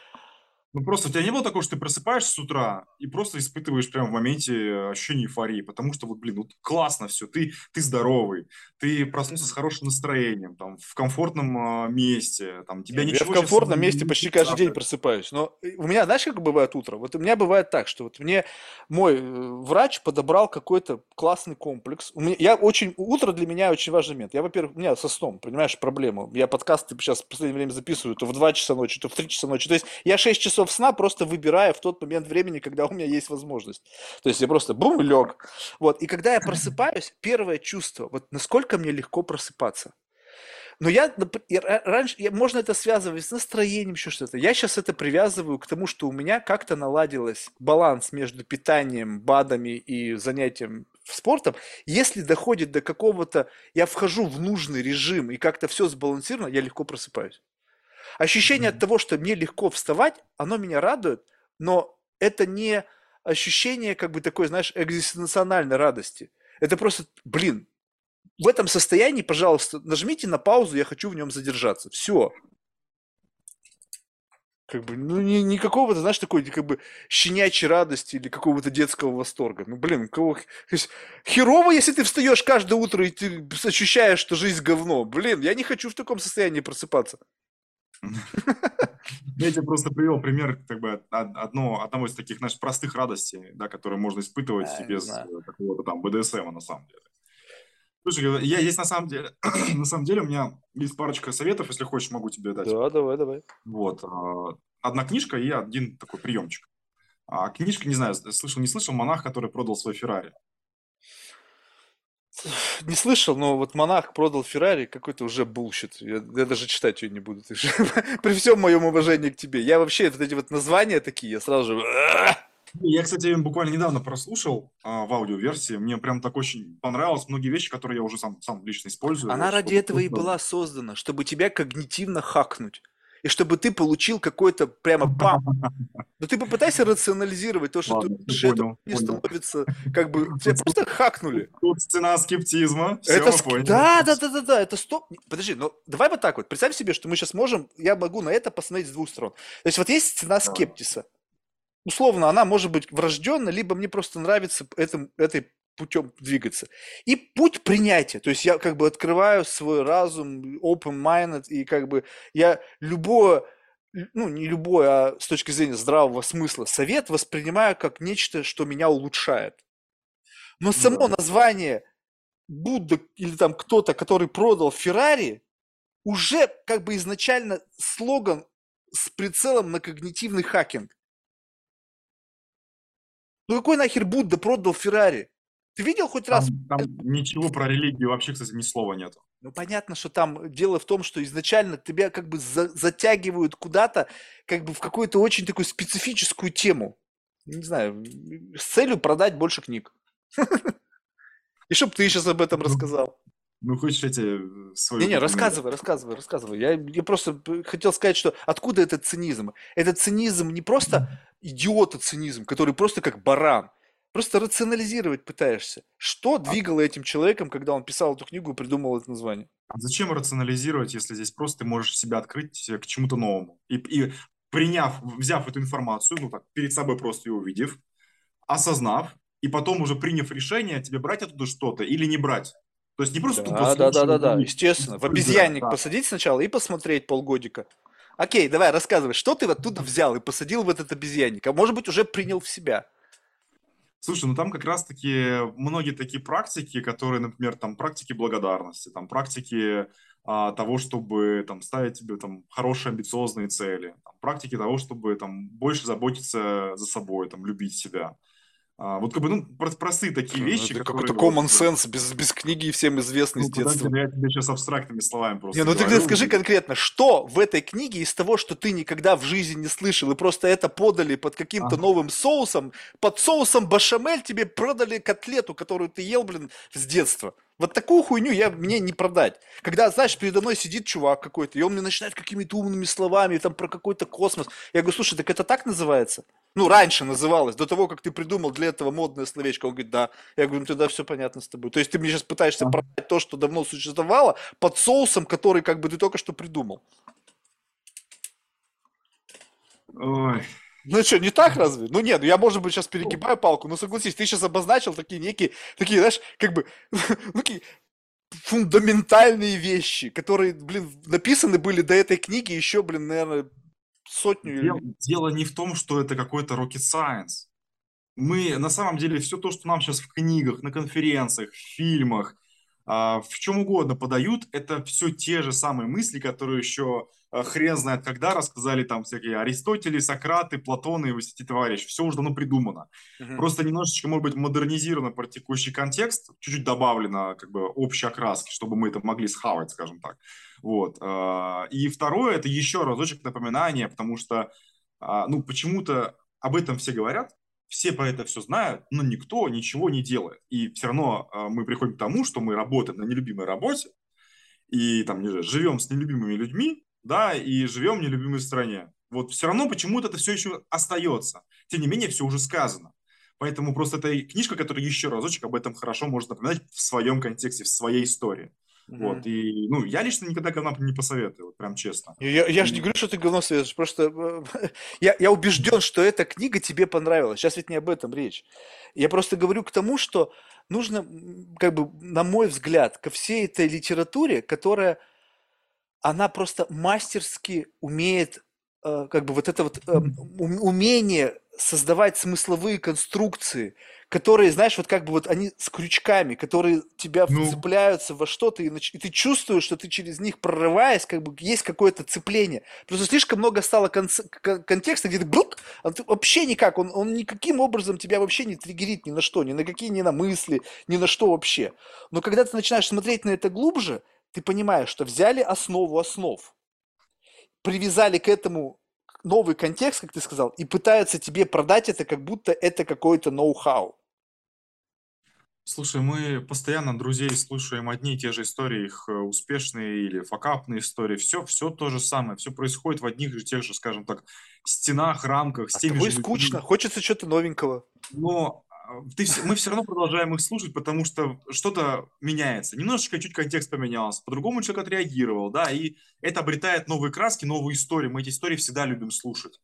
ну, просто у тебя не было такого, что ты просыпаешься с утра и просто испытываешь прямо в моменте э, ощущение эйфории, потому что вот, блин, вот классно все, ты, ты здоровый, ты проснулся с хорошим настроением, там, в комфортном э, месте, там, тебя Я ничего в комфортном месте почти каждый день просыпаюсь. Но э, у меня, знаешь, как бывает утро? Вот у меня бывает так, что вот мне мой врач подобрал какой-то классный комплекс. У меня, я очень, утро для меня очень важный момент. Я, во-первых, у меня со сном, понимаешь, проблема. Я подкасты сейчас в последнее время записываю то в 2 часа ночи, то в 3 часа ночи. То есть я 6 часов часов сна просто выбирая в тот момент времени, когда у меня есть возможность. То есть я просто бум, лег. Вот. И когда я просыпаюсь, первое чувство, вот насколько мне легко просыпаться. Но я, раньше, я, можно это связывать с настроением, еще что-то. Я сейчас это привязываю к тому, что у меня как-то наладилось баланс между питанием, БАДами и занятием спортом. Если доходит до какого-то, я вхожу в нужный режим и как-то все сбалансировано, я легко просыпаюсь. Ощущение от того, что мне легко вставать, оно меня радует, но это не ощущение как бы такой, знаешь, экзистенциональной радости. Это просто, блин, в этом состоянии, пожалуйста, нажмите на паузу, я хочу в нем задержаться. Все. Как бы, ну, ни, никакого, знаешь, такой, как бы, щенячьей радости или какого-то детского восторга. Ну, блин, кого... Херово, если ты встаешь каждое утро и ты ощущаешь, что жизнь говно. Блин, я не хочу в таком состоянии просыпаться. Я тебе просто привел пример как бы одно, одного из таких наших простых радостей, да, которые можно испытывать а, без какого-то там БДСМа на самом деле. Слушай, я есть на самом деле, на самом деле у меня есть парочка советов, если хочешь, могу тебе дать. Да, давай, давай. Вот. А, одна книжка и один такой приемчик. А книжка, не знаю, слышал, не слышал, монах, который продал свой Феррари. Не слышал, но вот монах продал Феррари, какой-то уже bullshit. Я, я даже читать ее не буду. Ты же, при всем моем уважении к тебе. Я вообще, вот эти вот названия такие, я сразу же... Я, кстати, буквально недавно прослушал а, в аудиоверсии. Мне прям так очень понравилось. Многие вещи, которые я уже сам, сам лично использую. Она ради этого и была создана, чтобы тебя когнитивно хакнуть и чтобы ты получил какой-то прямо пам. Но ты попытайся рационализировать то, что Ладно, ты думаешь, это не становится, как бы, тебя просто хакнули. Тут цена скептизма. Все, это ск... Да, да, да, да, да, это стоп. Подожди, ну давай вот так вот. Представь себе, что мы сейчас можем, я могу на это посмотреть с двух сторон. То есть вот есть цена скептиса. Условно, она может быть врожденная, либо мне просто нравится этом, этой путем двигаться. И путь принятия. То есть я как бы открываю свой разум, open-minded, и как бы я любое, ну не любое, а с точки зрения здравого смысла, совет воспринимаю как нечто, что меня улучшает. Но само да. название Будда или там кто-то, который продал Феррари, уже как бы изначально слоган с прицелом на когнитивный хакинг. Ну какой нахер Будда продал Феррари? Ты видел хоть там, раз? Там ничего про религию вообще, кстати, ни слова нет. Ну, понятно, что там дело в том, что изначально тебя как бы за, затягивают куда-то, как бы в какую-то очень такую специфическую тему. Не знаю, с целью продать больше книг. И чтобы ты сейчас об этом ну, рассказал. Ну, хочешь эти свои... Не-не, рассказывай, рассказывай, рассказывай. Я, я просто хотел сказать, что откуда этот цинизм? Этот цинизм не просто идиота-цинизм, который просто как баран. Просто рационализировать пытаешься. Что а двигало этим человеком, когда он писал эту книгу и придумал это название? А зачем рационализировать, если здесь просто ты можешь себя открыть к чему-то новому? И, и приняв, взяв эту информацию, ну так, перед собой просто ее увидев, осознав, и потом уже приняв решение, тебе брать оттуда что-то или не брать. То есть не просто да, да, да, да, да, естественно. В обезьянник да. посадить сначала и посмотреть полгодика. Окей, давай, рассказывай, что ты оттуда взял и посадил в этот обезьянник, а может быть уже принял в себя? Слушай, ну там как раз-таки многие такие практики, которые, например, там практики благодарности, там практики а, того, чтобы там ставить себе там хорошие амбициозные цели, там, практики того, чтобы там больше заботиться за собой, там любить себя. А, вот как бы, ну, простые такие вещи, это. Какой-то common sense, без, без книги всем известный ну, с детства. Я тебе сейчас абстрактными словами просто Не, ну говорю. ты скажи конкретно, что в этой книге из того, что ты никогда в жизни не слышал, и просто это подали под каким-то ага. новым соусом, под соусом башамель тебе продали котлету, которую ты ел, блин, с детства. Вот такую хуйню я, мне не продать. Когда, знаешь, передо мной сидит чувак какой-то, и он мне начинает какими-то умными словами, там, про какой-то космос. Я говорю, слушай, так это так называется? Ну, раньше называлось, до того, как ты придумал для этого модное словечко. Он говорит, да. Я говорю, ну, тогда все понятно с тобой. То есть ты мне сейчас пытаешься продать то, что давно существовало, под соусом, который как бы ты только что придумал. Ой. Ну что, не так разве? Ну нет, ну я, может быть, сейчас перегибаю палку, но согласись, ты сейчас обозначил такие некие, такие, знаешь, как бы, ну, фундаментальные вещи, которые, блин, написаны были до этой книги еще, блин, наверное, сотню. Дело, дело не в том, что это какой-то rocket science. Мы, на самом деле, все то, что нам сейчас в книгах, на конференциях, в фильмах, а, в чем угодно подают, это все те же самые мысли, которые еще хрен знает когда рассказали там всякие Аристотели, Сократы, Платоны и все эти товарищи. Все уже давно придумано. Угу. Просто немножечко, может быть, модернизировано про текущий контекст, чуть-чуть добавлено как бы общей окраски, чтобы мы это могли схавать, скажем так. Вот. А, и второе, это еще разочек напоминания, потому что ну, почему-то об этом все говорят, все про это все знают, но никто ничего не делает. И все равно э, мы приходим к тому, что мы работаем на нелюбимой работе, и там, живем с нелюбимыми людьми, да, и живем в нелюбимой стране. Вот все равно почему-то это все еще остается. Тем не менее, все уже сказано. Поэтому просто это книжка, которая еще разочек об этом хорошо может напоминать в своем контексте, в своей истории. Mm-hmm. Вот, и, ну, я лично никогда говна не посоветую, вот прям честно. Я, я же не говорю, что ты говно советуешь, просто я, я убежден, что эта книга тебе понравилась. Сейчас ведь не об этом речь. Я просто говорю к тому, что нужно, как бы, на мой взгляд, ко всей этой литературе, которая, она просто мастерски умеет, э, как бы, вот это вот э, умение создавать смысловые конструкции, которые, знаешь, вот как бы вот они с крючками, которые тебя ну. вцепляются во что-то, и, и ты чувствуешь, что ты через них прорываясь, как бы есть какое-то цепление. Просто слишком много стало кон- контекста, где ты, брук, а ты вообще никак, он, он никаким образом тебя вообще не триггерит ни на что, ни на какие, ни на мысли, ни на что вообще. Но когда ты начинаешь смотреть на это глубже, ты понимаешь, что взяли основу основ, привязали к этому новый контекст, как ты сказал, и пытаются тебе продать это, как будто это какой-то ноу-хау. Слушай, мы постоянно друзей слушаем одни и те же истории, их э, успешные или факапные истории. Все, все то же самое. Все происходит в одних и тех же, скажем так, стенах, рамках, с а теми же скучно. Хочется что-то новенького. Но ты, мы все равно продолжаем их слушать, потому что что-то меняется. Немножечко чуть контекст поменялся, по-другому человек отреагировал, да, и это обретает новые краски, новые истории. Мы эти истории всегда любим слушать.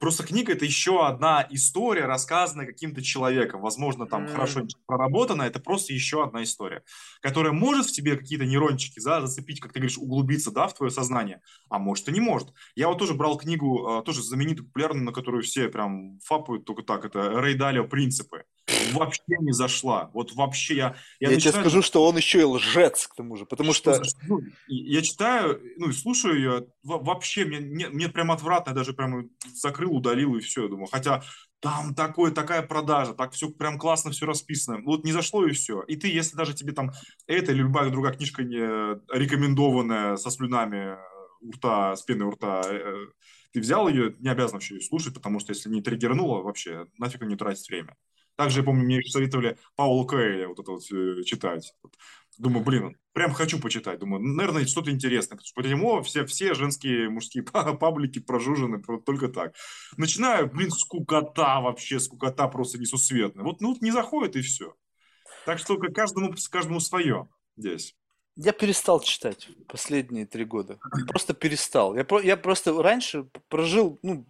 Просто книга это еще одна история, рассказанная каким-то человеком. Возможно, там mm. хорошо проработана, это просто еще одна история, которая может в тебе какие-то нейрончики да, зацепить, как ты говоришь, углубиться да, в твое сознание, а может и не может. Я вот тоже брал книгу, а, тоже знаменитую, популярную, на которую все прям фапают только так, это Рэй Далио «Принципы» вообще не зашла. Вот вообще я... Я, я начинаю... тебе скажу, что он еще и лжец к тому же, потому что... что... Ну, я читаю, ну и слушаю ее, вообще мне, мне, мне прям отвратно, я даже прям закрыл, удалил и все, думаю. Хотя там такое, такая продажа, так все прям классно все расписано. Вот не зашло и все. И ты, если даже тебе там эта или любая другая книжка не рекомендованная со слюнами у рта, с пеной у э, ты взял ее, не обязан вообще ее слушать, потому что если не триггернуло, вообще нафиг не тратить время. Также, я помню, мне советовали Паула Коэля вот это вот э, читать. Думаю, блин, прям хочу почитать. Думаю, наверное, что-то интересное. Потому что все, все женские, мужские паблики прожужены только так. Начинаю, блин, скукота вообще, скукота просто несусветная. Вот, ну, не заходит и все. Так что каждому, каждому свое здесь. Я перестал читать последние три года. Просто перестал. Я, я просто раньше прожил, ну,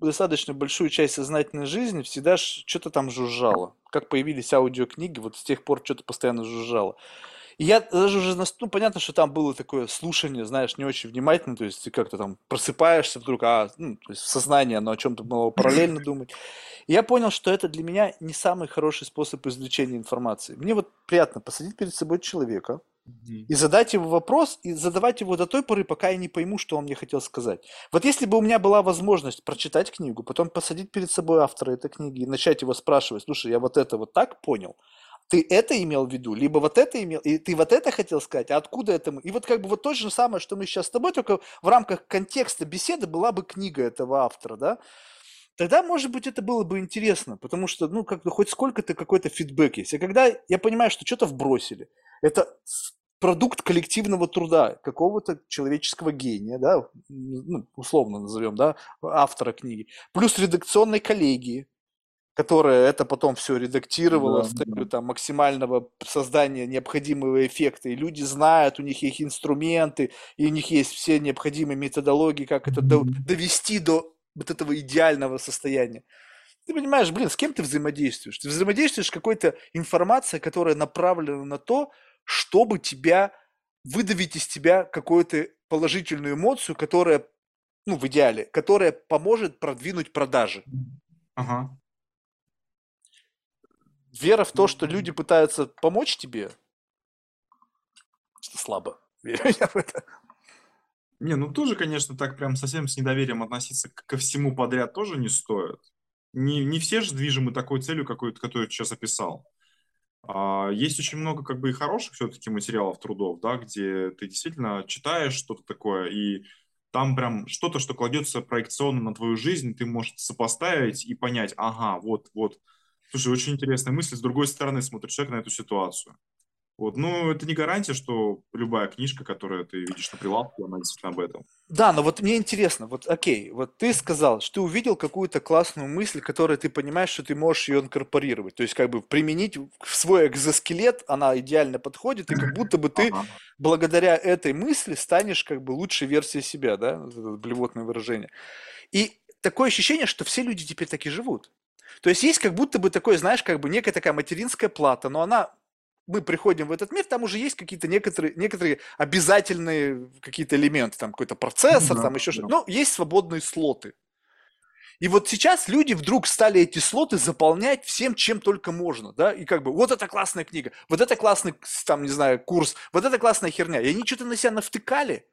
достаточно большую часть сознательной жизни всегда что-то там жужжало. Как появились аудиокниги, вот с тех пор что-то постоянно жужжало. И я даже уже, ну, понятно, что там было такое слушание, знаешь, не очень внимательно, то есть ты как-то там просыпаешься вдруг, а, ну, то есть в сознании оно о чем-то было параллельно думать. И я понял, что это для меня не самый хороший способ извлечения информации. Мне вот приятно посадить перед собой человека, и задать его вопрос, и задавать его до той поры, пока я не пойму, что он мне хотел сказать. Вот если бы у меня была возможность прочитать книгу, потом посадить перед собой автора этой книги и начать его спрашивать, слушай, я вот это вот так понял, ты это имел в виду, либо вот это имел, и ты вот это хотел сказать, а откуда это мы? И вот как бы вот то же самое, что мы сейчас с тобой, только в рамках контекста беседы была бы книга этого автора, да? тогда, может быть, это было бы интересно, потому что, ну, как-то хоть сколько-то какой-то фидбэк есть. А когда я понимаю, что что-то вбросили, это продукт коллективного труда какого-то человеческого гения, да, ну, условно назовем, да, автора книги, плюс редакционной коллегии, которая это потом все редактировала Да, в целью да. там максимального создания необходимого эффекта, и люди знают, у них есть инструменты, и у них есть все необходимые методологии, как это до- довести до вот этого идеального состояния. Ты понимаешь, блин, с кем ты взаимодействуешь? Ты взаимодействуешь с какой-то информацией, которая направлена на то, чтобы тебя выдавить из тебя какую-то положительную эмоцию, которая, ну, в идеале, которая поможет продвинуть продажи. Ага. Вера в то, что люди пытаются помочь тебе, что слабо. Верю я в это. Не, ну тоже, конечно, так прям совсем с недоверием относиться ко всему подряд тоже не стоит. Не, не все же движимы такой целью, какой, которую ты сейчас описал. А, есть очень много как бы и хороших все-таки материалов, трудов, да, где ты действительно читаешь что-то такое, и там прям что-то, что кладется проекционно на твою жизнь, ты можешь сопоставить и понять, ага, вот, вот. Слушай, очень интересная мысль, с другой стороны смотрит человек на эту ситуацию. Вот, ну, это не гарантия, что любая книжка, которую ты видишь на прилавке, она действительно об этом. Да, но вот мне интересно, вот окей, вот ты сказал, что ты увидел какую-то классную мысль, которую ты понимаешь, что ты можешь ее инкорпорировать, то есть как бы применить в свой экзоскелет, она идеально подходит, и как будто бы ты Ага. благодаря этой мысли станешь как бы лучшей версией себя, да, это блевотное выражение. И такое ощущение, что все люди теперь так и живут. То есть есть как будто бы такое, знаешь, как бы некая такая материнская плата, но она мы приходим в этот мир, там уже есть какие-то некоторые, некоторые обязательные какие-то элементы, там какой-то процессор, Да, там еще да. что-то. Ну, есть свободные слоты. И вот сейчас люди вдруг стали эти слоты заполнять всем, чем только можно, да, и как бы вот это классная книга, вот это классный, там, не знаю, курс, вот это классная херня. И они что-то на себя навтыкали,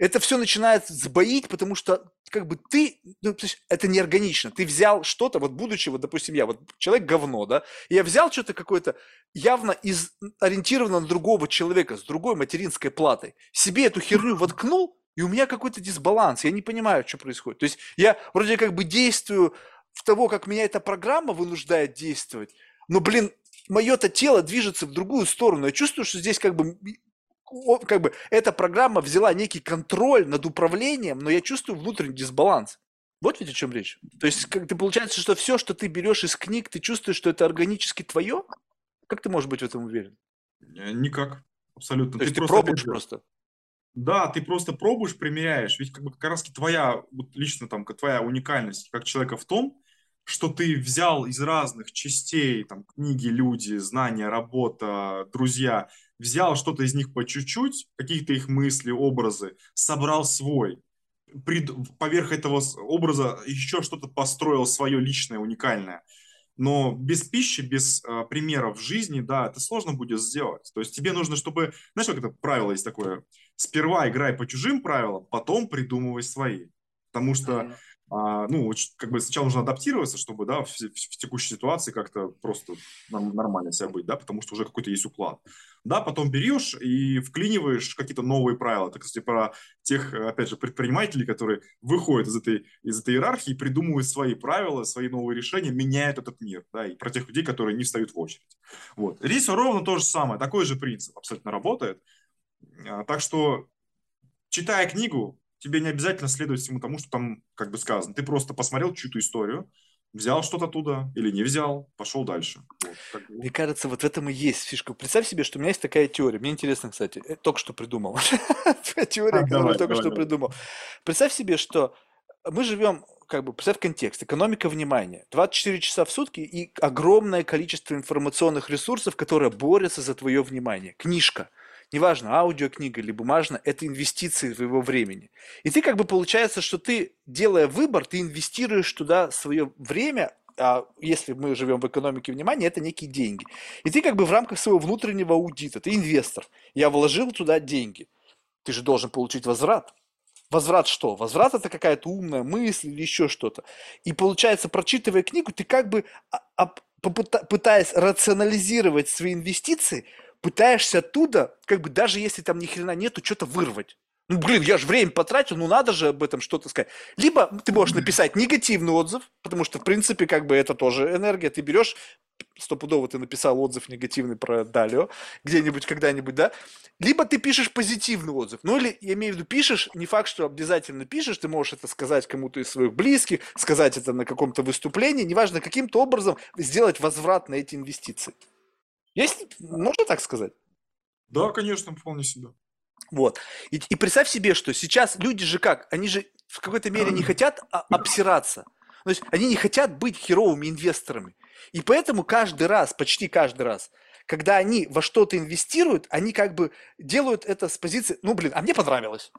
это все начинает сбоить, потому что как бы ты, ну, то есть это неорганично. Ты взял что-то, вот будучи, вот, допустим, я, вот человек говно, да, я взял что-то какое-то явно из, ориентировано на другого человека, с другой материнской платой, себе эту херню воткнул, и у меня какой-то дисбаланс, я не понимаю, что происходит. То есть я вроде как бы действую в того, как меня эта программа вынуждает действовать, но, блин, мое-то тело движется в другую сторону. Я чувствую, что здесь как бы как бы эта программа взяла некий контроль над управлением, но я чувствую внутренний дисбаланс. Вот ведь о чем речь. То есть, как ты получается, что все, что ты берешь из книг, ты чувствуешь, что это органически твое? Как ты можешь быть в этом уверен? Э, Никак. Абсолютно. То есть ты просто, опять пробуешь просто. Да, ты просто пробуешь, примеряешь. Ведь как бы как раз твоя, вот лично там, твоя уникальность как человека в том, что ты взял из разных частей, там, книги, люди, знания, работа, друзья, взял что-то из них по чуть-чуть, каких-то их мысли, образы, собрал свой. Прид- Поверх этого образа еще что-то построил свое личное, уникальное. Но без пищи, без э, примеров жизни, да, это сложно будет сделать. То есть тебе нужно, чтобы... Знаешь, как это правило есть такое? Сперва играй по чужим правилам, потом придумывай свои. Потому что. А, ну, как бы сначала нужно адаптироваться, чтобы, да, в, в- в текущей ситуации как-то просто нормально себя быть, да, потому что уже какой-то есть уклад. Да, потом берешь и вклиниваешь какие-то новые правила. Это, кстати, про тех, опять же, предпринимателей, которые выходят из этой, из этой иерархии, придумывают свои правила, свои новые решения, меняют этот мир, да, и про тех людей, которые не встают в очередь. Вот. Здесь ровно то же самое, такой же принцип абсолютно работает. А, Так что, читая книгу, тебе не обязательно следовать всему тому, что там как бы сказано. Ты просто посмотрел чью-то историю, взял что-то оттуда или не взял, пошел дальше. Вот, как. Мне кажется, вот в этом и есть фишка. Представь себе, что у меня есть такая теория. Мне интересно, кстати, э, только что придумал. Теория, А, которую только что придумал. Представь себе, что мы живем, как бы, представь контекст, экономика внимания. 24 часа в сутки и огромное количество информационных ресурсов, которые борются за твое внимание. Книжка. Неважно, аудиокнига или бумажная, это инвестиции твоего времени. И ты как бы получается, что ты, делая выбор, ты инвестируешь туда свое время, а если мы живем в экономике внимания, это некие деньги. И ты как бы в рамках своего внутреннего аудита, ты инвестор. Я вложил туда деньги. Ты же должен получить возврат. Возврат что? Возврат это какая-то умная мысль или еще что-то. И получается, прочитывая книгу, ты как бы, а- а- пытаясь рационализировать свои инвестиции, пытаешься оттуда, как бы даже если там ни хрена нету, что-то вырвать. Ну, блин, я же время потратил, ну надо же об этом что-то сказать. Либо ты можешь написать негативный отзыв, потому что, в принципе, как бы это тоже энергия. Ты берешь, стопудово ты написал отзыв негативный про Далио, где-нибудь, когда-нибудь, да? Либо ты пишешь позитивный отзыв. Ну, или, я имею в виду, пишешь, не факт, что обязательно пишешь, ты можешь это сказать кому-то из своих близких, сказать это на каком-то выступлении, неважно, каким-то образом сделать возврат на эти инвестиции. Есть, можно так сказать? Да, конечно, вполне себе. Вот. И, и представь себе, что сейчас люди же как, они же в какой-то мере не хотят а, обсираться. То есть они не хотят быть херовыми инвесторами. И поэтому каждый раз, почти каждый раз, когда они во что-то инвестируют, они как бы делают это с позиции, ну, блин, а мне понравилось.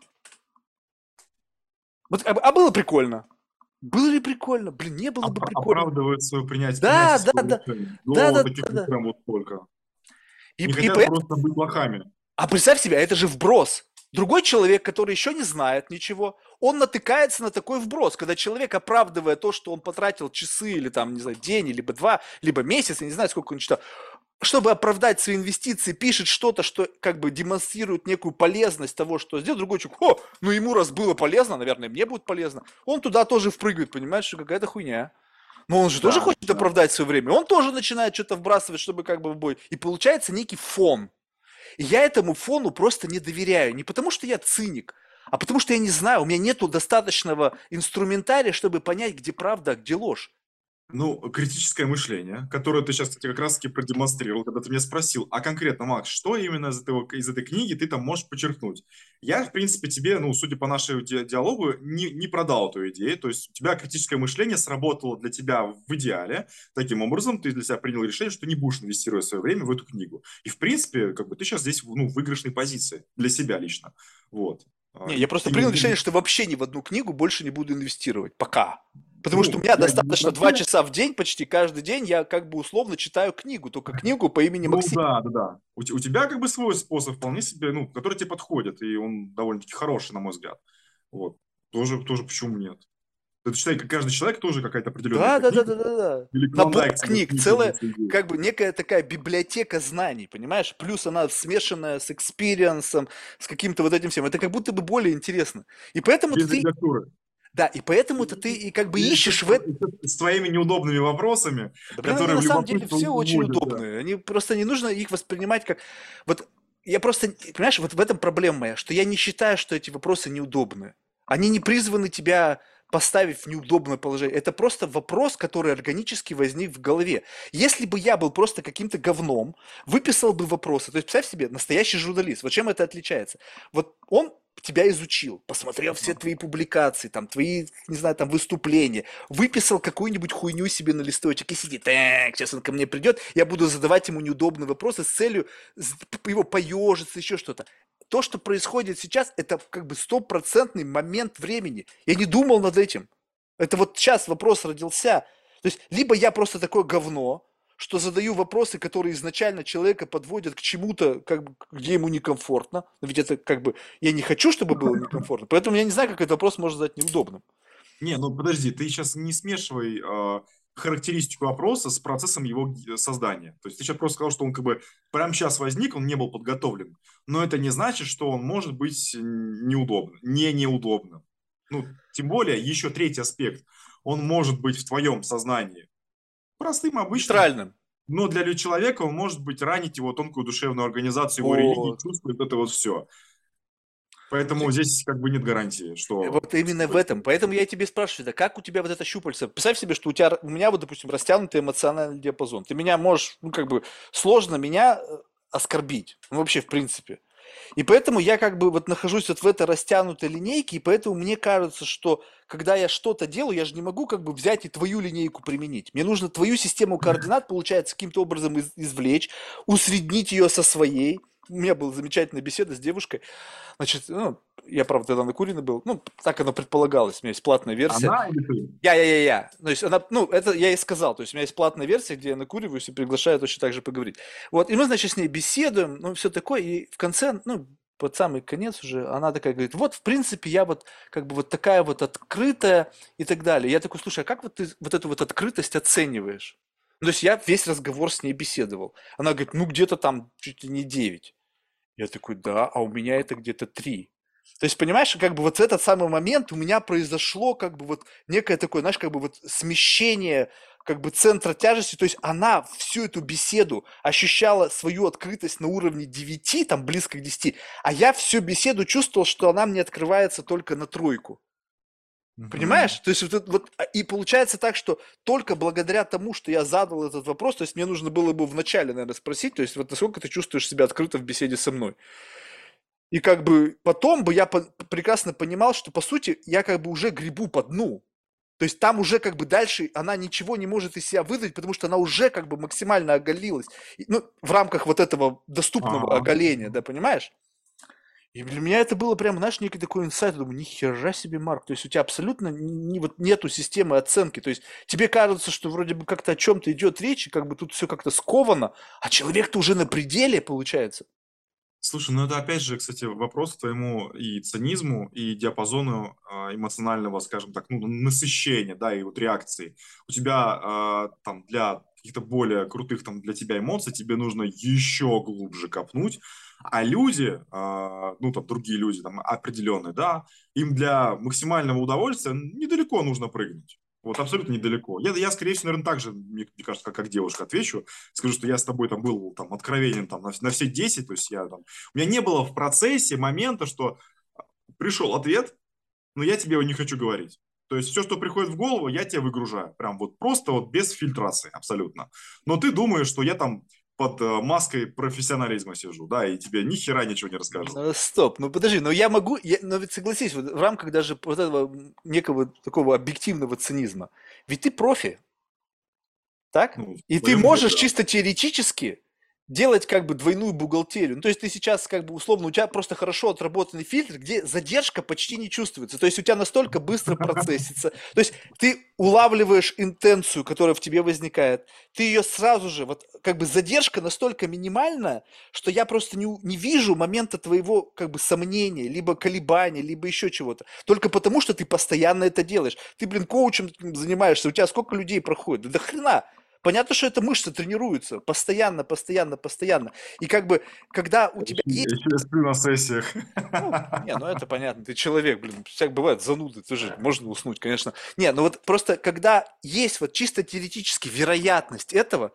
Вот, а, а было прикольно. Было ли прикольно? Блин, не было бы прикольно. Оправдывает свое принятие. Да, да, да. Да, да, таких да, прям вот только. И, Не и хотят просто быть лохами. А представь себе, это же вброс. Другой человек, который еще не знает ничего, он натыкается на такой вброс, когда человек, оправдывая то, что он потратил часы или там, не знаю, день, либо два, либо месяц, я не знаю, сколько он читал, чтобы оправдать свои инвестиции, пишет что-то, что как бы демонстрирует некую полезность того, что сделал, другой человек, о, ну ему раз было полезно, наверное, мне будет полезно, он туда тоже впрыгивает, понимаешь, что какая-то хуйня. Но он же Да, тоже хочет да. оправдать свое время, он тоже начинает что-то вбрасывать, чтобы как бы в бой. И получается некий фон. И я этому фону просто не доверяю. Не потому, что я циник, а потому, что я не знаю, у меня нету достаточного инструментария, чтобы понять, где правда, а где ложь. Ну, критическое мышление, которое ты сейчас, кстати, как раз-таки продемонстрировал, когда ты меня спросил, а конкретно, Макс, что именно из, этого, из этой книги ты там можешь подчеркнуть? Я, в принципе, тебе, ну, судя по нашему ди- диалогу, не, не продал эту идею, то есть у тебя критическое мышление сработало для тебя в идеале, таким образом ты для себя принял решение, что не будешь инвестировать свое время в эту книгу. И, в принципе, как бы ты сейчас здесь, ну, в выигрышной позиции для себя лично, вот. А, Не, я просто ты принял не- решение, что вообще ни в одну книгу больше не буду инвестировать. Пока. Потому Ну, что у меня я- достаточно я- два часа в день, почти каждый день, я как бы условно читаю книгу, только книгу по имени Ну Максим. да, да, да. У, у тебя как бы свой способ вполне себе, ну, который тебе подходит, и он довольно-таки хороший, на мой взгляд. Вот. Тоже, тоже почему нет? Это считай, каждый человек тоже какая-то определенная Да, да, да, да, да, да. или Набор книг, книг целая, как бы некая такая библиотека знаний, понимаешь? Плюс она смешанная с experience ом, с каким-то вот этим всем. Это как будто бы более интересно. И поэтому Без ты, редактуры. Да, и поэтому-то ты и как бы И ищешь в этом. С твоими неудобными вопросами. Да, которые на самом деле все очень уводят, да. удобные. Они просто не нужно их воспринимать как... Вот я просто, понимаешь, вот в этом проблема моя, что я не считаю, что эти вопросы неудобные. Они не призваны тебя поставить в неудобное положение. Это просто вопрос, который органически возник в голове. Если бы я был просто каким-то говном, выписал бы вопросы. То есть, представь себе, настоящий журналист. Вот чем это отличается? Вот он тебя изучил, посмотрел все твои публикации, там, твои, не знаю, там, выступления, выписал какую-нибудь хуйню себе на листочек и сидит, так, сейчас он ко мне придет, я буду задавать ему неудобные вопросы с целью его поежиться, еще что-то. То, что происходит сейчас, это как бы стопроцентный момент времени. Я не думал над этим. Это вот сейчас вопрос родился. То есть, либо я просто такое говно, что задаю вопросы, которые изначально человека подводят к чему-то, как бы, где ему некомфортно. Но ведь это как бы, я не хочу, чтобы было некомфортно. Поэтому я не знаю, как этот вопрос можно задать неудобным. Не, ну подожди, ты сейчас не смешивай э, характеристику вопроса с процессом его г- создания. То есть ты сейчас просто сказал, что он как бы прямо сейчас возник, он не был подготовлен. Но это не значит, что он может быть неудобным, не неудобным. Ну, тем более, еще третий аспект. Он может быть в твоем сознании простым, обычным, Нейтральным. но для человека он может быть ранить его тонкую душевную организацию, его Вот. религию, чувства, вот это вот все. Поэтому здесь как бы нет гарантии, что... Вот именно в этом. Поэтому я тебе спрашиваю, да как у тебя вот это щупальце? Представь себе, что у тебя, у меня вот, допустим, растянутый эмоциональный диапазон. Ты меня можешь, ну, как бы, сложно меня э, оскорбить. Ну, вообще, в принципе. И поэтому я как бы вот нахожусь вот в этой растянутой линейке, и поэтому мне кажется, что когда я что-то делаю, я же не могу как бы взять и твою линейку применить. Мне нужно твою систему координат, получается, каким-то образом из- извлечь, усреднить ее со своей. У меня была замечательная беседа с девушкой. Значит, ну, я, правда, тогда накуренный был. Ну, так оно предполагалось. У меня есть платная версия. Она или ты? Я, я, я, я. То есть она, ну, это я и сказал. То есть у меня есть платная версия, где я накуриваюсь и приглашаю точно так же поговорить. Вот, и мы, значит, с ней беседуем, ну, все такое, и в конце, ну, под самый конец уже, она такая говорит, вот, в принципе, я вот, как бы, вот такая вот открытая и так далее. Я такой, слушай, а как вот ты вот эту вот открытость оцениваешь? Ну, то есть я весь разговор с ней беседовал. Она говорит, ну, где-то там чуть ли не 9. Я такой, да, а у меня это где-то 3. То есть, понимаешь, как бы вот в этот самый момент у меня произошло как бы вот некое такое, знаешь, как бы вот смещение как бы центра тяжести, то есть она всю эту беседу ощущала свою открытость на уровне 9, там близко к 10, а я всю беседу чувствовал, что она мне открывается только на тройку. Понимаешь? То есть вот, вот, а, и получается так, что только благодаря тому, что я задал этот вопрос, то есть мне нужно было бы вначале, наверное, спросить, то есть вот насколько ты чувствуешь себя открыто в беседе со мной. И как бы потом бы я по- прекрасно понимал, что по сути я как бы уже грибу по дну. То есть там уже как бы дальше она ничего не может из себя выдать, потому что она уже как бы максимально оголилась. Ну, в рамках вот этого доступного Ага. оголения, да, понимаешь? И для меня это было прям, знаешь, некий такой инсайт. Я думаю, ни хера себе, Марк. То есть у тебя абсолютно не, вот нету системы оценки. То есть тебе кажется, что вроде бы как-то о чем-то идет речь, и как бы тут все как-то сковано, а человек-то уже на пределе, получается. Слушай, ну это опять же, кстати, вопрос к твоему и цинизму, и диапазону а, эмоционального, скажем так, ну, насыщения, да, и вот реакции. У тебя а, там для каких-то более крутых там для тебя эмоций тебе нужно еще глубже копнуть, а люди, а, ну там другие люди там определенные, да, им для максимального удовольствия недалеко нужно прыгнуть. Вот абсолютно недалеко. Я, я скорее всего, наверное, так же, мне, мне кажется, как, как девушка отвечу. Скажу, что я с тобой там был там откровенен там, на, на все 10. То есть я там... У меня не было в процессе момента, что пришел ответ, но я тебе его не хочу говорить. То есть все, что приходит в голову, я тебе выгружаю. Прям вот просто вот без фильтрации абсолютно. Но ты думаешь, что я там под э, маской профессионализма сижу, да, и тебе ни хера ничего не расскажу. Ну, стоп, ну подожди, но я могу, я, но ведь согласись, вот в рамках даже вот этого некого такого объективного цинизма, ведь ты профи, так? Ну, И ты можешь да. чисто теоретически делать как бы двойную бухгалтерию. Ну, то есть ты сейчас как бы условно, у тебя просто хорошо отработанный фильтр, где задержка почти не чувствуется. То есть у тебя настолько быстро процессится. То есть ты улавливаешь интенцию, которая в тебе возникает. Ты ее сразу же, вот как бы задержка настолько минимальна, что я просто не, не вижу момента твоего как бы сомнения, либо колебания, либо еще чего-то. Только потому, что ты постоянно это делаешь. Ты, блин, коучем занимаешься, у тебя сколько людей проходит? Да до хрена. Понятно, что это мышцы тренируются постоянно, постоянно, постоянно. И как бы, когда у тебя Я есть... я сплю на сессиях. Ну, не, ну это понятно, ты человек, блин, всяк бывает, зануды, тоже можно уснуть, конечно. Не, ну вот просто когда есть вот чисто теоретически вероятность этого,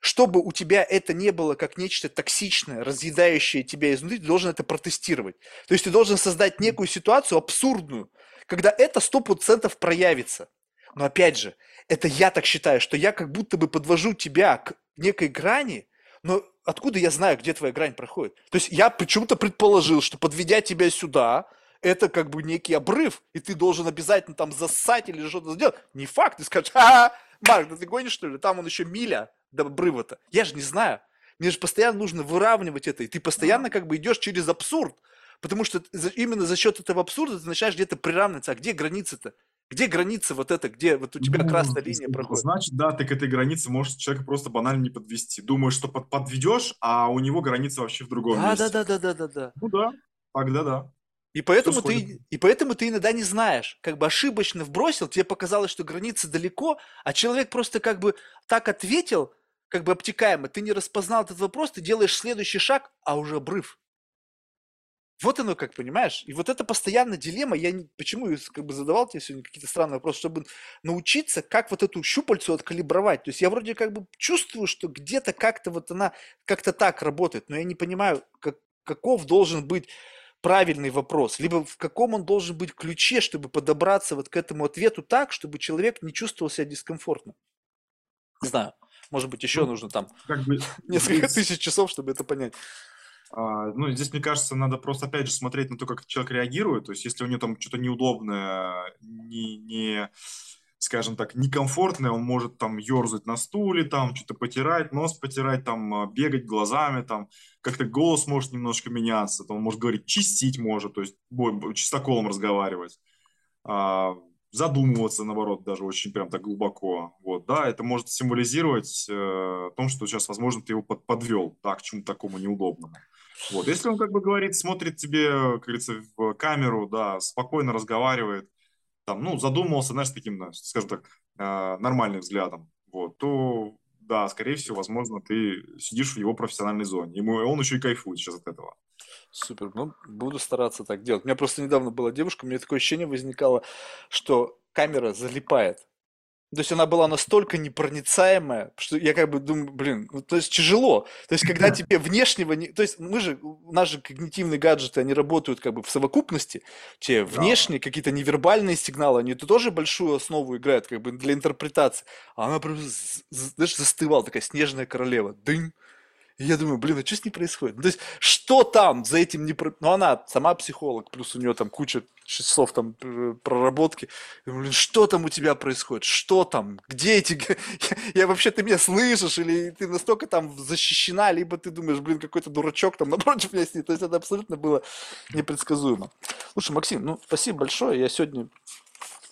чтобы у тебя это не было как нечто токсичное, разъедающее тебя изнутри, ты должен это протестировать. То есть ты должен создать некую ситуацию абсурдную, когда это сто процентов проявится. Но опять же, это я так считаю, что я как будто бы подвожу тебя к некой грани, но откуда я знаю, где твоя грань проходит? То есть я почему-то предположил, что подведя тебя сюда, это как бы некий обрыв, и ты должен обязательно там зассать или что-то сделать. Не факт, ты скажешь, а, Марк, да ты гонишь что ли? Там он еще миля до обрыва-то. Я же не знаю. Мне же постоянно нужно выравнивать это, и ты постоянно как бы идешь через абсурд. Потому что именно за счет этого абсурда ты начинаешь где-то приравниваться. А где граница-то? Где граница вот эта, где вот у тебя Ну, красная линия проходит? Значит, да, ты к этой границе можешь человека просто банально не подвести. Думаешь, что под, подведешь, а у него граница вообще в другом Да, месте. да, да, да, да, да, да. Ну да, тогда да. И поэтому, ты, и поэтому ты иногда не знаешь, как бы ошибочно вбросил, тебе показалось, что граница далеко, а человек просто как бы так ответил, как бы обтекаемо, ты не распознал этот вопрос, ты делаешь следующий шаг, а уже обрыв. Вот оно как, понимаешь? И вот это постоянная дилемма, я не, почему как бы задавал тебе сегодня какие-то странные вопросы, чтобы научиться, как вот эту щупальцу откалибровать. То есть я вроде как бы чувствую, что где-то как-то вот она как-то так работает, но я не понимаю, как, каков должен быть правильный вопрос, либо в каком он должен быть ключе, чтобы подобраться вот к этому ответу так, чтобы человек не чувствовал себя дискомфортно. Не знаю, может быть, еще Ну, нужно там Как бы несколько тысяч часов, чтобы это понять. А, ну, здесь, мне кажется, надо просто, опять же, смотреть на то, как человек реагирует. То есть, если у него там что-то неудобное, не, не, скажем так, некомфортное, он может там ерзать на стуле, там что-то потирать, нос потирать, там а, бегать глазами, там как-то голос может немножко меняться, там он может говорить, чистить может, то есть чистоколом разговаривать. Задумываться, наоборот, даже очень прям так глубоко. Вот, да, это может символизировать э, о том, что сейчас, возможно, ты его под, подвел, да, к чему-то такому неудобному. Вот, если он, как бы говорит, смотрит тебе, как говорится, в камеру, да, спокойно разговаривает, там, ну, задумывался, знаешь, таким, скажем так, э, нормальным взглядом, вот, то да, скорее всего, возможно, ты сидишь в его профессиональной зоне. Ему, он еще и кайфует сейчас от этого. Супер. Ну, буду стараться так делать. У меня просто недавно была девушка, у меня такое ощущение возникало, что камера залипает. То есть она была настолько непроницаемая, что я как бы думаю, блин, ну, то есть тяжело. То есть когда тебе внешнего, не... то есть мы же, же когнитивные гаджеты, они работают как бы в совокупности, те внешние какие-то невербальные сигналы, они тоже большую основу играют как бы для интерпретации. А она просто, знаешь, застывала, такая снежная королева, дынь, и я думаю, блин, а что с ней происходит? Ну, то есть, что там за этим не... Про... Ну, она сама психолог, плюс у нее там куча часов там э, проработки. Я думаю, блин, что там у тебя происходит? Что там? Где эти... я, вообще, ты меня слышишь? Или ты настолько там защищена? Либо ты думаешь, блин, какой-то дурачок там напротив меня сидит. То есть, это абсолютно было непредсказуемо. Слушай, Максим, ну, спасибо большое. Я сегодня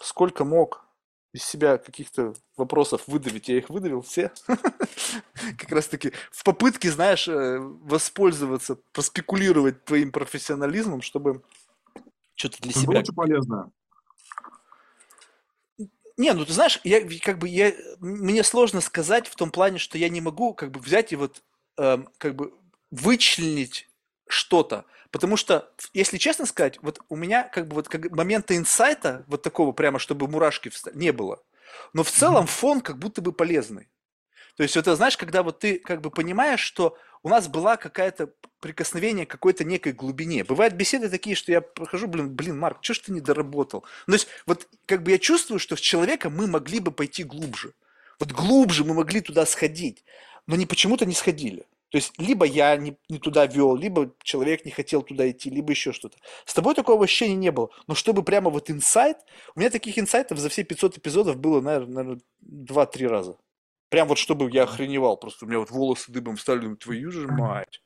сколько мог из себя каких-то вопросов выдавить. Я их выдавил все. Как раз таки в попытке, знаешь, э, воспользоваться, поспекулировать твоим профессионализмом, чтобы что-то для себя... Очень полезно. Не, ну ты знаешь, я как бы я мне сложно сказать в том плане, что я не могу как бы взять и вот э, как бы вычленить что-то. Потому что, если честно сказать, вот у меня как бы вот как момента инсайта, вот такого прямо, чтобы мурашки встали, не было. Но в целом фон как будто бы полезный. То есть это, знаешь, когда вот ты как бы понимаешь, что у нас была какая-то прикосновение к какой-то некой глубине. Бывают беседы такие, что я прохожу, блин, блин, Марк, что ж ты не доработал? Ну, то есть вот как бы я чувствую, что с человеком мы могли бы пойти глубже. Вот глубже мы могли туда сходить, но не почему-то не сходили. То есть либо я не, не туда вел, либо человек не хотел туда идти, либо еще что-то. С тобой такого ощущения не было. Но чтобы прямо вот инсайт, у меня таких инсайтов за все 500 эпизодов было, наверное, 2-3 раза. Прям вот чтобы я охреневал, просто у меня вот волосы дыбом стали, думаю, твою же мать.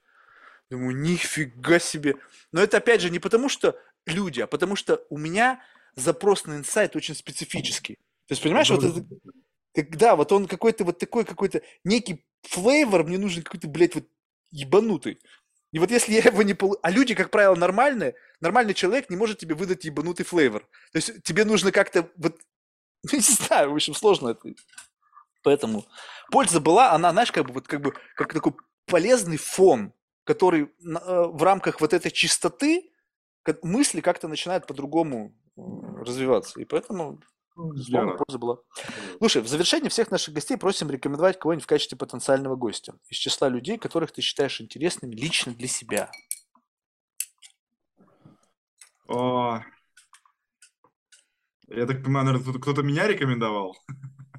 Думаю, нифига себе. Но это опять же не потому, что люди, а потому что у меня запрос на инсайт очень специфический. То есть, понимаешь, вот это, да, вот он какой-то вот такой какой-то некий флейвор мне нужен какой-то, блядь, вот ебанутый. И вот если я его не получу... А люди, как правило, нормальные, нормальный человек не может тебе выдать ебанутый флейвор. То есть тебе нужно как-то вот... Ну, не знаю, в общем, сложно это. Поэтому польза была, она, знаешь, как бы вот как бы как такой полезный фон, который э, в рамках вот этой чистоты мысли как-то начинают по-другому э, развиваться. И поэтому Безусловно, польза была. Слушай, в завершении всех наших гостей просим рекомендовать кого-нибудь в качестве потенциального гостя из числа людей, которых ты считаешь интересными лично для себя. О, я так понимаю, наверное, кто-то меня рекомендовал.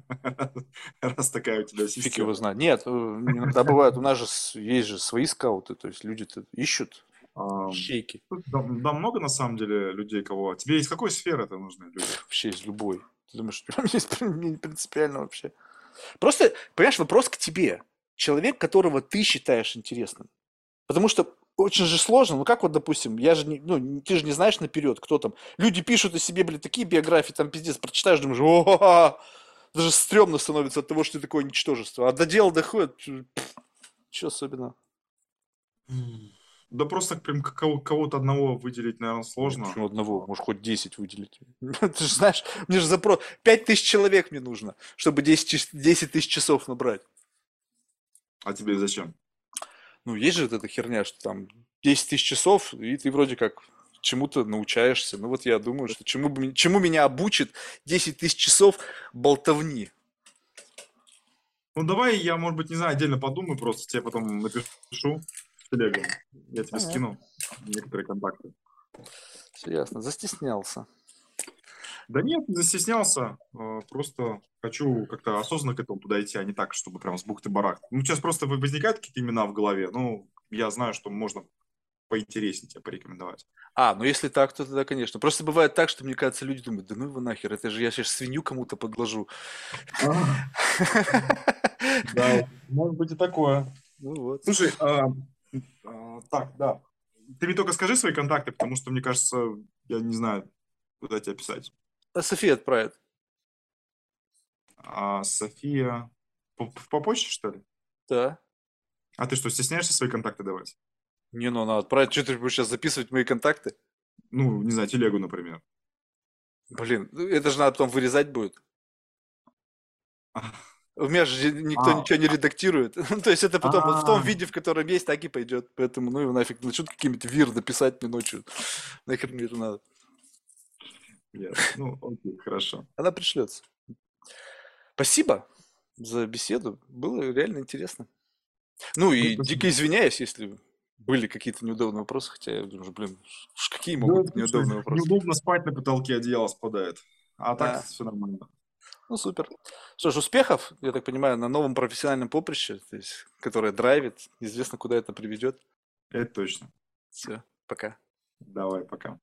Раз такая у тебя система. Фиг его знает. Нет, э, иногда бывает, у нас же есть же свои скауты, то есть люди ищут Щейки. Да, да, много на самом деле людей, кого. Тебе из какой сферы это нужны люди? Вообще из любой. Ты думаешь, мне принципиально вообще. Просто, понимаешь, вопрос к тебе. Человек, которого ты считаешь интересным. Потому что очень же сложно. Ну как вот, допустим, я же не, ну, ты же не знаешь наперед, кто там. Люди пишут о себе, блин, такие биографии, там пиздец, прочитаешь, думаешь, о даже стрёмно становится от того, что ты такое ничтожество. А до дела доходит, что особенно. Да просто прям кого-то одного выделить, наверное, сложно. Почему одного? Может, хоть 10 выделить. Ты же знаешь, мне же запрос... 5 тысяч человек мне нужно, чтобы 10, 10 тысяч часов набрать. А тебе зачем? Ну, есть же эта херня, что там 10 тысяч часов, и ты вроде как чему-то научаешься. Ну вот я думаю, что чему, чему меня обучит 10 тысяч часов болтовни. Ну давай я, может быть, не знаю, отдельно подумаю, просто тебе потом напишу телегу. Я тебе скину некоторые контакты. Все ясно. Застеснялся. Да нет, не застеснялся. А, просто хочу как-то осознанно к этому подойти, а не так, чтобы прям с бухты барах. Ну, сейчас просто возникают какие-то имена в голове. Ну, я знаю, что можно поинтереснее тебе порекомендовать. А, ну если так, то тогда, конечно. Просто бывает так, что, мне кажется, люди думают, да ну его нахер, это же я сейчас свинью кому-то подложу. А. Да, может быть и такое. Ну вот. Слушай, а, а, так, да. Ты мне только скажи свои контакты, потому что, мне кажется, я не знаю, куда тебя писать. А София отправит. А София... По, по почте, что ли? Да. А ты что, стесняешься свои контакты давать? Не, ну она отправит. Что ты будешь сейчас записывать мои контакты? Ну, не знаю, телегу, например. Блин, это же надо потом вырезать будет. У меня же никто А. ничего не редактирует. Ну, То есть это потом вот в том А. виде, в котором есть, так и пойдет. Поэтому, ну его нафиг, начнут какие-нибудь вир написать мне ночью. Нахер мне это надо. Ну, окей, хорошо. Она пришлется. Спасибо за беседу. Было реально интересно. Ну и дико извиняюсь, если были какие-то неудобные вопросы, хотя я думаю, блин, какие Да, могут быть неудобные вопросы. Неудобно спать на потолке, одеяло спадает. А так все нормально. Ну, супер. Что ж, успехов, я так понимаю, на новом профессиональном поприще, то есть, которое драйвит, неизвестно, куда это приведет. Это точно. Все, пока. Давай, пока.